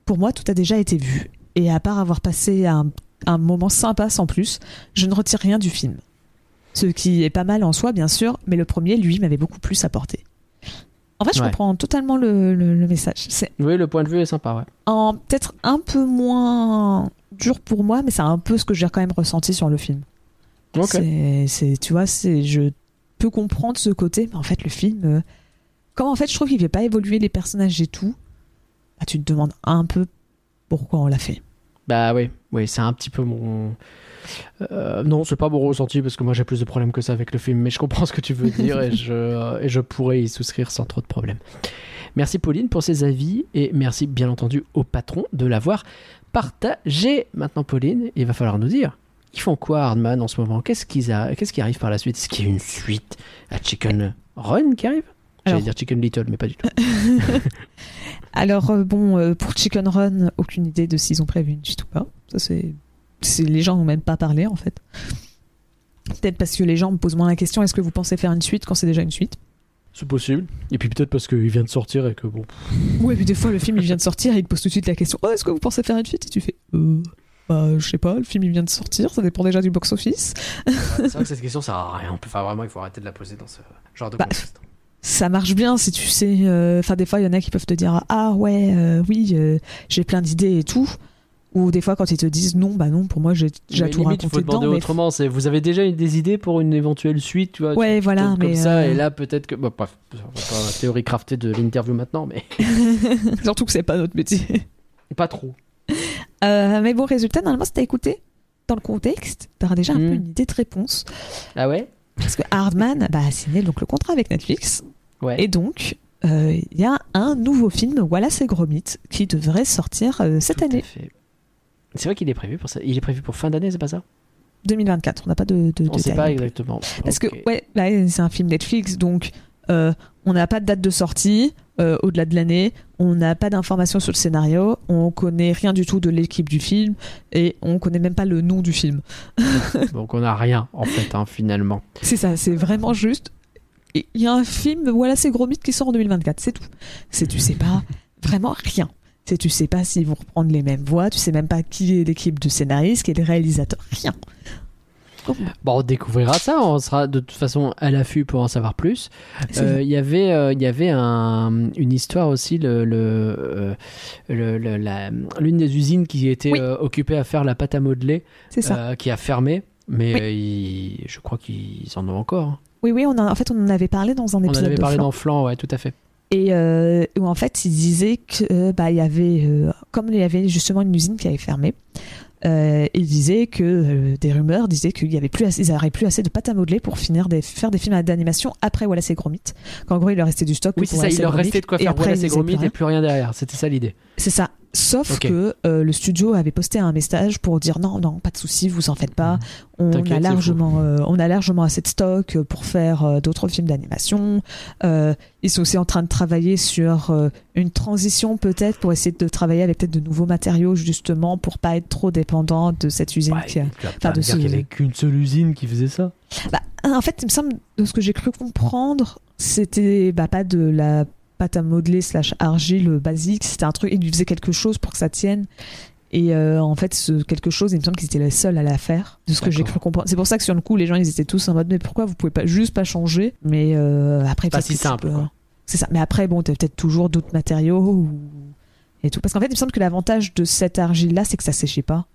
Pour moi, tout a déjà été vu, et à part avoir passé un, un moment sympa sans plus, je ne retire rien du film. Ce qui est pas mal en soi, bien sûr, mais le premier, lui, m'avait beaucoup plus apporté. En fait, je Ouais. comprends totalement le, le- le message. C'est Oui, le point de vue est sympa, ouais. en peut-être un peu moins dur pour moi, mais c'est un peu ce que j'ai quand même ressenti sur le film. Ok. C'est, c'est- tu vois, c'est, je peux comprendre ce côté, mais en fait, le film, euh, comme en fait, je trouve qu'il ne fait pas évoluer les personnages et tout, bah, tu te demandes un peu pourquoi on l'a fait. Bah oui, oui, c'est un petit peu mon. Euh, non, c'est pas mon ressenti parce que moi j'ai plus de problèmes que ça avec le film, mais je comprends ce que tu veux (laughs) dire et je, et je pourrais y souscrire sans trop de problèmes. Merci Pauline pour ces avis et merci bien entendu au patron de l'avoir partagé. Maintenant, Pauline, il va falloir nous dire. Ils font quoi, Hardman, en ce moment? Qu'est-ce qu'ils a... Qu'est-ce qui arrive par la suite? Est-ce qu'il y a une suite à Chicken Run qui arrive? J'allais Alors- dire Chicken Little, mais pas du tout. (laughs) Alors, euh, bon, euh, pour Chicken Run, aucune idée de s'ils ont prévu une suite ou pas. Ça, c'est, c'est les gens n'ont même pas parlé, en fait. Peut-être parce que les gens me posent moins la question est-ce que vous pensez faire une suite quand c'est déjà une suite? C'est possible. Et puis peut-être parce qu'il vient de sortir et que bon. Ouais, puis des fois, le film, il vient de sortir et il te pose tout de suite la question Oh, est-ce que vous pensez faire une suite? Et tu fais Euh. Bah, je sais pas, le film, il vient de sortir, ça dépend déjà du box-office. c'est vrai que cette question sert à rien. Enfin, vraiment, il faut arrêter de la poser dans ce genre de Bah, contexte. Ça marche bien si tu sais. euh, Enfin, des fois, il y en a qui peuvent te dire Ah, ouais, euh, oui, euh, j'ai plein d'idées et tout. Ou des fois, quand ils te disent non, bah non, pour moi, j'ai déjà Mais tout limite, il raconté faut demander dedans. mais- autrement. c'est- Vous avez déjà eu des idées pour une éventuelle suite, tu vois Ouais, tu- voilà, tournes comme mais, ça, et là, peut-être que. Bah, pas, pas théorie craftée de l'interview maintenant, mais (laughs) (laughs) Surtout que c'est pas notre métier. pas trop. Mais bon, résultat, normalement, si t'as écouté dans le contexte, t'auras déjà un peu une idée de réponse. Ah ouais? Parce que Hardman bah, a signé donc le contrat avec Netflix. Ouais. Et donc, euh, il y a un nouveau film, Wallace et Gromit, qui devrait sortir euh, cette Tout année. C'est vrai qu'il est prévu pour ça. Il est prévu pour fin d'année, c'est pas ça? 2024. On n'a pas de, de On sait détails. pas exactement. Parce que, ouais, là, c'est un film Netflix, donc euh, on n'a pas de date de sortie euh, au-delà de l'année, on n'a pas d'informations sur le scénario, on connaît rien du tout de l'équipe du film, et on connaît même pas le nom du film. (laughs) Donc on a rien en fait, hein, finalement. C'est ça, c'est vraiment juste. Il y a un film, voilà, c'est Gros Mythe qui sort en 2024, c'est tout. C'est tu sais pas vraiment rien. C'est tu sais pas s'ils vont reprendre les mêmes voix, tu sais même pas qui est l'équipe de scénaristes, qui est le réalisateur, rien. Bon, on découvrira ça. On sera de toute façon à l'affût pour en savoir plus. C'est Euh, Il y avait, euh, il y avait un- une histoire aussi, le, le, euh, le- le- la- l'une des usines qui était Oui. euh, occupée à faire la pâte à modeler, c'est ça. euh, qui a fermé. Mais Oui. euh, il- je crois qu'ils en ont encore. Oui, oui, on a, en fait, on en avait parlé dans un On en épisode avait de parlé Flan. dans Flan, ouais, tout à fait. Et euh, où en fait, il disait que euh, bah, il y avait, euh, comme il y avait justement une usine qui avait fermé, euh, il disait que des rumeurs disaient qu'il y avait plus, assez, ils plus assez de pâte à modeler pour finir des, faire des films d'animation après Wallace et Gromit. Qu'en gros, il leur restait du stock. Oui, c'est ça, il et leur restait de quoi et faire après, Wallace et Gromit et plus rien derrière. C'était ça l'idée. C'est ça. Sauf que euh, le studio avait posté un message pour dire non, non, pas de souci, vous en faites pas. On T'inquiète, a largement, euh, on a largement assez de stock euh, pour faire euh, d'autres films d'animation. Ils sont aussi en train de travailler sur une transition peut-être pour essayer de travailler avec peut-être de nouveaux matériaux justement pour pas être trop dépendant de cette usine. qui a- tu vas enfin, de ce- qu'il n'y avait qu'une seule usine qui faisait ça. Bah, en fait, il me semble de ce que j'ai cru comprendre, c'était bah, pas de la pâte à modeler slash argile basique, c'était un truc, ils lui faisaient quelque chose pour que ça tienne. Et euh, en fait, ce quelque chose, il me semble qu'ils étaient les seuls à la faire, de ce que j'ai cru comprendre. C'est pour ça que sur le coup, les gens, ils étaient tous en mode, mais pourquoi vous pouvez pas juste pas changer? Mais euh, après, Pas si simple, quoi. C'est ça. Mais après, bon, t'as peut-être toujours d'autres matériaux ou... et tout. Parce qu'en fait, il me semble que l'avantage de cette argile-là, c'est que ça séchait pas.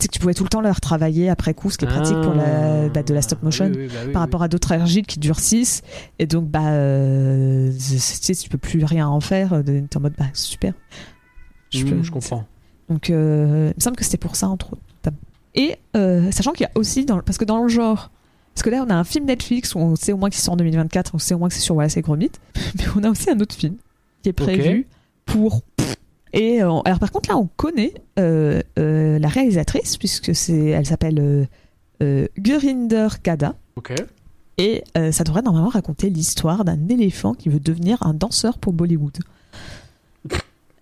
C'est que tu pouvais tout le temps le retravailler après coup, ce qui est pratique pour la, bah, de la stop motion Ah, oui, oui, bah oui, par rapport à d'autres argiles qui durcissent. Et donc bah euh, tu sais, tu peux plus rien en faire euh, t'es en mode bah super. Mmh, peux- je comprends. donc euh, il me semble que c'était pour ça entre autres. Et euh, sachant qu'il y a aussi dans, parce que dans le genre parce que là on a un film Netflix où on sait au moins qu'il sort en 2024 on sait au moins que c'est sur Wallace et Gromit (laughs) mais on a aussi un autre film qui est prévu pour et euh, alors par contre là on connaît euh, euh, la réalisatrice puisque c'est elle s'appelle euh, Gurinder Kada Ok. et ça devrait normalement raconter l'histoire d'un éléphant qui veut devenir un danseur pour Bollywood.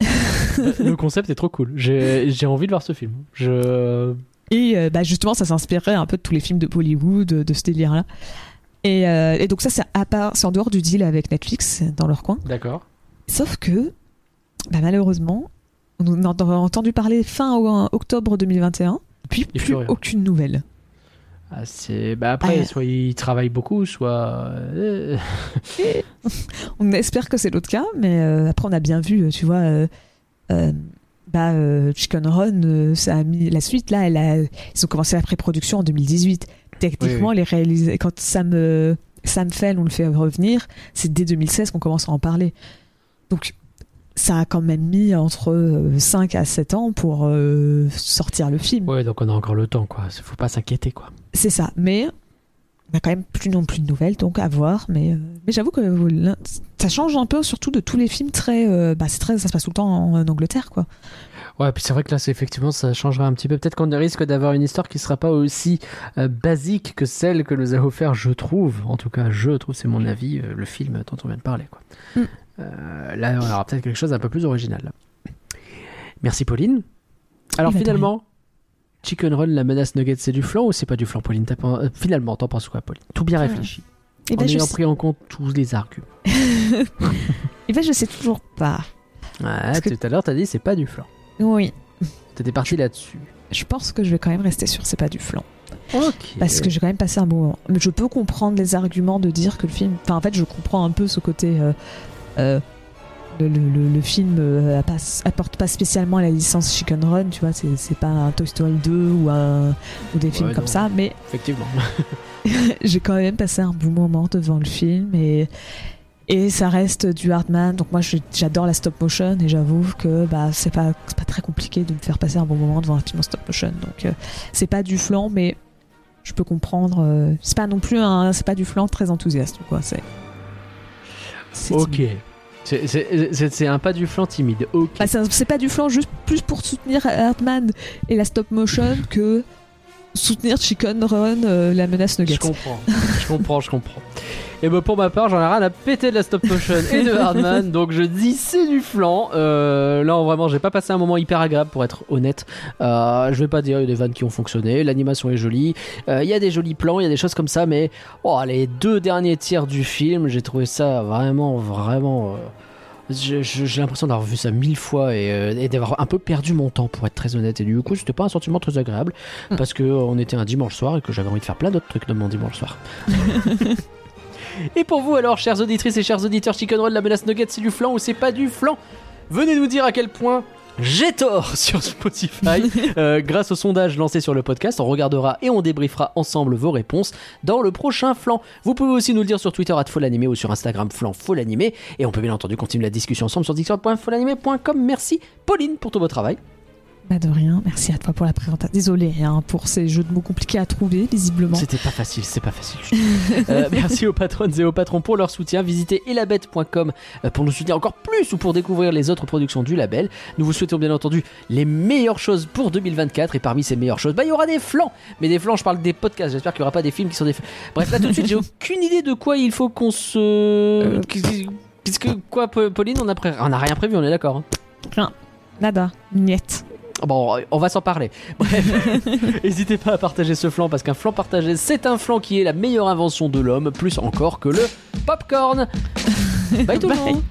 (laughs) le concept est trop cool. J'ai envie de voir ce film. Je. Et bah, justement, ça s'inspirerait un peu de tous les films de Bollywood, de, ce délire-là. Et, et donc ça, c'est à part, c'est en dehors du deal avec Netflix, dans leur coin. D'accord. Sauf que, bah, malheureusement, on en a entendu parler fin octobre 2021, puis plus aucune nouvelle. Ah, c'est bah après Ah. soit ils travaillent beaucoup soit euh, (laughs) On espère que c'est l'autre cas, mais euh, après on a bien vu, tu vois, euh, euh, bah, euh, Chicken Run, euh, ça a mis la suite là, elle a, ils ont commencé la pré-production en 2018. Techniquement, Oui, les quand Sam, euh, Sam Fell, on le fait revenir, c'est dès 2016 qu'on commence à en parler. Donc ça a quand même mis entre euh, 5 à 7 ans pour euh, sortir le film. ouais donc on a encore le temps quoi. Faut pas s'inquiéter quoi. C'est ça, mais on a quand même plus non plus de nouvelles, donc à voir. Mais, euh, mais j'avoue que euh, ça change un peu, surtout de tous les films très. euh, bah, c'est très ça se passe tout le temps en, Angleterre, quoi. Ouais, puis c'est vrai que là, effectivement, ça changera un petit peu. Peut-être qu'on risque d'avoir une histoire qui sera pas aussi euh, basique que celle que nous a offert, je trouve. En tout cas, je trouve, c'est mon avis, euh, le film dont on vient de parler. Quoi. Mm. Euh, là, on aura peut-être quelque chose d'un peu plus original. Merci, Pauline. Alors, Eh finalement, Chicken Run, la menace nugget, c'est du flan ou c'est pas du flan, Pauline? Euh, Finalement, t'en penses quoi, Pauline? Tout bien Ah. réfléchi. Et en ben, je ayant sais, pris en compte tous les arguments. (laughs) eh ben, je sais toujours pas. Ouais, que- Tout à l'heure, t'as dit c'est pas du flan. Oui, T'étais parti là-dessus. je pense que je vais quand même rester sur c'est pas du flan. Ok. Parce que j'ai quand même passé un bon moment. Mais je peux comprendre les arguments de dire que le film. Enfin, en fait, je comprends un peu ce côté. euh, euh, le, le- le- le film euh, pas- apporte pas spécialement la licence Chicken Run, tu vois, c'est pas un Toy Story 2 ou, un, ou des films Ouais, comme non. ça, mais Effectivement. (laughs) j'ai quand même passé un bon moment devant le film et, et ça reste du Hardman. Donc moi j'adore la stop motion et j'avoue que bah, c'est pas, c'est pas très compliqué de me faire passer un bon moment devant un film en stop motion. Donc euh, c'est pas du flan, mais je peux comprendre. euh, c'est pas non plus un, c'est pas du flan très enthousiaste quoi. C'est. C'est Ok. C'est- un pas du flanc timide. Ok. Bah, c'est pas du flan juste plus pour soutenir Hardman et la stop motion (laughs) que soutenir Chicken Run, euh, la menace Je Nuggets. comprends, je comprends, je comprends. Et bah pour ma part, j'en ai rien à péter de la stop motion et de Hardman, (laughs) donc je dis c'est du flan. Euh, là, vraiment, j'ai pas passé un moment hyper agréable pour être honnête. Euh, je vais pas dire, il y a des vannes qui ont fonctionné, l'animation est jolie, euh, il y a des jolis plans, il y a des choses comme ça, mais oh, les deux derniers tiers du film, j'ai trouvé ça vraiment, vraiment. euh, J'ai l'impression d'avoir vu ça mille fois et, euh, et d'avoir un peu perdu mon temps pour être très honnête. Et du coup, c'était pas un sentiment très agréable Mm. parce que euh, on était un dimanche soir et que j'avais envie de faire plein d'autres trucs de mon dimanche soir. (laughs) et pour vous alors, chères auditrices et chers auditeurs, Chicken Run, la menace Nugget, c'est du flan ou c'est pas du flan Venez nous dire à quel point j'ai tort (laughs) sur Spotify. (laughs) Euh, grâce au sondage lancé sur le podcast, on regardera et on débriefera ensemble vos réponses dans le prochain flan. Vous pouvez aussi nous le dire sur Twitter @folanimé ou sur Instagram flan folanimé et on peut bien entendu continuer la discussion ensemble sur discord.folanimé.com. Merci Pauline pour tout votre travail. Bah de rien, merci à toi pour la présentation. Désolé hein, pour ces jeux de mots compliqués à trouver, visiblement. C'était pas facile, c'est pas facile. (laughs) Euh, merci aux patronnes et aux patrons pour leur soutien. Visitez elabette.com euh, pour nous soutenir encore plus ou pour découvrir les autres productions du label. Nous vous souhaitons bien entendu les meilleures choses pour 2024 et parmi ces meilleures choses, bah il y aura des flans. Mais des flans, je parle des podcasts. J'espère qu'il y aura pas des films qui sont des. Bref, là tout de suite, j'ai (laughs) aucune idée de quoi il faut qu'on se. Euh, Qu'est-ce que quoi, Pa- Pauline On a pré- on a rien prévu, on est d'accord. hein Nada, niette. Bon, on va s'en parler. Bref, (laughs) n'hésitez pas à partager ce flan parce qu'un flan partagé, c'est un flan qui est la meilleure invention de l'homme, plus encore que le popcorn. Bye tout le monde